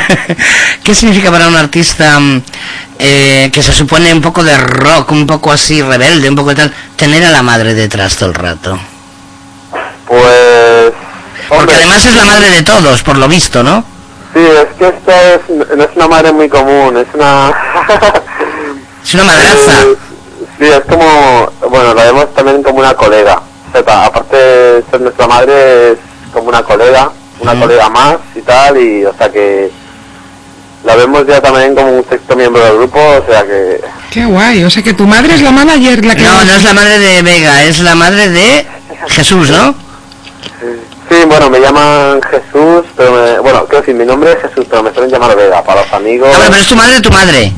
¿Qué significa para un artista mm, eh, que se supone un poco de rock, un poco así rebelde, un poco de tal, tener a la madre detrás todo el rato? Pues... Porque además es la madre de todos, por lo visto, ¿no? Sí, es que esta es, no es una madre muy común, es una... Es una madraza. Sí, es como, bueno, la vemos también como una colega. O sea, ta- aparte de ser nuestra madre, es como una colega, una colega más y tal, y o sea que la vemos ya también como un sexto miembro del grupo, o sea que... Qué guay. O sea que tu madre es la manager, la que... No, no es la madre de Vega, es la madre de Jesús, ¿no? Sí, bueno, me llaman Jesús, pero me- bueno, quiero decir, mi nombre es Jesús, pero me suelen llamar Vega, para los amigos... Ah, pero es tu madre, tu madre.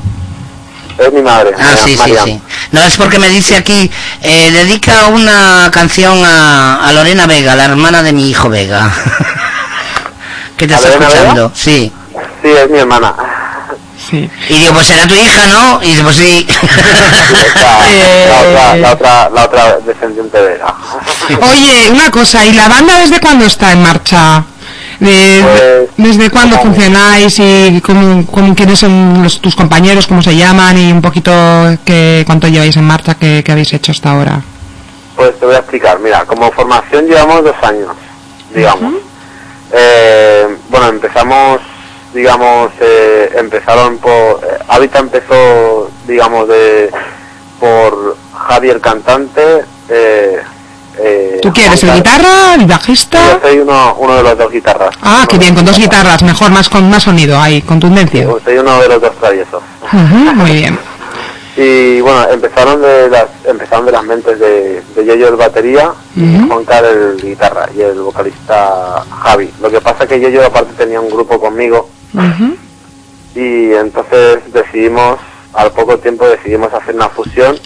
Es mi madre. Ah, sí, sí, sí. No, es porque me dice aquí, eh, dedica una canción a, a Lorena Vega, la hermana de mi hijo Vega. que te ¿A está escuchando, sí. Sí, es mi hermana. Sí. Y digo, pues será tu hija, ¿no? Y dice, pues sí. La, otra, la, otra, la otra descendiente de Vega. Oye, una cosa, ¿y la banda desde cuándo está en marcha? De- Pues, ¿Desde cuándo funcionáis y cómo, cómo- quiénes son los- tus compañeros, cómo se llaman y un poquito qué, cuánto lleváis en marcha, qué, qué habéis hecho hasta ahora? Pues te voy a explicar. Mira, como formación llevamos dos años, digamos. Eh, bueno, empezamos, digamos, eh, empezaron por... eh, Hábitat empezó, digamos, de por Javier cantante. Eh, eh, ¿Tú quieres el guitarra, el bajista? Yo soy uno, uno de los dos guitarras. Ah, qué bien, con dos guitarras, mejor, más con más sonido ahí, contundencia. Yo Soy uno de los dos traviesos. Muy bien. Y bueno, empezaron de las empezaron de las mentes de, de Yoyo el batería y Ujú. Juan Carlos el guitarra y el vocalista Javi. Lo que pasa que Yoyo aparte tenía un grupo conmigo Y entonces decidimos, al poco tiempo decidimos hacer una fusión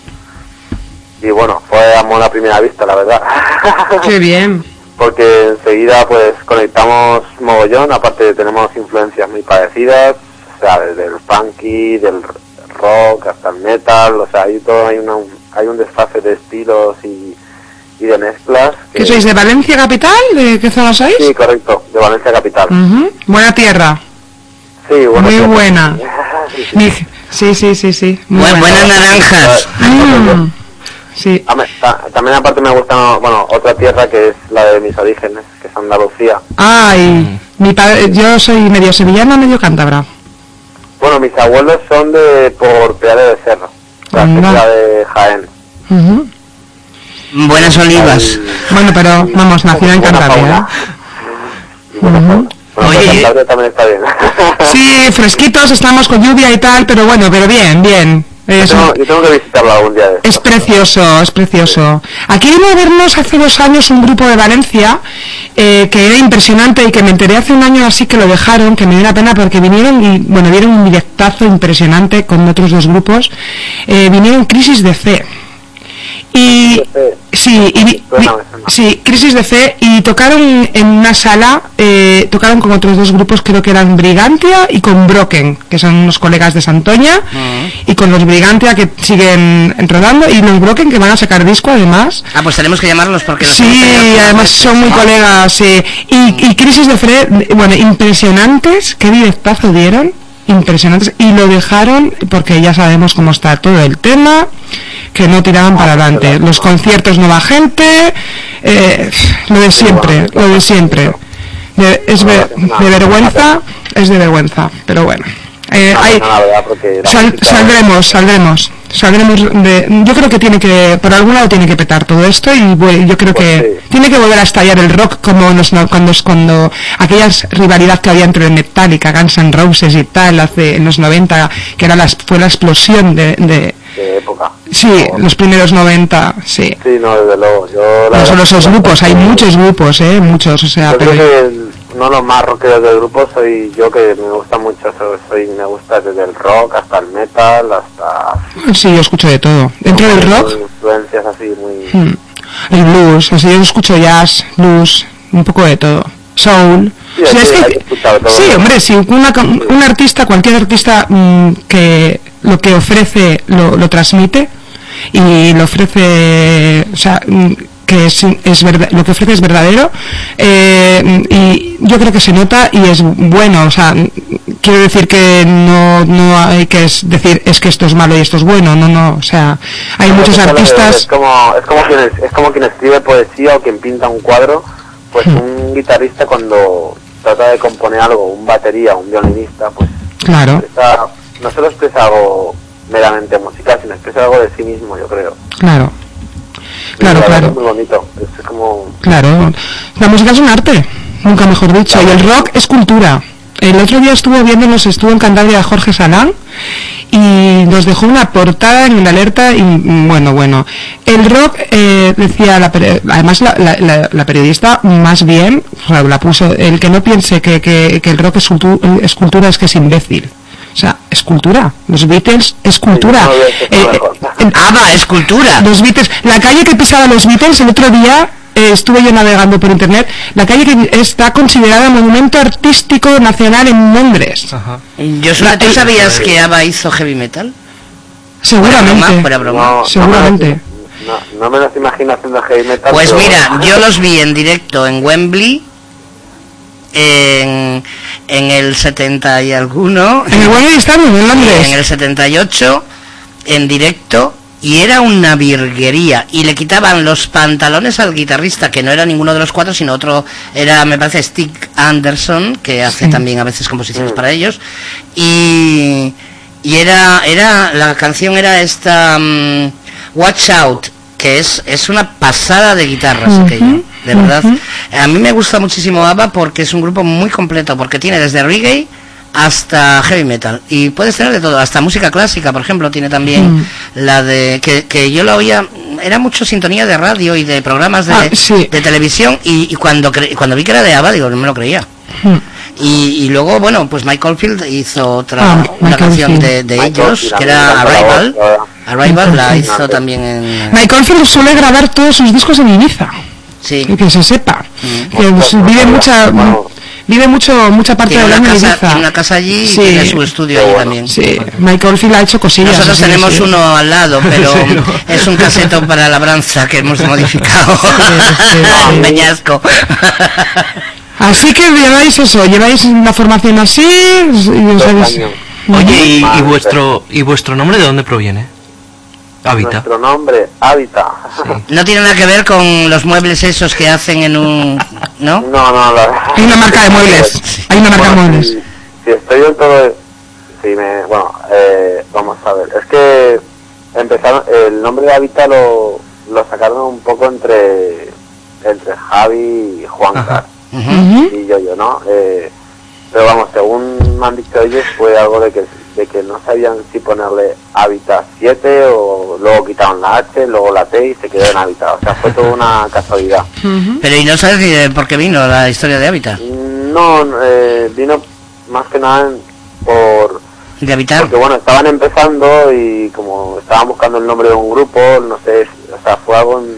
y bueno, fue amor a primera vista, la verdad. Qué bien. Porque enseguida pues conectamos mogollón, aparte tenemos influencias muy parecidas, o sea, desde el funky, del rock hasta el metal, o sea, hay todo, hay, una, hay un desfase de estilos y, y de mezclas. ¿Qué sois de Valencia capital? ¿De qué zona sois? Sí, correcto, de Valencia Capital. Ujú. Buena tierra. Sí, bueno. Muy buena. Sí, sí. Sí, sí, sí, sí. Muy Bu- buena. buenas naranjas. Mm, Sí. Ah, También aparte me gusta, bueno, otra tierra que es la de mis orígenes, que es Andalucía. Ay, mi padre, yo soy medio sevillana, medio cántabra. Bueno, mis abuelos son de por Peare de Cerro, la de Jaén. Buenas olivas. Bueno, pero vamos, nacido en Cantabria. Oye, pues y- Cantabria también está bien. Sí, fresquitos, estamos con lluvia y tal, pero bueno, pero bien, bien. Es, yo, tengo, yo tengo que visitarlo algún día de es estos. precioso, es precioso. Aquí vino a vernos hace dos años un grupo de Valencia eh, que era impresionante y que me enteré hace un año así que lo dejaron, que me dio una pena porque vinieron y, bueno, dieron un directazo impresionante con otros dos grupos. Eh, vinieron Crisis de Fe. Y sí, y sí, Crisis de Fe y tocaron en una sala, eh, tocaron con otros dos grupos, creo que eran Brigantia y con Broken, que son unos colegas de Santoña, y con los Brigantia que siguen rodando y los Broken que van a sacar disco además. Ah, pues tenemos que llamarlos porque los Sí, además son muy colegas, sí. Y, y Crisis de Fe, bueno, impresionantes, qué directazo dieron, impresionantes, y lo dejaron porque ya sabemos cómo está todo el tema, que no tiraban para adelante. Los conciertos no va gente, eh, lo de siempre, lo de siempre. De- es de vergüenza, es de vergüenza, pero bueno. Eh, hay- Sal- saldremos, saldremos, de, yo creo que tiene que, por algún lado tiene que petar todo esto y bueno, yo creo que Pues sí. tiene que volver a estallar el rock como nos, no- cuando, cuando aquella rivalidad que había entre Metallica, Guns N' Roses y tal, hace, en los 90, que era la, fue la explosión de, de de época. sí, los primeros 90, sí. Sí, no, desde luego. Yo, la No solo esos grupos, hay muchos grupos, eh, muchos, o sea, pero... que uno de los más rockeros del grupo soy yo, que me gusta mucho, soy, soy- me gusta desde el rock hasta el metal, hasta... Sí, yo escucho de todo. Dentro del rock, Influencias así muy... Mm. El blues, así yo escucho jazz, blues, un poco de todo. Soul. Sí, O sea, hay es que- que- hay que escuchar todo. sí, hombre, si una, un artista, cualquier artista mm, que lo que ofrece lo, lo transmite y lo ofrece, o sea, mm, que es, es verdad, lo que ofrece es verdadero eh, y yo creo que se nota y es bueno, o sea, quiero decir que no, no hay que es decir es que esto es malo y esto es bueno, no, no, o sea, hay muchos Es artistas como, es como quien, es como quien escribe poesía o quien pinta un cuadro, pues un guitarrista cuando trata de componer algo, un batería, un violinista, pues Claro, expresa- no solo expresa algo meramente musical, sino expresa algo de sí mismo, yo creo. claro, Claro, claro. Es muy bonito, es como... claro. La música es un arte, nunca mejor dicho, y el rock es cultura. El otro día estuvo viéndonos, estuvo en Cantabria Jorge Salán y nos dejó una portada en la alerta y mm, bueno, bueno. El rock, eh, decía, la, además la, la- la- la periodista más bien, o sea, la puso, el que no piense que, que- que el rock es, cultu- es cultura es que es imbécil. O sea, es cultura. Los Beatles es cultura. no Eh, eh, mejor. ABBA es cultura. los Beatles, la calle que pisaba los Beatles el otro día eh, estuve yo navegando por internet, la calle que está considerada monumento artístico nacional en Londres. Ajá. Yo solo, ¿Tú sabías que ABBA hizo heavy metal? Seguramente. Fuera broma, fuera broma. No, Seguramente. No, no me imagino haciendo heavy metal. Pues pero- mira, yo los vi en directo en Wembley en, en el 70 y alguno. En el Wembley Stadium, en Londres. En el 78 en directo y era una virguería y le quitaban los pantalones al guitarrista que no era ninguno de los cuatro sino otro era me parece Stig Anderson que hace Sí. también a veces composiciones para ellos y y era era la canción era esta mm, Watch Out que es es una pasada de guitarras aquello de verdad a mí me gusta muchísimo ABBA porque es un grupo muy completo porque tiene desde reggae hasta heavy metal y puedes tener de todo hasta música clásica por ejemplo tiene también Mm. la de que, que yo la oía era mucho sintonía de radio y de programas de, Ah, sí. de televisión y, y cuando cre- cuando vi que era de ABBA digo no me lo creía. Y, y luego bueno pues Michael Field hizo otra Ah, una canción Field. de, de ellos Field, que era la Arrival la. Arrival la hizo Field. también en Michael Field suele grabar todos sus discos en Ibiza. sí Que, que se sepa. Mm. Que pues, vive mucha vive mucho mucha parte tiene año en casa, Ibiza. tiene una casa allí y Sí. tiene su estudio allí también Sí, Michael Field ha hecho cosillas. Nosotros tenemos sí. uno al lado, pero Sí, ¿no? es un caseto para labranza que hemos modificado. sí, Un sí. peñasco. Así que lleváis eso, lleváis una formación así y os habéis-. Oye, ¿y, vuestro y vuestro nombre de dónde proviene? Hábitat. Nuestro nombre, Hábitat. No tiene nada que ver con los muebles esos que hacen en un... ¿No? No, no, la Hay una marca de muebles. Hay una marca de muebles. Si, si estoy del todo... Si me, bueno, eh, vamos a ver. Es que empezaron... El nombre de Hábitat lo, lo sacaron un poco entre entre Javi y Juan Ajá. Ujú. y yo, yo, ¿no? Eh, pero vamos, según me han dicho ellos, fue algo de que, de que no sabían si ponerle Hábitat 7 o luego quitaron la H, luego la T y se quedó en Hábitat. O sea, fue toda una casualidad. Pero ¿y no sabes ni de por qué vino la historia de Hábitat? No, eh, vino más que nada por... De Habitar. Porque bueno, estaban empezando y como estaban buscando el nombre de un grupo, no sé, o sea, fue algo... en-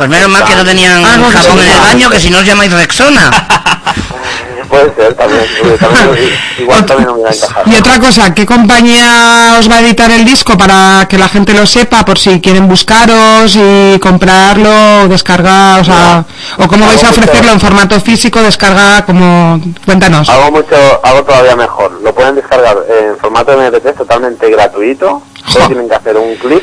Pues menos mal que no tenían Ah, no, jabón sí. en el baño, que si no os llamáis Rexona. Puede ser también, también- igual también no me hubiera encajado. Y otra cosa, ¿qué compañía os va a editar el disco para que la gente lo sepa por si quieren buscaros y comprarlo, descargar, o sea, o cómo vais a ofrecerlo en formato físico, descarga, como, cuéntanos. Algo mucho, algo todavía mejor. Lo pueden descargar en formato de MP3 totalmente gratuito. Solo tienen que hacer un clip.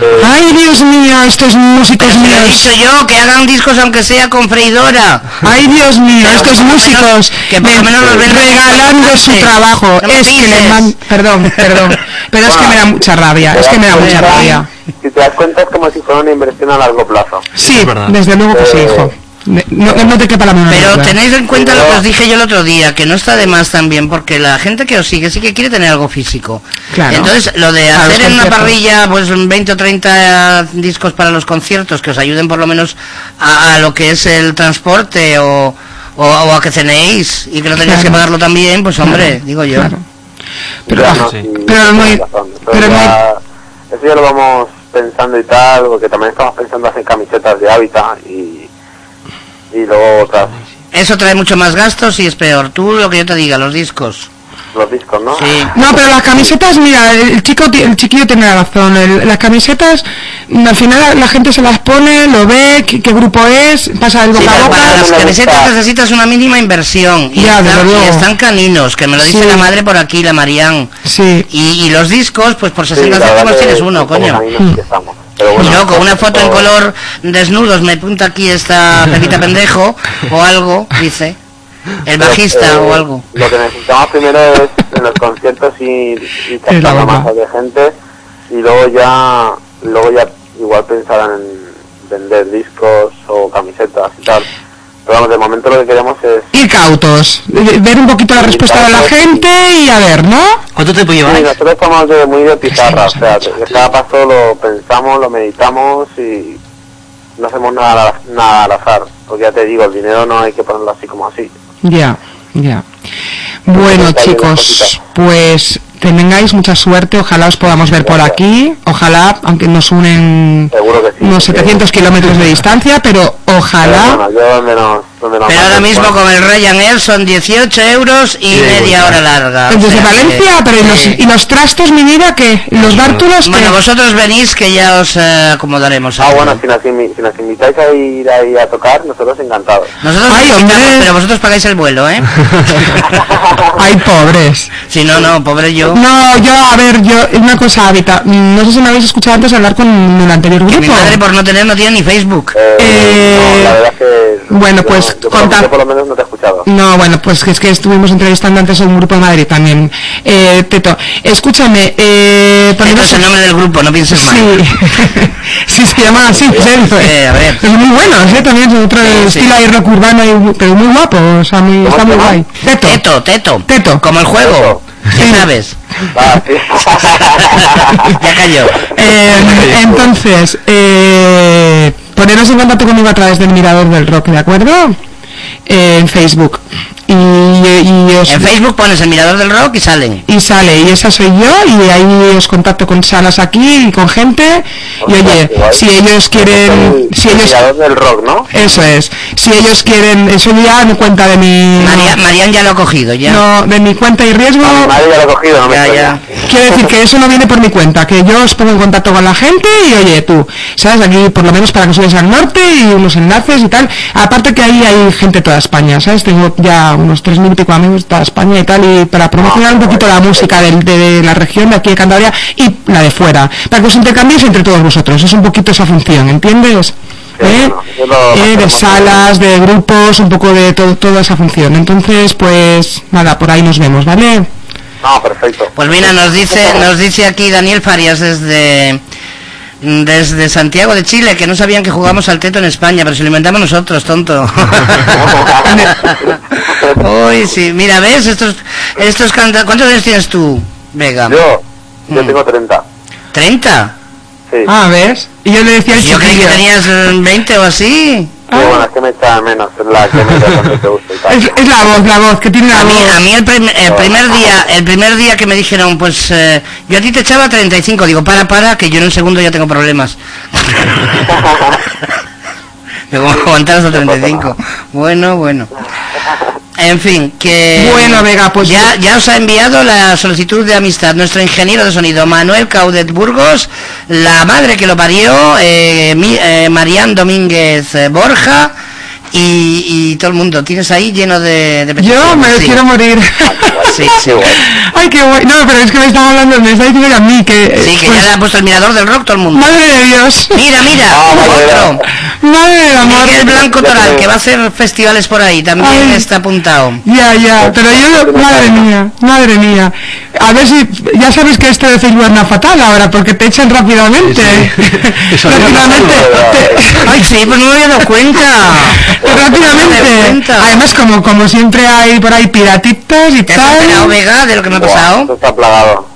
Eh, Ay, Dios mío, estos músicos lo he míos. dicho yo, que hagan discos aunque sea con freidora. Ay, Dios mío, Pero estos músicos menos- que por lo me- menos los regalando su trabajo. No es que le man... Perdón, perdón. Pero es que me da mucha rabia, es que me da mucha rabia. Si te das cuenta es como si fuera una inversión a largo plazo. Sí, desde luego que sí, Eh, hijo. Ne- No, no te quepa la menor Pero tenéis en cuenta lo que os dije yo el otro día, que no está de más también, porque la gente que os sigue sí que quiere tener algo físico. Claro. Entonces, lo de hacer en una parrilla pues 20 o 30 discos para los conciertos que os ayuden por lo menos a, a lo que es el transporte o, o, o a que cenéis y que no tengáis Claro. que pagarlo también, pues hombre, Claro, digo yo. claro. Pero- no, sí. sí, pero ya- Eso ya lo vamos pensando y tal, porque también estamos pensando hacer camisetas de hábitat y, y luego otras. Eso trae mucho más gastos y es peor. Tú lo que yo te diga, los discos. los discos, ¿no? Sí. No, pero las camisetas, mira, el chico, ti- el chiquillo tiene razón. el- las camisetas, mm, al final la, la gente se las pone, lo ve, qué, qué grupo es, pasa el Sí, boca a boca. para las camisetas necesitas una mínima inversión. Y, Ya, están, y están caninos, que me lo dice Sí. la madre por aquí, la Marián. Sí. Y, y los discos, pues por Sí, 60 la verdad céntimos tienes uno, coño. Pero Y bueno, yo con una foto en color desnudos me apunta aquí esta Pepita Pendejo o algo, dice. El Pero, bajista eh, o algo. Lo que necesitamos primero es en los conciertos ir, ir Es la masas de gente y luego ya, luego ya igual pensar en vender discos o camisetas y tal. Pero vamos, de momento lo que queremos es... Ir cautos, ver un poquito la respuesta de la gente y a ver, ¿no? ¿Cuánto tiempo Sí, lleváis? nosotros estamos de, muy de pizarra, o sea, cada paso lo pensamos, lo meditamos y no hacemos nada, al- nada al azar. Porque ya te digo, el dinero no hay que ponerlo así como así. Ya, ya. Bueno, chicos, pues que tengáis mucha suerte, ojalá os podamos ver por aquí, ojalá, aunque nos unen sí. unos 700 kilómetros de distancia, pero Pero ojalá... bueno, yo nos Pero ahora mismo con el Ryanair son 18 euros y media hora larga. o Desde que- Valencia, pero ¿y los, y los trastos, mi vida, qué? ¿Y ¿Los bártulos, qué? Bueno, vosotros venís que ya os eh, acomodaremos. Ah, algo. bueno, si nos, invi- si nos invitáis a ir ahí a tocar, nosotros encantados. Nosotros Ay, invitamos, pero vosotros pagáis el vuelo, ¿eh? Ay, pobres. Si no, no, pobre yo. No, yo, a ver, yo, una cosa, Habita, no sé si me habéis escuchado antes hablar con el anterior Que grupo. mi madre por no tener no tiene ni Facebook. Eh, Eh, no, la verdad es que... bueno, pues, yo, por lo- conta- yo por lo menos no te he escuchado. No, bueno, pues que es que estuvimos entrevistando antes a un grupo de Madrid también. Eh, Teto, escúchame, eh, ponemos- es el nombre del grupo, no pienses mal. Sí, sí, se llama así, en serio. Eh, a ver. Es muy bueno, ¿eh? También es otro Sí, sí. estilo ahí rock urbano, y- pero muy guapo, o sea, muy, está muy guay. Teto. Teto, teto. Teto. Como el juego. Sí. Ya sabes. Ah, sí. ya cayó. Eh, entonces, eh, poneros en contacto conmigo a través del Mirador del Rock, ¿de acuerdo? Eh, en Facebook. Y, y os- En Facebook pones el mirador del rock y salen. y sale, y esa soy yo, y ahí os contacto con salas aquí y con gente, y oye, Igual. si ellos quieren, El- si el ellos, mirador del rock, ¿no? eso es, si ellos quieren, eso ya en cuenta de mi, María, Marian ya lo ha cogido, ya. no, de mi cuenta y riesgo, madre ya lo ha cogido, no me Ya, ya. Quiero decir que eso no viene por mi cuenta, que yo os pongo en contacto con la gente y oye, tú, sabes, aquí por lo menos para que subes al norte y unos enlaces y tal, aparte que ahí hay gente de toda España, sabes, tengo ya unos tres mil y pico amigos de toda España y tal, y para promocionar un poquito la música de, de la región de aquí de Cantabria y la de fuera, para que os intercambiéis entre todos vosotros, es un poquito esa función, ¿entiendes? ¿Eh? Eh, de salas, de grupos, un poco de todo, toda esa función. Entonces, pues nada, por ahí nos vemos, ¿vale? No, perfecto. Pues mira, nos dice, nos dice aquí Daniel Farias desde desde Santiago de Chile que no sabían que jugamos al teto en España, pero se lo inventamos nosotros, tonto. Uy, sí, mira, ¿ves? Estos estos canta ¿Cuántos años tienes tú, Vega? Yo, yo Mm. tengo 30. ¿30? Sí. Ah, ¿ves? Y yo le decía al Yo creí que tenías eh, 20 o así. Sí, bueno, es que me menos, la que me echa cuando te gusta y tal. Es, es la voz, la voz, que tiene la A mí, voz. a mí el, prim- el primer día, el primer día que me dijeron, pues eh, yo a ti te echaba 35, digo, para, para, que yo en el segundo ya tengo problemas. Digo, ¿cómo aguantar hasta 35? Bueno, bueno. En fin, que... Bueno, Vega, pues- Ya, ya os ha enviado la solicitud de amistad nuestro ingeniero de sonido, Manuel Caudet Burgos, la madre que lo parió, eh, mi- eh, Marián Domínguez Borja, y, y todo el mundo. Tienes ahí lleno de... de Yo me sí. quiero morir. Sí, sí. Ay, qué guay. No, pero es que me estaba hablando, me está diciendo que a mí, que... Sí, que pues, ya le ha puesto el mirador del rock todo el mundo. Madre de Dios. Mira, mira, Ah, otro. Madre del amor. Miguel Blanco Toral, que va a hacer festivales por ahí, también Ay. está apuntado. Ya, ya, pero yo, madre mía, madre mía. A ver si, ya sabes que esto de Facebook anda fatal ahora, porque te echan rápidamente. Eso rápidamente. te- Ay, sí, pues no me había dado cuenta. No dado rápidamente. cuenta. Además, como, como siempre hay por ahí piratitas y ¿Te has enterado, tal. Vega, de lo que me ha pasado? está plagado.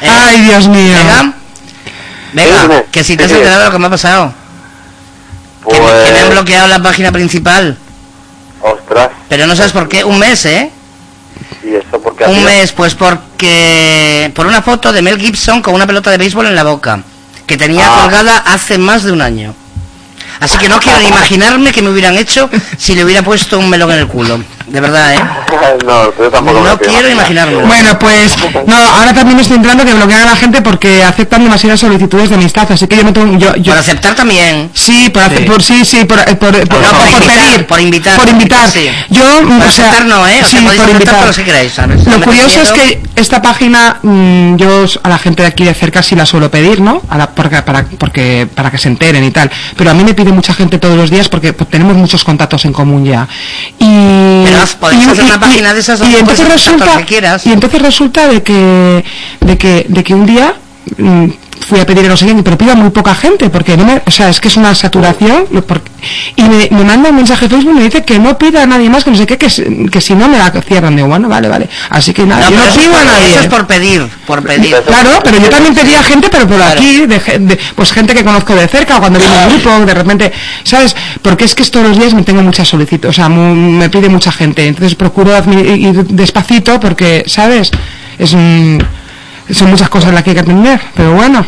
¿Eh? Ay, Dios mío. Vega, Vega, que si te has enterado de lo que me ha pasado. Que, Pues, me- que me han bloqueado la página principal. ostras, Pero no sabes por qué, un mes, ¿eh? ¿Y eso por qué ha Un mes, pues porque... Por una foto de Mel Gibson con una pelota de béisbol en la boca, que tenía Ah. colgada hace más de un año. Así que no quiero ni imaginarme que me hubieran hecho si le hubiera puesto un melón en el culo. De verdad, ¿eh? no, yo tampoco me No quiero imaginarlo. Bueno, pues no, ahora también estoy entrando que bloquean a la gente porque aceptan demasiadas solicitudes de amistad, así que yo no tengo yo, yo Por aceptar también. Sí, por, hacer- Sí. por sí, sí, por, eh, por, por- No, por por invitar, pedir, por invitar. por invitar. Sí. Yo, mm, Por o sea, aceptar no, ¿eh? O sí, por invitar. todo lo que queráis, ¿sabes? Lo me curioso es que esta página, mm, yo a la gente de aquí de cerca sí la suelo pedir, ¿no? A la, porque, para, porque, para que se enteren y tal. Pero a mí me pide mucha gente todos los días porque pues, tenemos muchos contactos en común ya. Y, Pero haz- podéis y- hacer y- una página de esas y entonces resulta, que quieras. y entonces resulta de que, de que, de que un día mm, fui a pedir no sé qué, pero pido a muy poca gente, porque no me, o sea, es que es una saturación, y me, me manda un mensaje Facebook y me dice que no pida a nadie más, que no sé qué, que, que si no me la cierran, digo, bueno, vale, vale, así que nada, No, yo no pido a nadie. Eso es por pedir, por pedir. Claro, pero yo también pedía gente, pero por aquí, de, pues gente que conozco de cerca, o cuando viene un grupo, de repente, ¿sabes? Porque es que todos los días me tengo muchas solicitudes, o sea, mu- me pide mucha gente, entonces procuro ir despacito porque, ¿sabes? Es un- son muchas cosas las que hay que atender, pero bueno,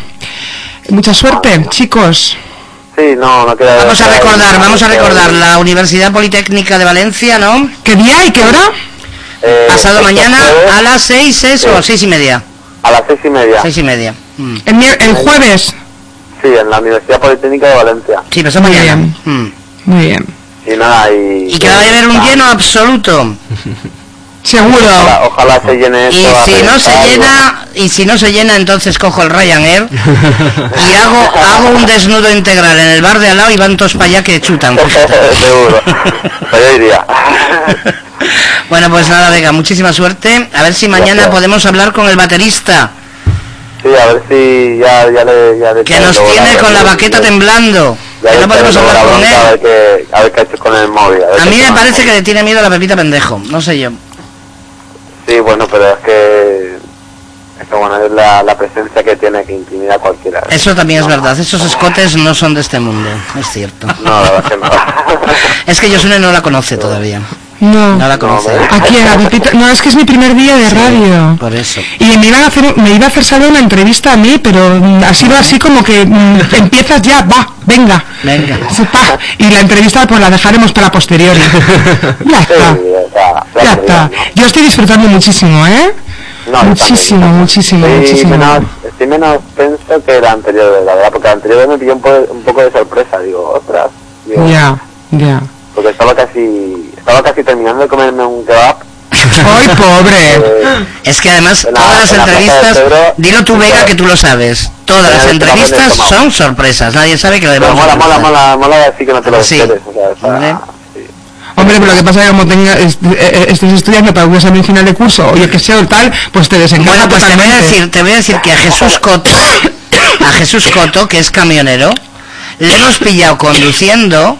mucha suerte, chicos. Sí, no, no queda... Vamos a recordar, vamos a recordar la Universidad Politécnica de Valencia, ¿no? ¿Qué día y qué hora? Eh, Pasado este mañana jueves, a las seis, ¿es? O seis y media. A las seis y media. Seis y media. Mm. El, el jueves. Sí, en la Universidad Politécnica de Valencia. Sí, pasado Muy mañana. bien. Mm. Muy bien. Y nada, y... Y que va a haber un lleno absoluto. Seguro. Ojalá, ojalá se llene Y esto a si no se llena, y si no se llena, entonces cojo el Ryanair y hago, hago un desnudo integral en el bar de al lado y van todos para allá que chutan. Seguro. Pues yo iría. Bueno, pues nada, venga, muchísima suerte. A ver si mañana Gracias. podemos hablar con el baterista, Sí, a ver si ya, ya le... Ya le que nos tiene con la baqueta temblando. Ya Que no podemos hablar la con A él. a ver qué ha hecho con el móvil. A qué mí me parece que le tiene miedo a la Pepita Pendejo, no sé yo. Sí, bueno, pero es que... Es que bueno, es la, la presencia que tiene que intimida a cualquiera. Eso también es verdad, esos escotes no son de este mundo, es cierto. No, la verdad es que no. Es que Josune no la conoce todavía, No. no la conoce. Aquí en la Pepita- No, es que es mi primer día de radio. Por eso. Y me iban a hacer, me iba a hacer saber una entrevista a mí, pero mm, ha sido así como que mm, empiezas ya, va, venga. Venga. Pa. Y la entrevista pues la dejaremos para posteriori. ya Sí, está, ya, ya ya está. Yo estoy disfrutando muchísimo, ¿eh? No, muchísimo, también. muchísimo, Estoy muchísimo. menos, estoy menos tenso que la anterior la verdad, porque la anterior me pilló un, po- un poco de sorpresa, digo, ostras, Ya, ya. porque estaba casi, estaba casi terminando de comerme un kebab. ¡Ay, pobre! eh, Es que además En la- todas las en la entrevistas, Pedro, dilo tú Vega que tú lo sabes, todas las entrevistas son sorpresas, nadie sabe que lo demás mola, mola, mola, mola así que no te lo Sí. esperes, o sea, está- Hombre. sí. Hombre, pero lo que pasa es que como tenga, est- eh, eh, estés estudiando para un examen final de curso, o yo que sé, o tal, pues te desencaja Bueno, pues te voy a decir, te voy a decir que a Jesús Coto, a Jesús Coto, que es camionero, le hemos pillado conduciendo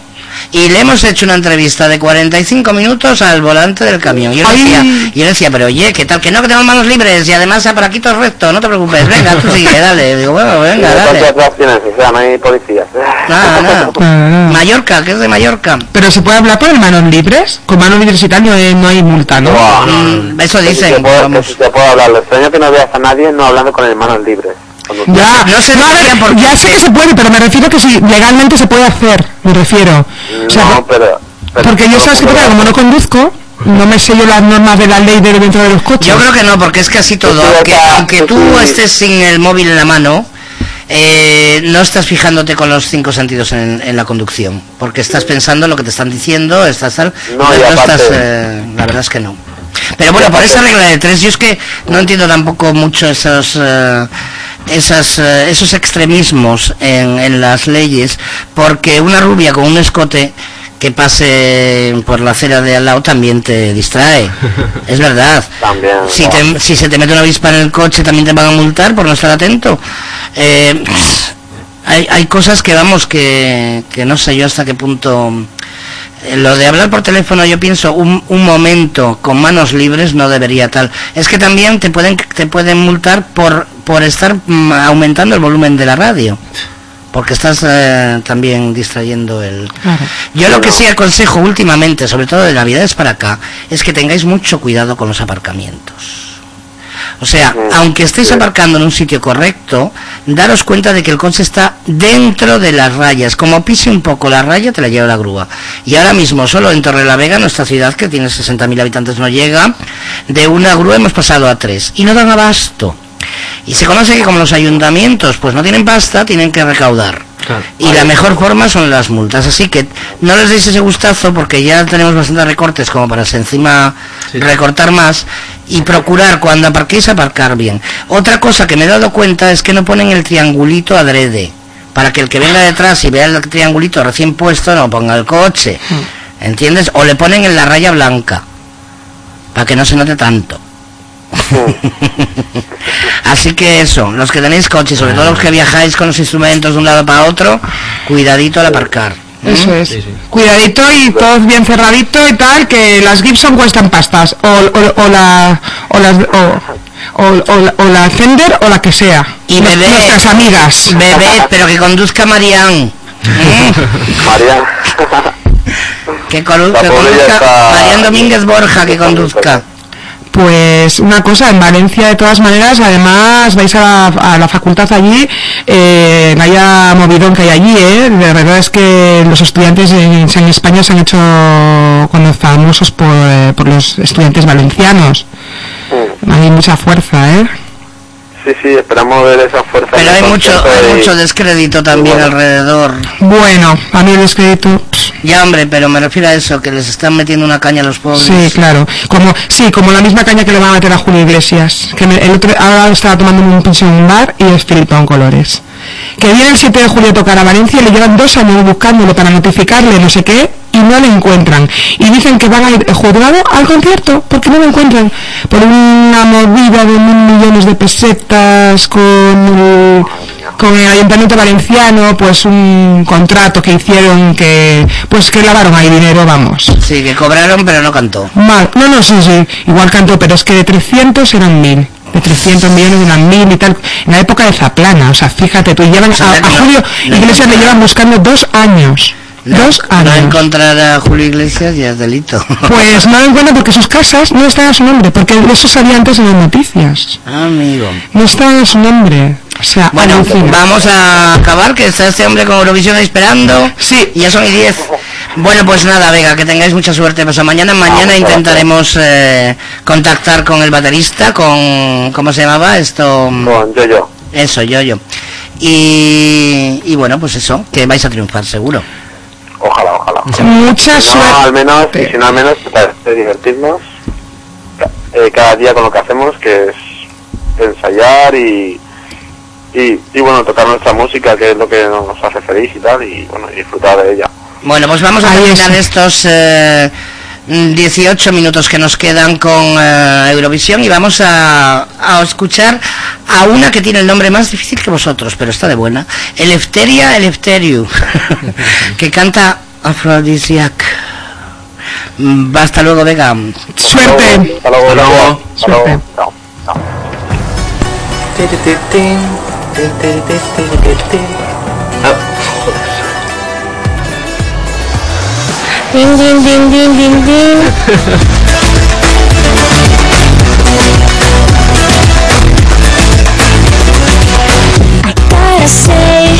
y le hemos hecho una entrevista de 45 minutos al volante del camión. Yo le Ay. decía, yo le decía, pero oye, ¿qué tal? Que no, que tenemos manos libres y además por aquí todo es recto, no te preocupes, venga, tú sigue, dale. Digo, bueno, venga, Y dale. ¿Cuántas opciones? O sea, no hay policías. Nada, nada. Mallorca, que es de Mallorca. Pero se puede hablar por manos libres, con manos libres y tal no hay, no hay multa, ¿no? Buah. Mm, eso Que si dicen, puedo, que vamos. si te puedo hablar, lo extraño que no veas a nadie no hablando con el manos libres. Cuando- Ya, No se a ver, ya sé que se puede, pero me refiero que si legalmente se puede hacer, me refiero. O sea, no, pero, pero- porque yo sabes que como no conduzco, no me sé yo las normas de la ley de dentro de los coches. Yo creo que no, porque es casi todo. Aunque, aunque tú estés sin el móvil en la mano, eh, no estás fijándote con los cinco sentidos en, en la conducción, porque estás pensando en lo que te están diciendo, estás tal, No, y estás, eh, la verdad es que no. Pero bueno, por esa regla de tres, yo es que no entiendo tampoco mucho esos eh, esas, eh, esos extremismos en, en las leyes, porque una rubia con un escote que pase por la acera de al lado también te distrae. Es verdad. También, Si, te- si se te mete una avispa en el coche también te van a multar por no estar atento. Eh, hay, hay cosas que vamos que, que no sé yo hasta qué punto lo de hablar por teléfono yo pienso un, un momento con manos libres no debería tal es que también te pueden te pueden multar por por estar mm, aumentando el volumen de la radio porque estás eh, también distrayendo el Claro. yo lo que sí aconsejo últimamente sobre todo de navidades para acá es que tengáis mucho cuidado con los aparcamientos O sea, aunque estéis aparcando en un sitio correcto, daros cuenta de que el coche está dentro de las rayas. Como pise un poco la raya, te la lleva la grúa. Y ahora mismo, solo en Torrelavega, nuestra ciudad, que tiene 60.000 habitantes, no llega, de una grúa hemos pasado a tres. Y no dan abasto. Y se conoce que como los ayuntamientos pues no tienen pasta, tienen que recaudar. Y la mejor forma son las multas. Así que no les deis ese gustazo porque ya tenemos bastantes recortes como para encima recortar más y procurar cuando aparquéis aparcar bien. Otra cosa que me he dado cuenta es que no ponen el triangulito adrede. Para que el que venga detrás y vea el triangulito recién puesto no ponga el coche. ¿Entiendes? O le ponen en la raya blanca. Para que no se note tanto. Así que eso, los que tenéis coche, sobre todo los que viajáis con los instrumentos de un lado para otro, cuidadito al aparcar. Eso es. Cuidadito y todo bien cerradito y tal, que las Gibson cuestan pastas. O, o- o la, o, las, o, o- o la- o la Fender o la que sea. Y bebé, Nuestras amigas. bebé, pero que conduzca. Que, colu- La que ya conduzca Marián Domínguez Borja, que conduzca. Pues una cosa, en Valencia de todas maneras, además vais a la, a la facultad allí, eh, vaya movidón que hay allí, ¿eh? De verdad es que los estudiantes en, en España se han hecho cuando famosos por, eh, por los estudiantes valencianos. Hay mucha fuerza, ¿eh? Sí, sí, esperamos ver esa fuerza. Pero hay mucho, hay y- mucho descrédito también bueno. alrededor. Bueno, a mí el descrédito... Ya, hombre, pero me refiero a eso, que les están metiendo una caña a los pobres. Sí, claro. Como, sí, como la misma caña que le van a meter a Julio Iglesias. Que me- el otro, ahora estaba tomando un pinche en un bar y es colores. Que viene el 7 de julio a tocar a Valencia y le llevan dos años buscándolo para notificarle no sé qué y no le encuentran. Y dicen que van a ir juzgado al concierto porque no lo encuentran. Por una movida de mil millones de pesetas con el, con el ayuntamiento valenciano, pues un contrato que hicieron que, pues que lavaron ahí dinero, vamos. Sí, que cobraron, pero no cantó. Mal, no, no, sí, sí, igual cantó, pero es que de 300 eran 1000. De 300 millones eran 1000 y tal. En la época de Zaplana, o sea, fíjate, tú llevan a, a Julio Iglesias le llevan buscando dos años. Dos No años. encontrar a Julio Iglesias ya es delito. Pues no lo encuentran porque sus casas no están a su nombre, porque eso salía antes en las noticias. Amigo. No están a su nombre. O sea, Bueno, alucina. vamos a acabar, que está este hombre con Eurovisión esperando. Sí. Ya son y 10. Bueno, pues nada, Vega, que tengáis mucha suerte. Pues mañana, mañana intentaremos eh, contactar con el baterista, con... ¿Cómo se llamaba esto? Con yo, yo. Eso, yo, yo. Y, y bueno, pues eso, que vais a triunfar seguro. Ojalá, ojalá. Mucha Si no, suerte. al menos, y si no, al menos, de divertirnos eh, cada día con lo que hacemos, que es ensayar y, y, y, bueno, tocar nuestra música, que es lo que nos hace feliz y tal, y bueno, disfrutar de ella. Bueno, pues vamos a terminar es. estos eh, 18 minutos que nos quedan con eh, Eurovisión y vamos a, a escuchar a una que tiene el nombre más difícil que vosotros, pero está de buena. Elefteria Elefteriu, que canta Aphrodisiac. Mm, Hasta luego, Vega. Suerte. Hasta luego. Hasta luego. Hasta luego. Suerte. Chao. Chao. Gotta say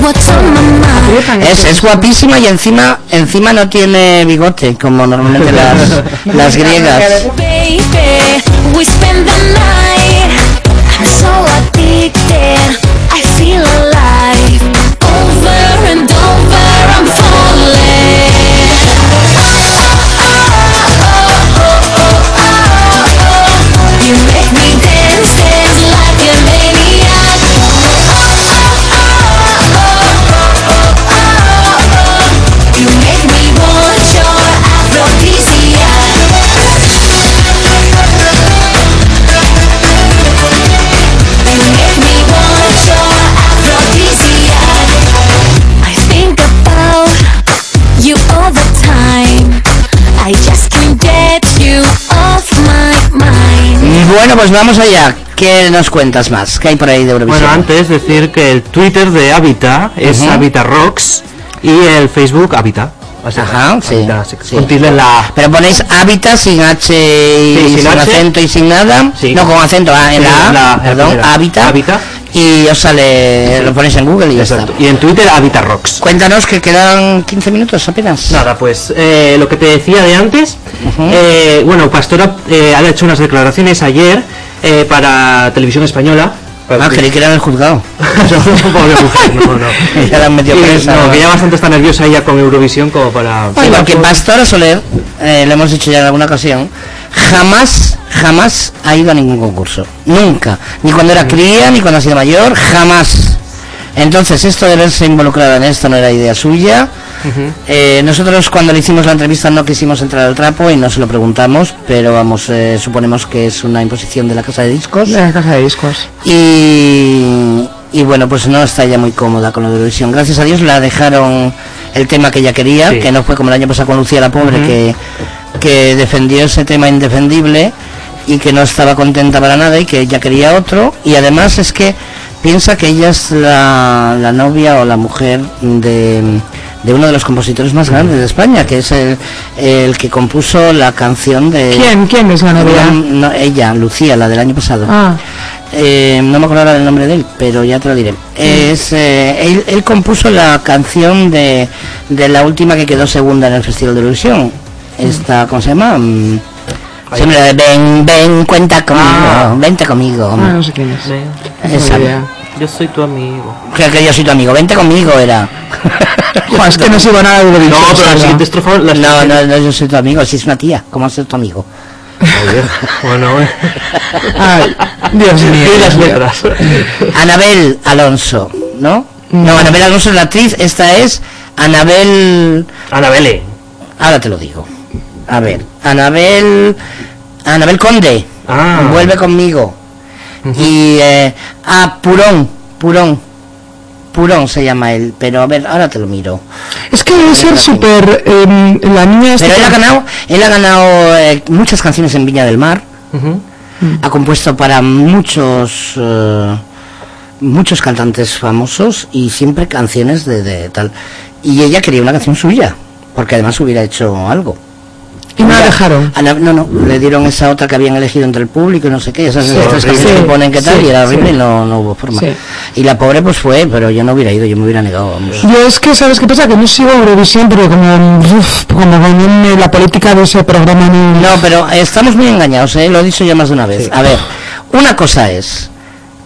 what's on my mind. Es, es guapísima y encima encima no tiene bigote, como normalmente las, las griegas. You make Bueno, pues vamos allá. ¿Qué nos cuentas más? ¿Qué hay por ahí de Eurovisión? Bueno, antes decir que el Twitter de Habita es. Habita Rocks y el Facebook Habita. a secas. Ajá, sí, la Pero ponéis hábitat sin H y Sí, sin sin, H. acento y sin nada. Sí. No, con acento ah, en la A, la- la perdón, hábitat. Hábitat. Y os sale, lo ponéis en Google y ya Exacto. está. Y en Twitter Habitat Rocks. Cuéntanos que quedan 15 minutos apenas. Nada, pues eh, lo que te decía de antes, eh, bueno, Pastora eh, ha hecho unas declaraciones ayer eh, para Televisión Española. Ah, creí que era el juzgado. No, no. Ya la han metido presa. no, que ya bastante está nerviosa ella con Eurovisión como para... Sí, porque Pastora Soler, eh, lo hemos dicho ya en alguna ocasión, jamás, jamás ha ido a ningún concurso. Nunca. Ni cuando era cría, ni cuando ha sido mayor, jamás. Entonces, esto de verse involucrada en esto no era idea suya. Eh, nosotros cuando le hicimos la entrevista no quisimos entrar al trapo y no se lo preguntamos, pero vamos, eh, suponemos que es una imposición de la casa de discos. De la casa de discos. Y, y bueno, pues no está ella muy cómoda con la Eurovisión. Gracias a Dios la dejaron el tema que ella quería, Sí. que no fue como el año pasado con Lucía la Pobre, que, que defendió ese tema indefendible y que no estaba contenta para nada y que ella quería otro. Y además es que piensa que ella es la, la novia o la mujer de, de uno de los compositores más grandes de España, que es el, el que compuso la canción de... ¿Quién? ¿Quién es la novia? No, ella, Lucía, la del año pasado. Ah, Eh, no me acuerdo ahora del nombre de él, pero ya te lo diré. Es, eh, él, él compuso la canción de, de la última que quedó segunda en el Festival de Eurovisión. Esta, ¿cómo se llama? Mm, siempre ven, ven, cuenta conmigo, Ah. vente conmigo. ah, no sé quién es. Esa. Yo soy tu amigo. Creo que yo soy tu amigo, vente conmigo era. Jo, es que no sigo nada de Eurovisión. No, pero la siguiente estrofa... La No, no, no, yo soy tu amigo, si es una tía, ¿cómo ser tu amigo? Bueno, eh. Ay, Dios mío. Y las letras. Anabel Alonso, ¿no? No, Anabel Alonso es la actriz, esta es Anabel... Anabele. Ahora te lo digo. A ver, Anabel... Anabel Conde, Ah. vuelve conmigo. Y... Eh, ah, Purón, Purón. Purón se llama él, pero a ver, ahora te lo miro. Es que debe ser súper... eh, la niña Pero él ha ganado, él ha ganado eh, muchas canciones en Viña del Mar. Ha compuesto para muchos eh, muchos cantantes famosos y siempre canciones de, de tal y ella quería una canción suya porque además hubiera hecho algo Y no la dejaron. Ana- no no le dieron esa otra que habían elegido entre el público y no sé qué esas Sí, que Sí, ponen que tal y era horrible y no, no hubo forma y la pobre pues fue pero yo no hubiera ido yo me hubiera negado vamos. Yo es que, ¿sabes qué pasa? Que no sigo Eurovisión, pero como, uf, como con la política de ese programa no... No, pero estamos muy engañados, ¿eh? lo he dicho ya más de una vez. A ver, una cosa es,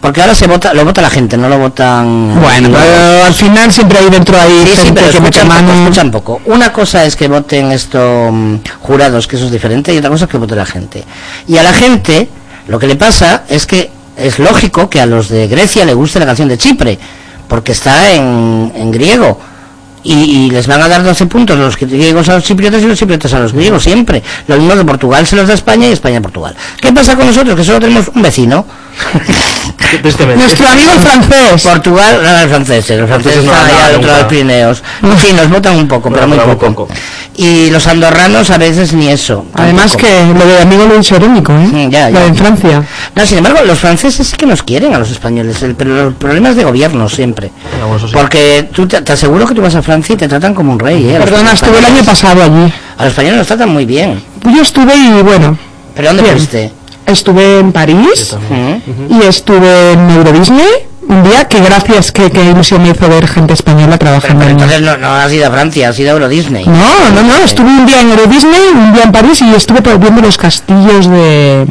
porque ahora se vota, lo vota la gente, no lo votan... Bueno, no. pero al final siempre hay dentro ahí Sí, sí, pero que escuchan poco, mano. escuchan poco. Una cosa es que voten estos mm, jurados, que eso es diferente, y otra cosa es que vote la gente. Y a la gente, lo que le pasa es que es lógico que a los de Grecia le guste la canción de Chipre, porque está en, en griego. Y, y les van a dar 12 puntos los griegos a los chipriotas y los chipriotas a los griegos, siempre. Lo mismo que Portugal se los da España y España a Portugal. ¿Qué pasa con nosotros? Que solo tenemos un vecino. Nuestro amigo el francés. Portugal, no, los franceses, los franceses no, están no, allá al otro lado de los Pirineos. Sí, nos votan un poco, pero muy Pero muy poco. poco. Y los andorranos a veces ni eso. Además que lo de amigo lo hizo irónico, ¿eh? Ya, Lo de en Francia. No, sin embargo, los franceses sí que nos quieren a los españoles, el- pero los problemas de gobierno siempre. Bueno, eso sí. Porque tú te, te aseguro que tú vas a Francia y te tratan como un rey, ¿eh? Perdona, estuve el año pasado allí. A los españoles nos tratan muy bien. Yo estuve y bueno, ¿Pero dónde fuiste? Estuve en París y estuve en Euro Disney un día que gracias que, que ilusión me hizo ver gente española Pero, trabajando pero en entonces no, no has ido a Francia, has ido a Euro Disney. No, no, no, estuve un día en Euro Disney, un día en París y estuve por- viendo los castillos de...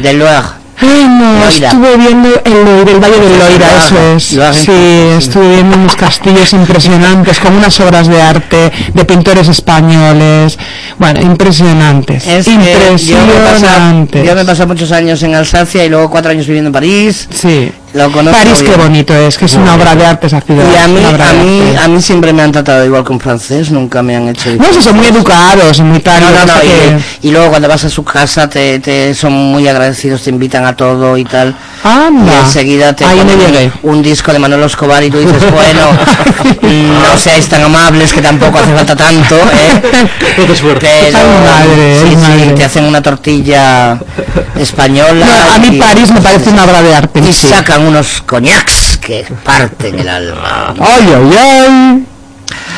Del Loire. Ay, no, Loira. estuve viendo el, Loira, el Valle del Loira, eso es. Sí, estuve viendo unos castillos impresionantes con unas obras de arte de pintores españoles. Bueno, impresionantes. Es que yo me, impresionantes. yo me he pasado muchos años en Alsacia y luego cuatro años viviendo en París. Sí. Lo conozco París, qué bien. bonito es, que es una obra de arte esa ciudad. Y a mí, a mí, a mí siempre me han tratado igual que un francés, nunca me han hecho... No, sí, son muy educados y muy tal. No, no, no, que- y, y luego cuando vas a su casa te, te son muy agradecidos, te invitan a todo y tal. Y Anda. enseguida te ponen un disco de Manolo Escobar y tú dices, bueno, no seáis tan amables que tampoco hace falta tanto, ¿eh? Pero Ay, madre, sí, ay, sí, madre. te hacen una tortilla española. No, a mí y- París me parece una obra de arte. Y sí. Unos coñacs que parten el alma. Ay, ay, ay.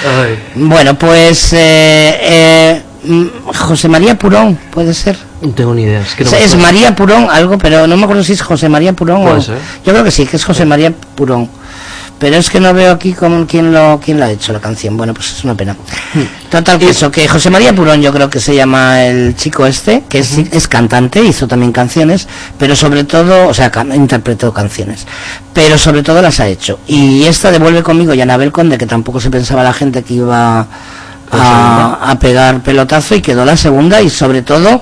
Ay, Bueno, pues eh, eh, mm, José María Purón, puede ser. no tengo ni idea. Es que no O sea, me es. María Purón, algo, pero no me acuerdo si es José María Purón Puede o. ser. Yo creo que sí, que es José María Purón. Pero es que no veo aquí con quién lo quién la ha hecho la canción. Bueno, pues es una pena. Hmm. Total que eso, que José María Purón yo creo que se llama el chico este, que es, es cantante, hizo también canciones, pero sobre todo, o sea, can- interpretó canciones, pero sobre todo las ha hecho. Y esta devuelve conmigo y Anabel Conde, que tampoco se pensaba la gente que iba a, a pegar pelotazo y quedó la segunda y sobre todo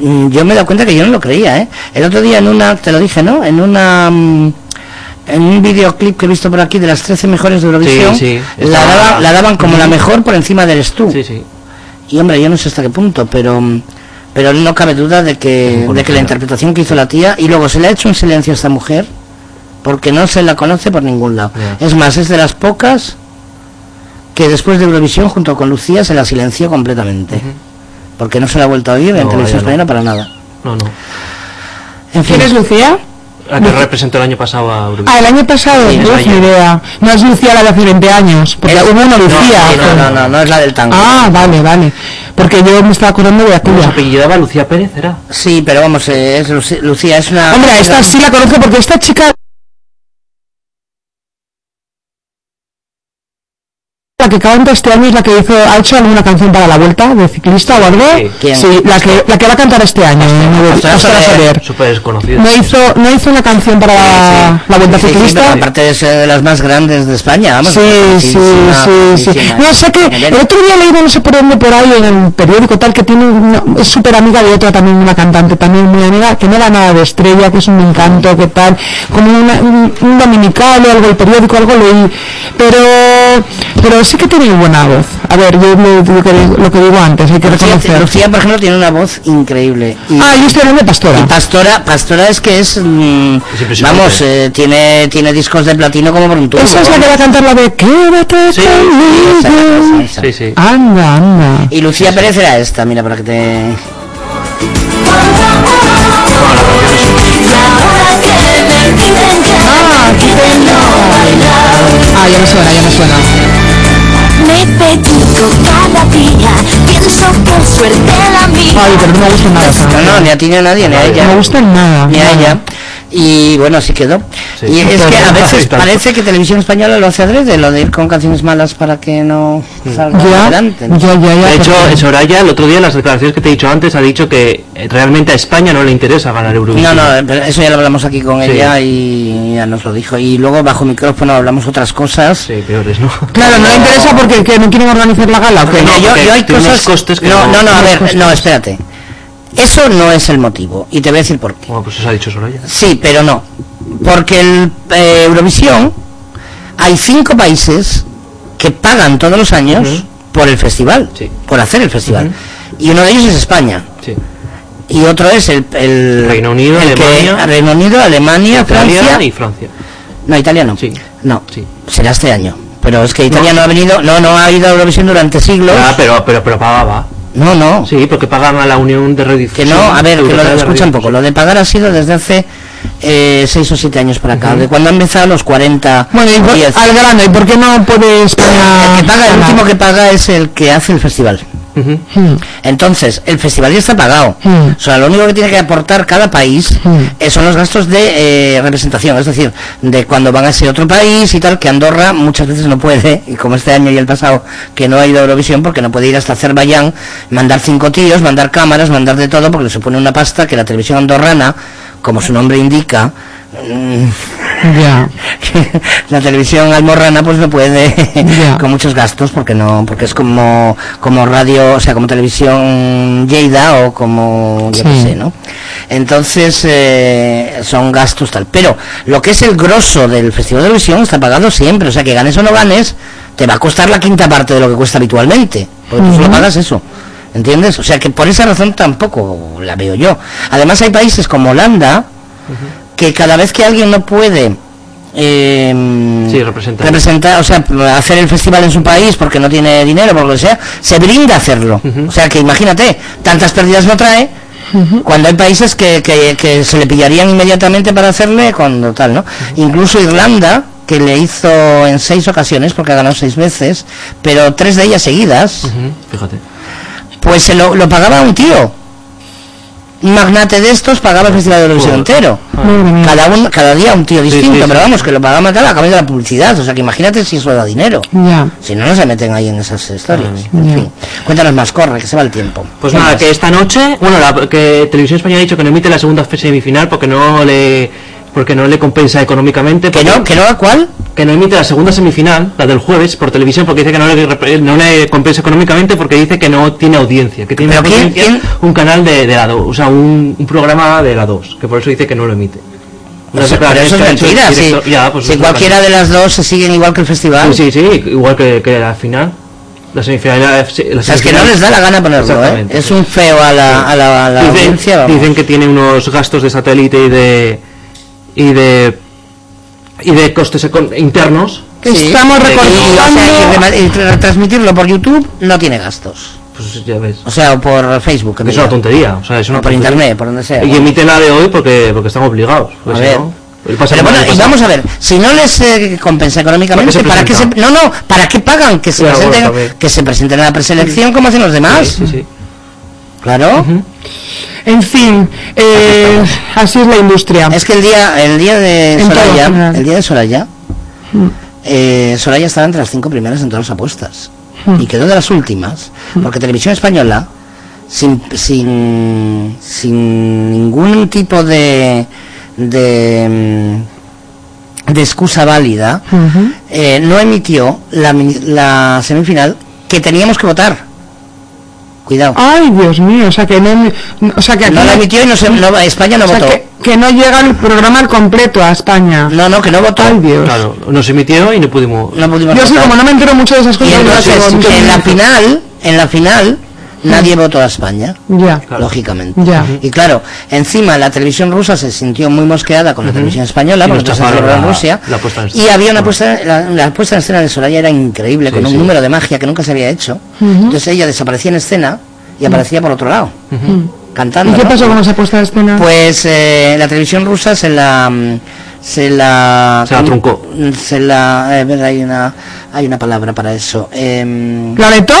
mm, yo me he dado cuenta que yo no lo creía, ¿eh? El otro día en una, te lo dije, ¿no? En una... en un videoclip que he visto por aquí de las 13 mejores de Eurovisión, sí, la, estaba- daban, la daban como la mejor por encima del Stu. Sí, sí. Y hombre, yo no sé hasta qué punto, pero pero no cabe duda de que, de que la interpretación que hizo la tía, y luego se le ha hecho en silencio a esta mujer, porque no se la conoce por ningún lado. Es más, es de las pocas que después de Eurovisión, junto con Lucía, se la silenció completamente. Porque no se la ha vuelto a oír en No, televisión ya no. española para nada. No, no. En fin. ¿Quién es Lucía? La que representó el año pasado a Eurovisión. Ah, el año pasado, Sí, no es ni idea. No es Lucía la de hace 20 años, porque Es- hubo una Lucía. No, no, hace- no, no, no es la del tango. Ah, vale, vale. Porque yo me estaba acordando de ¿Cómo se aquella. apellidaba Lucía Pérez? ¿Era? Sí, pero vamos, eh, es Lucía es una... Hombre, esta sí la conozco porque esta chica... La que canta este año es la que hizo, ha hecho alguna canción para la vuelta de ciclista o algo. Sí. ¿Quién? Sí, la que, la que va a cantar este año. Soler. Súper desconocido. No hizo, no hizo una canción para la, la vuelta ciclista. aparte de ser de las más grandes de España, vamos. Sí, sí, sí. No, sé que el otro día leí no sé por dónde por ahí en el periódico tal que tiene una- es súper amiga de otra también una cantante también muy amiga que no da nada de estrella que es un encanto que tal como una- un, un dominical o algo el periódico algo leí pero pero sí que tiene buena voz a ver yo lo, lo que, lo que digo antes hay que Lucía, reconocer Lucía, por ejemplo, tiene una voz increíble. Y, ah yo estoy hablando de Pastora y Pastora, Pastora es que es, mm, Es vamos, eh, tiene tiene discos de platino como por un tubo. esa es la que va a cantar la de quédate Sí, conmigo Esa, esa, esa. Sí, sí. anda anda Y Lucía Pérez era esta, mira, para que te... ah aquí tengo ah ya me suena ya me suena Me pellizco cada día, pienso que suerte la mía. ay pero no me gusta nada No, no, ni a ti ni a nadie, ni a No ella. me gusta nada. Ni a nada. ella. Y bueno, así quedó. Sí. Y es que a veces parece que Televisión Española lo hace adrede, lo de ir con canciones malas para que no salga Ya, adelante. ¿no? ya, ya, ya. De hecho, Soraya, el otro día en las declaraciones que te he dicho antes, ha dicho que eh, realmente a España no le interesa ganar Eurovisión. No, no, pero eso ya lo hablamos aquí con Sí. ella y ya nos lo dijo. Y luego bajo micrófono hablamos otras cosas. Sí, peores, ¿no? Claro, no le interesa porque que no quieren organizar la gala. ¿o qué? No, yo, yo hay cosas... costes que no, no- no, no, a ver, costes. no, espérate. Eso no es el motivo. Y te voy a decir por qué. Bueno, pues eso ha dicho Soraya. Sí, pero no. Porque el eh, Eurovisión hay cinco países que pagan todos los años por el festival, Sí. por hacer el festival. Y uno de ellos es España. Sí. Y otro es el, el Reino Unido, el que- Alemania, Reino Unido, Alemania, Italia Francia. y Francia. No, Italia no. Sí. No, Sí. será este año. Pero es que Italia no, ha venido, no, no ha ido a Eurovisión durante siglos. Ah, pero, pero, pero pagaba. No, no. Sí, porque pagan a la Unión de Que Redifusión. no, a ver, que lo escucha un poco. Lo de pagar ha sido desde hace eh, seis o siete años para acá. De cuando han empezado los 40. Bueno, y por- 10. al grano, ¿y por qué no puede España El que paga, el último que paga es el que hace el festival. Entonces, el festival ya está pagado. O sea, lo único que tiene que aportar cada país eh, son los gastos de eh, representación, es decir, de cuando van a ese otro país y tal, que Andorra muchas veces no puede, y como este año y el pasado, que no ha ido a Eurovisión porque no puede ir hasta Azerbaiyán, mandar cinco tíos, mandar cámaras, mandar de todo, porque le supone una pasta que la televisión andorrana, como su nombre indica, Ya. la televisión almorrana pues no puede Ya. con muchos gastos porque no porque es como como radio o sea como televisión Lleida o como yo qué sé no entonces eh, son gastos tal. Pero lo que es el grosso del festival de televisión está pagado siempre. O sea que ganes o no ganes te va a costar la quinta parte de lo que cuesta habitualmente. Porque tú solo pagas eso. ¿entiendes? o sea que por esa razón tampoco la veo yo. Además hay países como Holanda que cada vez que alguien no puede eh, Sí, representar. representar, o sea, hacer el festival en su país porque no tiene dinero, por lo que sea, se brinda a hacerlo. O sea, que imagínate, tantas pérdidas no trae, cuando hay países que, que, que se le pillarían inmediatamente para hacerle cuando tal, ¿no? Incluso Irlanda, que le hizo en seis ocasiones, porque ha ganado seis veces, pero tres de ellas seguidas, Fíjate. pues se lo, lo pagaba un tío. Un magnate de estos pagaba el Festival de Eurovisión entero. Cada, un, cada día un tío distinto, sí, pero sí. vamos, que lo pagaba tal a cambio de la publicidad. O sea, que imagínate si eso da dinero. Ya. Si no, no se meten ahí en esas historias. En fin. Cuéntanos más, corre, que se va el tiempo. Pues ¿Qué nada, más? que esta noche, bueno, la, que Televisión Española ha dicho que no emite la segunda semifinal porque no le porque no le compensa económicamente. ¿Que no? ¿Que no a cuál? que no emite la segunda semifinal, la del jueves, por televisión, porque dice que no le, rep- no le compensa económicamente porque dice que no tiene audiencia, que tiene ¿Pero quién- quién? un canal de, de la 2, o sea, un, un programa de la 2, que por eso dice que no lo emite. Unas Pero declaraciones eso es mentira. Si, director- ya, pues si cualquiera de las dos se siguen igual que el festival. Sí, sí, sí, igual que, que la final. La semifinal. La, la O sea, es que semifinal- no les da la gana ponerlo, ¿eh? Es un feo a la, a la, a la Dicen, audiencia. vamos. dicen que tiene unos gastos de satélite y de y de y de costes internos Sí. Estamos Y, o recortando. sea, y rema- y retransmitirlo por YouTube no tiene gastos. pues ya ves O sea, o por Facebook. que es me una tontería o sea es una O por tontería. internet, por donde sea. y emiten la de hoy porque porque están obligados A ver. no, Pero bueno, y vamos a ver, si no les eh, compensa económicamente, ¿Para qué se ¿para qué se, presentan? no, no, ¿para qué pagan que se presenten que se presenten a la preselección como hacen los demás? sí, sí, Claro. En fin, eh, así es la industria. Es que el día el día de En Soraya, el día de Soraya, eh, Soraya estaba entre las cinco primeras en todas las apuestas. Y quedó de las últimas porque Televisión Española sin sin sin ningún tipo de de mm, de excusa válida eh, no emitió la, la semifinal que teníamos que votar. Cuidado. Ay, Dios mío, o sea que no, o sea que aquí no la emitió y no se, no- España no o sea, votó. que, que no llega el programa al completo a España. No, no, que no votó. Ay, Dios. claro nos emitió y no pudimos No pudimos Yo sí, votar. como no me entero mucho de esas Y cosas, no entonces, mucho. en la final, en la final, nadie votó a España, Ya, lógicamente. ya. Y claro, encima la televisión rusa se sintió muy mosqueada con la televisión española, porque se celebró en Rusia. la puesta en y había una puesta, la, la puesta en escena de Soraya era increíble, Sí, con un sí. número de magia que nunca se había hecho. Entonces ella desaparecía en escena y aparecía por otro lado, cantando. ¿Y qué ¿no? pasó con esa puesta de escena? Pues eh, la televisión rusa se la mm, se la Se la truncó. se la eh, ver, hay una hay una palabra para eso. Em, ¿La vetó?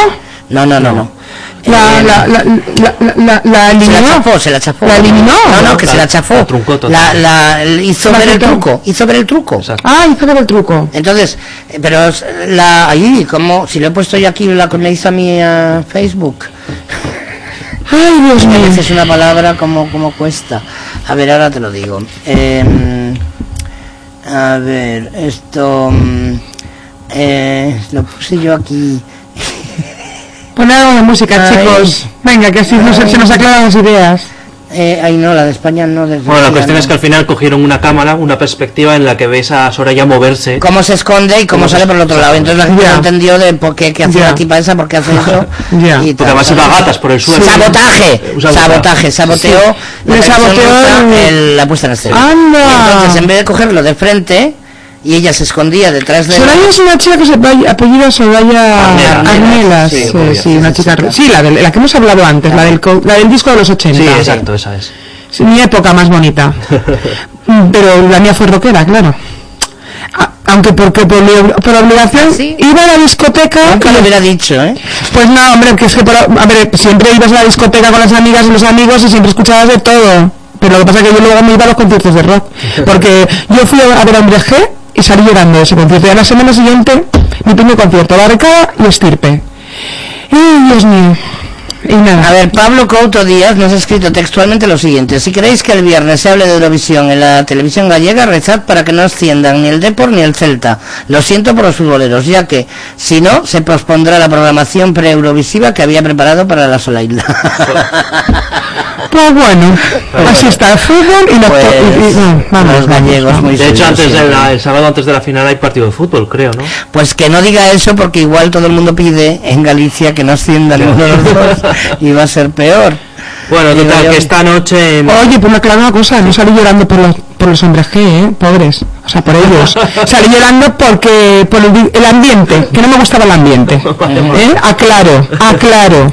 no, no, no, no. Eh, la, la, la, la, la, la se eliminó. la chafó, se la chafó. ¿La eliminó? No, no, que La- se la chafó. la. La, la- hizo La ver el truco, hizo ver el truco. Exacto. Ah, hizo ver el truco. Entonces, eh, pero es la ahí como si lo he puesto yo aquí la que me hizo a mi eh, Facebook. Ay, Dios mío. veces una palabra como, como cuesta. A ver, ahora te lo digo. Em, a ver, esto... mm, eh, lo puse yo aquí. Pon algo de música, Ay. chicos. Venga, que así nos- se nos aclaran las ideas. Eh, ay, no, la de España no. De bueno la cuestión no. es que al final cogieron una cámara una perspectiva en la que ves a Soraya moverse Cómo se esconde y cómo Cómo sale por el otro lado. Entonces la gente no entendió de por qué, qué hace Ya. la tipa esa, por qué hace eso. Ya. y porque además iba gatas por el suelo Sabotaje, Un sabotaje. sabotaje, saboteó, Sí. la saboteó el- el- la puesta en escena. ¡Anda! Y entonces en vez de cogerlo de frente y ella se escondía detrás de Soraya es una chica que se apell- apellida Soraya. Arnelas. Sí, Sí, una chica. sí, la, de, la que hemos hablado antes, la del, la del disco de los 80. sí exacto esa es mi época más bonita. Pero la mía fue rockera, claro. A- Aunque porque por, por obligación ¿Sí? iba a la discoteca Nunca lo hubiera dicho, ¿eh? Pues no, hombre, que es que por, a ver, siempre ibas a la discoteca con las amigas y los amigos y siempre escuchabas de todo. Pero lo que pasa es que yo luego me iba a los conciertos de rock. Porque yo fui a ver a Hombre G y salí llorando de ese concierto. Y a la semana siguiente, mi primer concierto, Barricada y Estirpe. ¡Ay, Dios mío! Y nada. A ver, Pablo Couto Díaz nos ha escrito textualmente lo siguiente. Si queréis que el viernes se hable de Eurovisión en la televisión gallega, rezad para que no asciendan ni el Depor ni el Celta. Lo siento por los futboleros, ya que, si no, se pospondrá la programación pre-eurovisiva que había preparado para la sola isla. Pues bueno, así está el fútbol y los... Pues, y- y- no, vamos, los gallegos vamos. muy de hecho antes de la, el sábado antes de la final hay partido de fútbol creo no Pues que no diga eso porque igual todo el mundo pide en Galicia que no ascienda ninguno de los dos va a ser peor. bueno total yo. que esta noche en- Oye, pues me aclaro una cosa, no salí llorando por los, por los hombres G, ¿eh? pobres, o sea, por ellos. Salí llorando porque, por el, el ambiente, que no me gustaba el ambiente. ¿eh? Aclaro, aclaro.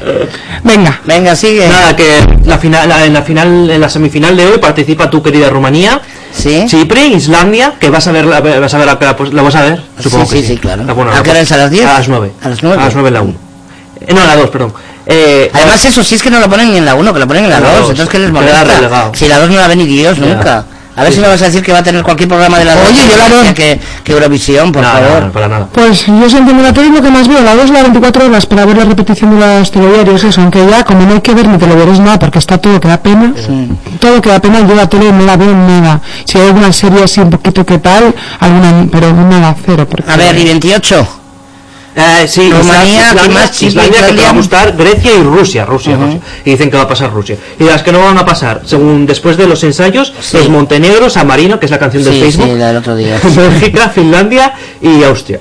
Venga, Venga, sigue. Nada, que la final, la- en la final, en la semifinal de hoy participa tu querida Rumanía ¿Sí? Chipre, Islandia, que vas a ver, la, vas a ver la, la, la vas a ver, supongo Sí, que sí, sí, claro. La- bueno, ¿A qué hora es? ¿A las 10? A las 9. ¿A las 9? A las 9 en la 1. Eh, no, a la 2, perdón. Eh, Además eso sí es que no lo ponen ni en la 1, que lo ponen en la En la 2, dos. entonces que les molesta. Si la 2 no la ve ni Dios Ya. nunca. A ver Sí, si me vas a decir que va a tener cualquier programa de la 2. Oye, yo la veo. Que, que Eurovisión, por no, favor. no, no, para nada. Pues yo siempre en la tele lo que más veo, la 2 la 24 horas para ver la repetición de los telediarios, eso, aunque ya como no hay que ver ni telediarios nada, porque está todo que da pena, todo que da pena, yo la tele no la veo nada. Si hay alguna serie así un poquito que tal, alguna, pero nada, cero. Porque... A ver, y 28. Eh, sí, Rumanía, Islandia, que te va a gustar Grecia y Rusia, Rusia, Rusia. Y dicen que va a pasar Rusia. Y las que no van a pasar, según después de los ensayos, Sí. es Montenegro, San Marino, que es la canción del Sí, Facebook, sí, la del otro día. Bélgica, Finlandia y Austria.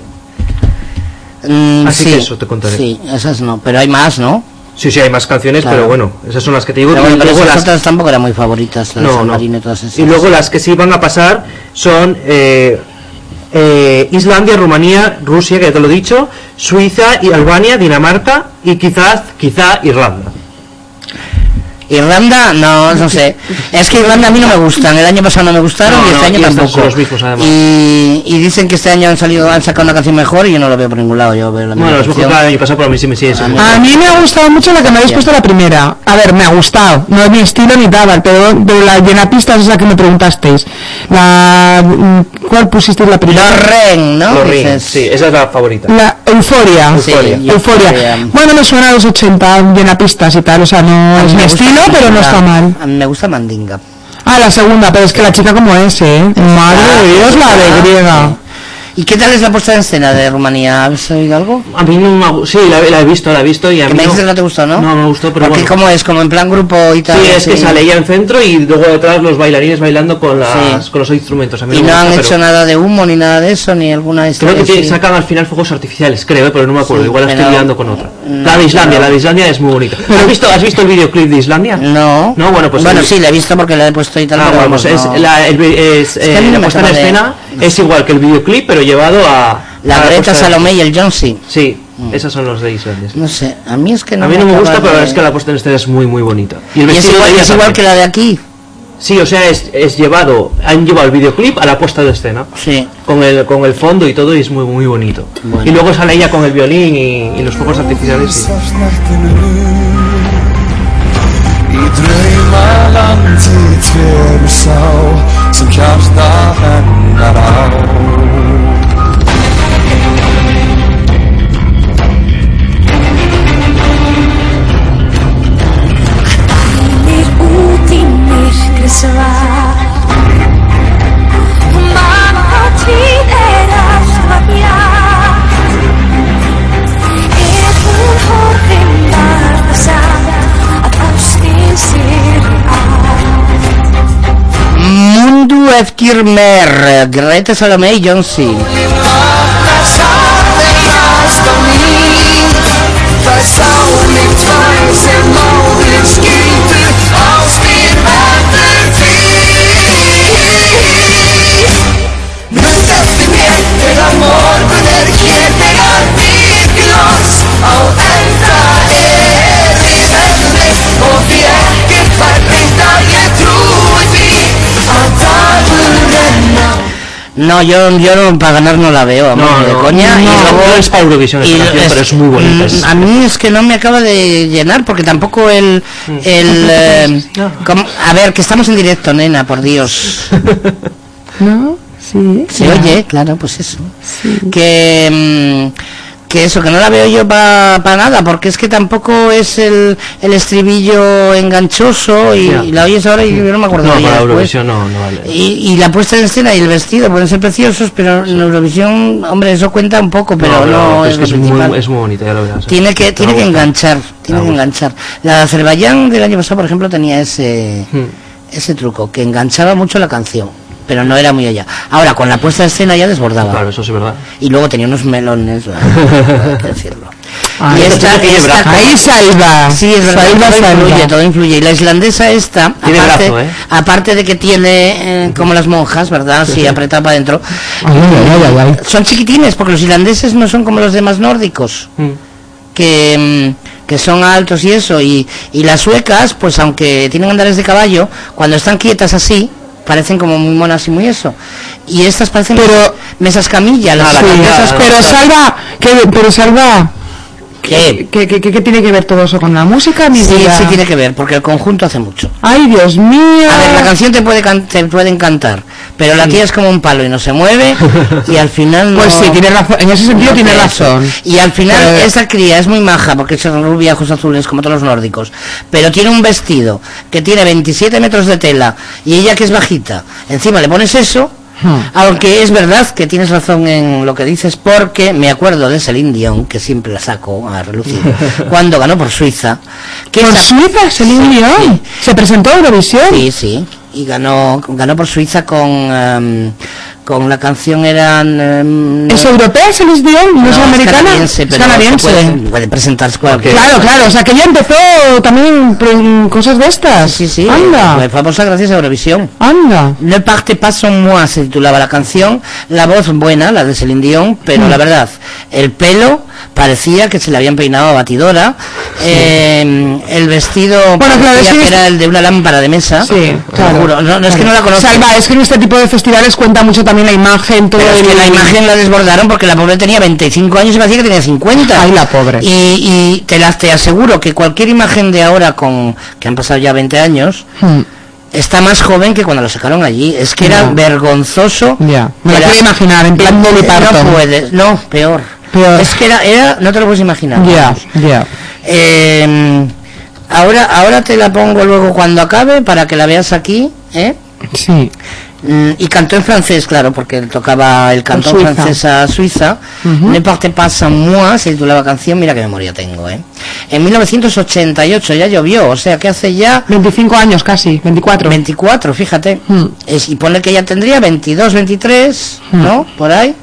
Mm, Así sí, que eso te contaré. Sí, esas no, pero hay más, ¿no? Sí, sí, hay más canciones, Claro. pero bueno, esas son las que te digo. Pero bueno, y luego las, otras tampoco eran muy favoritas, las no, no. Y todas esas. Y luego las que sí van a pasar son eh, eh, Islandia, Rumanía, Rusia, que ya te lo he dicho, Suiza y Albania, Dinamarca y quizás, quizá Irlanda. Irlanda, no, no sé. Es que Irlanda a mí no me gustan. El año pasado no me gustaron No, y este no, año y tampoco. los mismos, además. y, y dicen que este año han salido, han sacado una canción mejor y yo no lo veo por ningún lado. Yo veo la Bueno, el año pasado, pero a mí sí me sigue. A mí me ha gustado mucho la que me habéis puesto la primera. A ver, me ha gustado. No es mi estilo ni tal, pero, pero la llenapistas es la que me preguntasteis. La, ¿Cuál pusisteis la primera? Lorraine, ¿no? Lorraine, sí, esa es la favorita. La euforia. Sí, euforia. Euphoria. Bueno, me suena a los 80 llenapistas y tal, o sea, no es mi me estilo, pero no está mal. A mí me gusta Mandinga. Ah, la segunda, pero es que la chica como es, ¿eh? Madre de Dios, la de griega. ¿Y qué tal es la puesta en escena de Rumanía? ¿Has oído algo? A mí no me sí, la, la he visto, la he visto y a Que mí me no, dices que no te gustó, ¿no? no me gustó, pero Porque bueno. como es, como en plan grupo y tal. Sí, es que sí. sale ella en centro y luego detrás los bailarines bailando con, las, Sí. con los instrumentos. A mí Y me no gusta, han hecho nada de humo ni nada de eso, ni alguna Creo historia que tiene- así. sacan al final fuegos artificiales, creo, eh, pero no me acuerdo. Sí, Igual la estoy liando con otra. no, la de Islandia, la de Islandia es muy bonita. ¿Has visto, ¿Has visto el videoclip de Islandia? No. No, bueno, pues Bueno, sí, la he visto porque la he puesto y tal. Ah, bueno, pues es no. la, el es, que eh, no la puesta en escena es igual que el videoclip, pero llevado a. La Greta Salomé y el John C. Sí, esos son los de Islandia. No sé, a mí es que no a mí no me gusta, pero es que la puesta en escena es muy, muy bonita. Y el Y es vestido igual, de ella es igual que la de aquí. Sí, o sea, es, es llevado, han llevado el videoclip a la puesta de escena. Sí. Con el, con el fondo y todo, y es muy, muy bonito. Bueno. Y luego sale ella con el violín y, y los fuegos artificiales. sí. Í draumalandi tveru sá sem hjarta hennar á. Bænir út í myrkrið svart Mundo eftir mer, Greta Salomé y John C. Skildu No, yo, yo no, para ganar no la veo, No, ni de no, coña. no, y luego, no es para Eurovisión esta canción, pero es muy bonita, es- mm, A mí es que no me acaba de llenar, porque tampoco el... el eh, como- a ver, que estamos en directo, nena, por Dios. ¿No? Sí. Se ya. oye, claro, pues eso. Que, mm, que eso, que no la veo yo para nada, porque es que tampoco es el, el estribillo enganchoso y, la oyes ahora y yo no me acuerdo No, de ella para después. Eurovisión no, no vale. Y, y la puesta en escena y el vestido pueden ser preciosos, pero en Eurovisión, hombre, eso cuenta un poco, pero no, es es, que es muy, es muy bonita, ya lo verás. Tiene que, tiene que enganchar, tiene que enganchar. La de Azerbaiyán del año pasado, por ejemplo, tenía ese, Hmm. ese truco, que enganchaba mucho la canción, pero no era muy allá. Ahora, con la puesta en escena ya desbordaba. Claro, eso sí es verdad. Y luego tenía unos melones, hay que decirlo. Ah, y esta, esta- brazo. Ahí salva. Sí, es verdad, Salva, todo salva. influye, todo influye. Y la islandesa esta, Tiene aparte, brazo, ¿eh? aparte de que tiene eh, como las monjas, ¿verdad? Sí, apretado para adentro. Ay, ay, ay, ay. Son chiquitines, porque los islandeses no son como los demás nórdicos, Mm. que, mm, que son altos y eso. Y, y las suecas, pues aunque tienen andares de caballo, cuando están quietas así, parecen como muy monas y muy eso. Y estas parecen Pero- mesas camilla, las Sí, mesas pero. Salva, ¿qué, pero Salva, ¿Qué? ¿qué, qué, qué- qué tiene que ver todo eso con la música, mi Sí, vida? sí tiene que ver, porque el conjunto hace mucho. Ay, Dios mío. A ver, la canción te puede, can- te puede encantar, pero la tía es como un palo y no se mueve y al final no... Pues sí, tiene razón, en ese sentido no tiene razón. eso. Y al final Pero- esa cría es muy maja porque es rubia, ojos azules como todos los nórdicos, pero tiene un vestido que tiene 27 metros de tela y ella que es bajita, encima le pones eso... Hmm. Aunque es verdad que tienes razón en lo que dices, porque me acuerdo de Celine Dion, que siempre la saco a relucir, cuando ganó por Suiza. Que ¿Por esa- Suiza, Celine Dion? ¿Se presentó a Eurovisión? Sí, sí. Y ganó, ganó por Suiza con, em, con la canción eran... em, ¿Es europea Celine Dion? ¿No, es americana? canadiense, es pero canadiense. se Puede, puede presentarse cualquier... Claro, claro, o sea que ella empezó también cosas de estas. Sí, sí, Anda, fue famosa gracias a Eurovisión. anda. Ne parte pas sans moi se titulaba la canción, la voz buena, la de Celine Dion, pero Mm. la verdad, el pelo parecía que se le habían peinado a batidora, eh, el vestido Bueno, claro, es que era el de una lámpara de mesa, Sí, claro. juro. no, no es que no la conozco. Salva, es que en este tipo de festivales cuenta mucho también la imagen, todo Pero es el- que la imagen la desbordaron porque la pobre tenía 25 años y parecía que tenía 50. Ay, la pobre. Y, y te, la, te aseguro que cualquier imagen de ahora, con que han pasado ya 20 años, Hmm, está más joven que cuando lo sacaron allí. Es que era vergonzoso. Ya, me la Era- quiero imaginar, en plan Dolly Parton. No puedes, no, peor. Peor. Es que era, era, no te lo puedes imaginar. Ya, ya. Eh, ahora, ahora te la pongo luego cuando acabe para que la veas aquí, ¿eh? Sí. Mm, y cantó en francés, claro, porque él tocaba el cantón Suiza. francés a Suiza. Ujú. Ne parte pas sans moi, se titulaba canción, mira qué memoria tengo, ¿eh? En 1988 ya llovió, o sea que hace ya 25 años casi, 24. 24, fíjate. Hmm. Es- y pone que ella tendría 22, 23, Hmm. ¿no? Por ahí.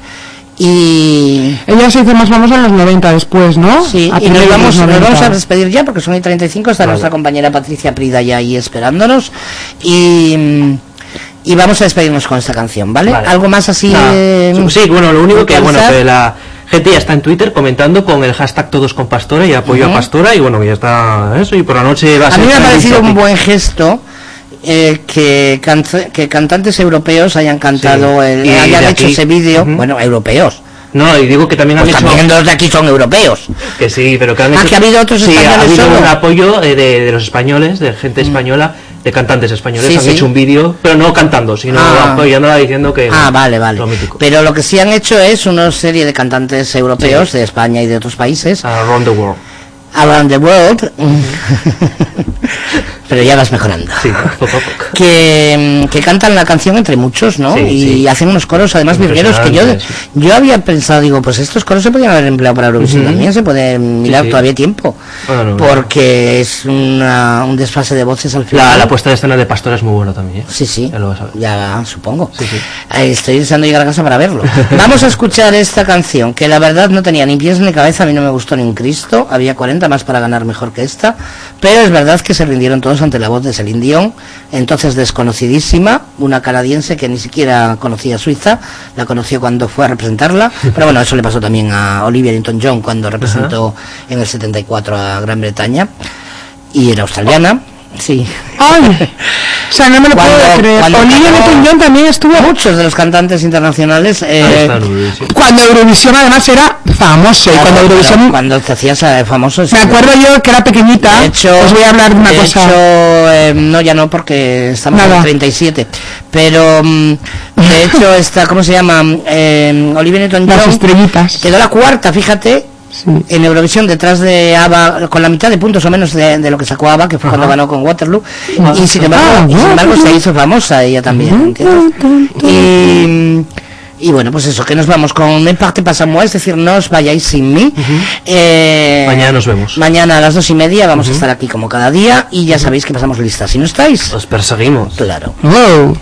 Y... Ella se hizo más famosa en los 90 después, ¿no? Sí, A y nos vamos, nos 90. vamos a despedir ya porque son y 35, está nuestra compañera Patricia Prida ya ahí esperándonos y, mm, y vamos a despedirnos con esta canción, ¿vale? Vale. Algo más así... Eh, sí, bueno, lo único que, bueno, que la gente ya está en Twitter comentando con el hashtag todos con Pastora y apoyo a Pastora y bueno, ya está eso y por la noche va a A ser mí me ha parecido un buen gesto eh, que, canc- que cantantes europeos hayan cantado, Sí. el- Y hayan hecho aquí- ese vídeo, bueno, europeos. No, y digo que también han Pues hecho también los de aquí son europeos. que sí, pero que han Ah, hecho que ha habido otros sí, ha españoles habido solo. un apoyo eh, de, de los españoles, de gente española, de cantantes españoles, Sí, han sí. hecho un vídeo, pero no cantando, sino Ah. apoyándola diciendo que Ah, vale, vale. Pero lo que sí han hecho es una serie de cantantes europeos de España y de otros países, Around the world. around the world, pero ya vas mejorando. Sí, poco a poco. que, que cantan la canción entre muchos, ¿no? Sí, y sí. hacen unos coros además virgueros que yo yo había pensado, digo, pues estos coros se podrían haber empleado para Eurovisión también, se puede mirar todavía tiempo, Bueno, no, porque es una- un desfase de voces al final. La, la puesta de escena de Pastora es muy buena también. ¿eh? Sí, sí, Ya lo vas a ver. ya supongo. Sí, sí. Ahí Estoy deseando llegar a casa para verlo. Vamos a escuchar esta canción, que la verdad no tenía ni pies ni cabeza, a mí no me gustó ni un Cristo, había 40 más para ganar mejor que esta, pero es verdad que se rindieron todos ante la voz de Celine Dion, entonces desconocidísima, una canadiense que ni siquiera conocía Suiza, la conoció cuando fue a representarla, pero bueno, eso le pasó también a Olivia Newton-John cuando representó en el 74 a Gran Bretaña, y era australiana, sí. Ay, sea, no me lo Cuando- puedo creer. cuando Olivia Newton-John también estuvo... Muchos de los cantantes internacionales eh, está. Cuando Eurovisión además era famoso y Claro, cuando Eurovisión... cuando te hacías eh, famoso. Me acuerdo yo que era pequeñita. de hecho os voy a hablar de una de cosa. hecho, eh, no ya no porque estamos Nada. en 37 pero mm, de hecho esta cómo se llama eh, Olivia Las Newton-John estrellitas. quedó la cuarta fíjate Sí. en Eurovisión detrás de ABBA con la mitad de puntos o menos de, de lo que sacó ABBA que fue cuando ganó con Waterloo y sin embargo, Ah, y sin embargo se hizo famosa ella también y y bueno, pues eso, que nos vamos con Me parte pasamos, es decir, no os vayáis sin mí. Eh, Mañana nos vemos. Mañana a las dos y media vamos a estar aquí como cada día y ya sabéis que pasamos listas. Si no estáis, Os perseguimos. claro. Wow.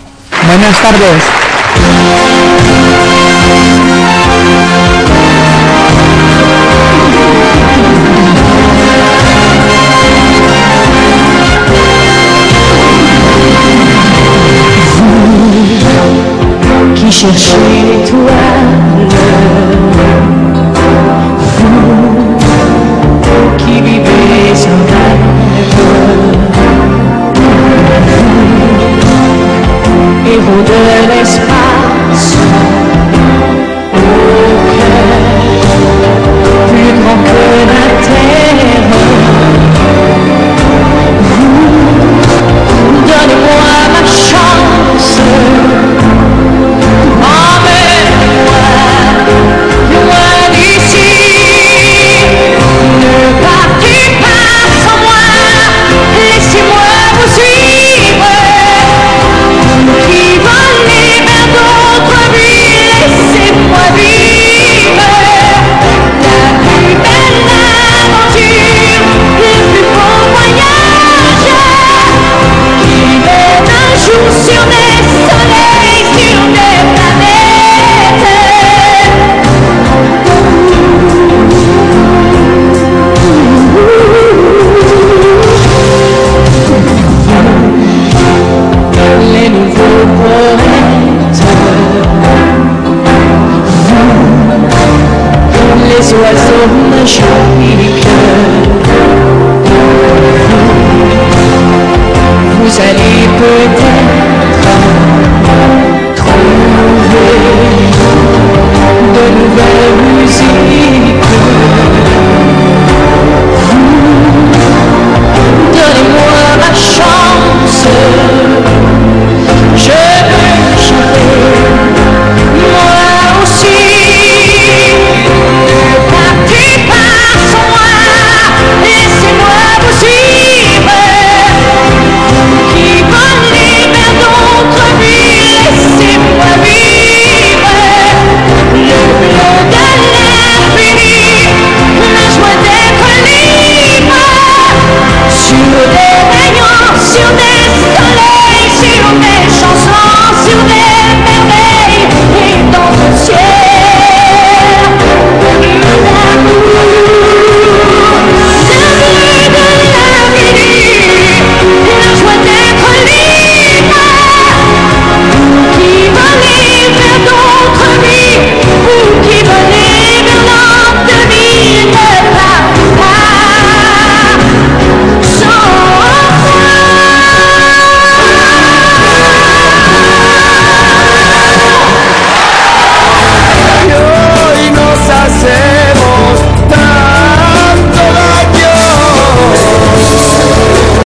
Buenas tardes. chercher l'étoile.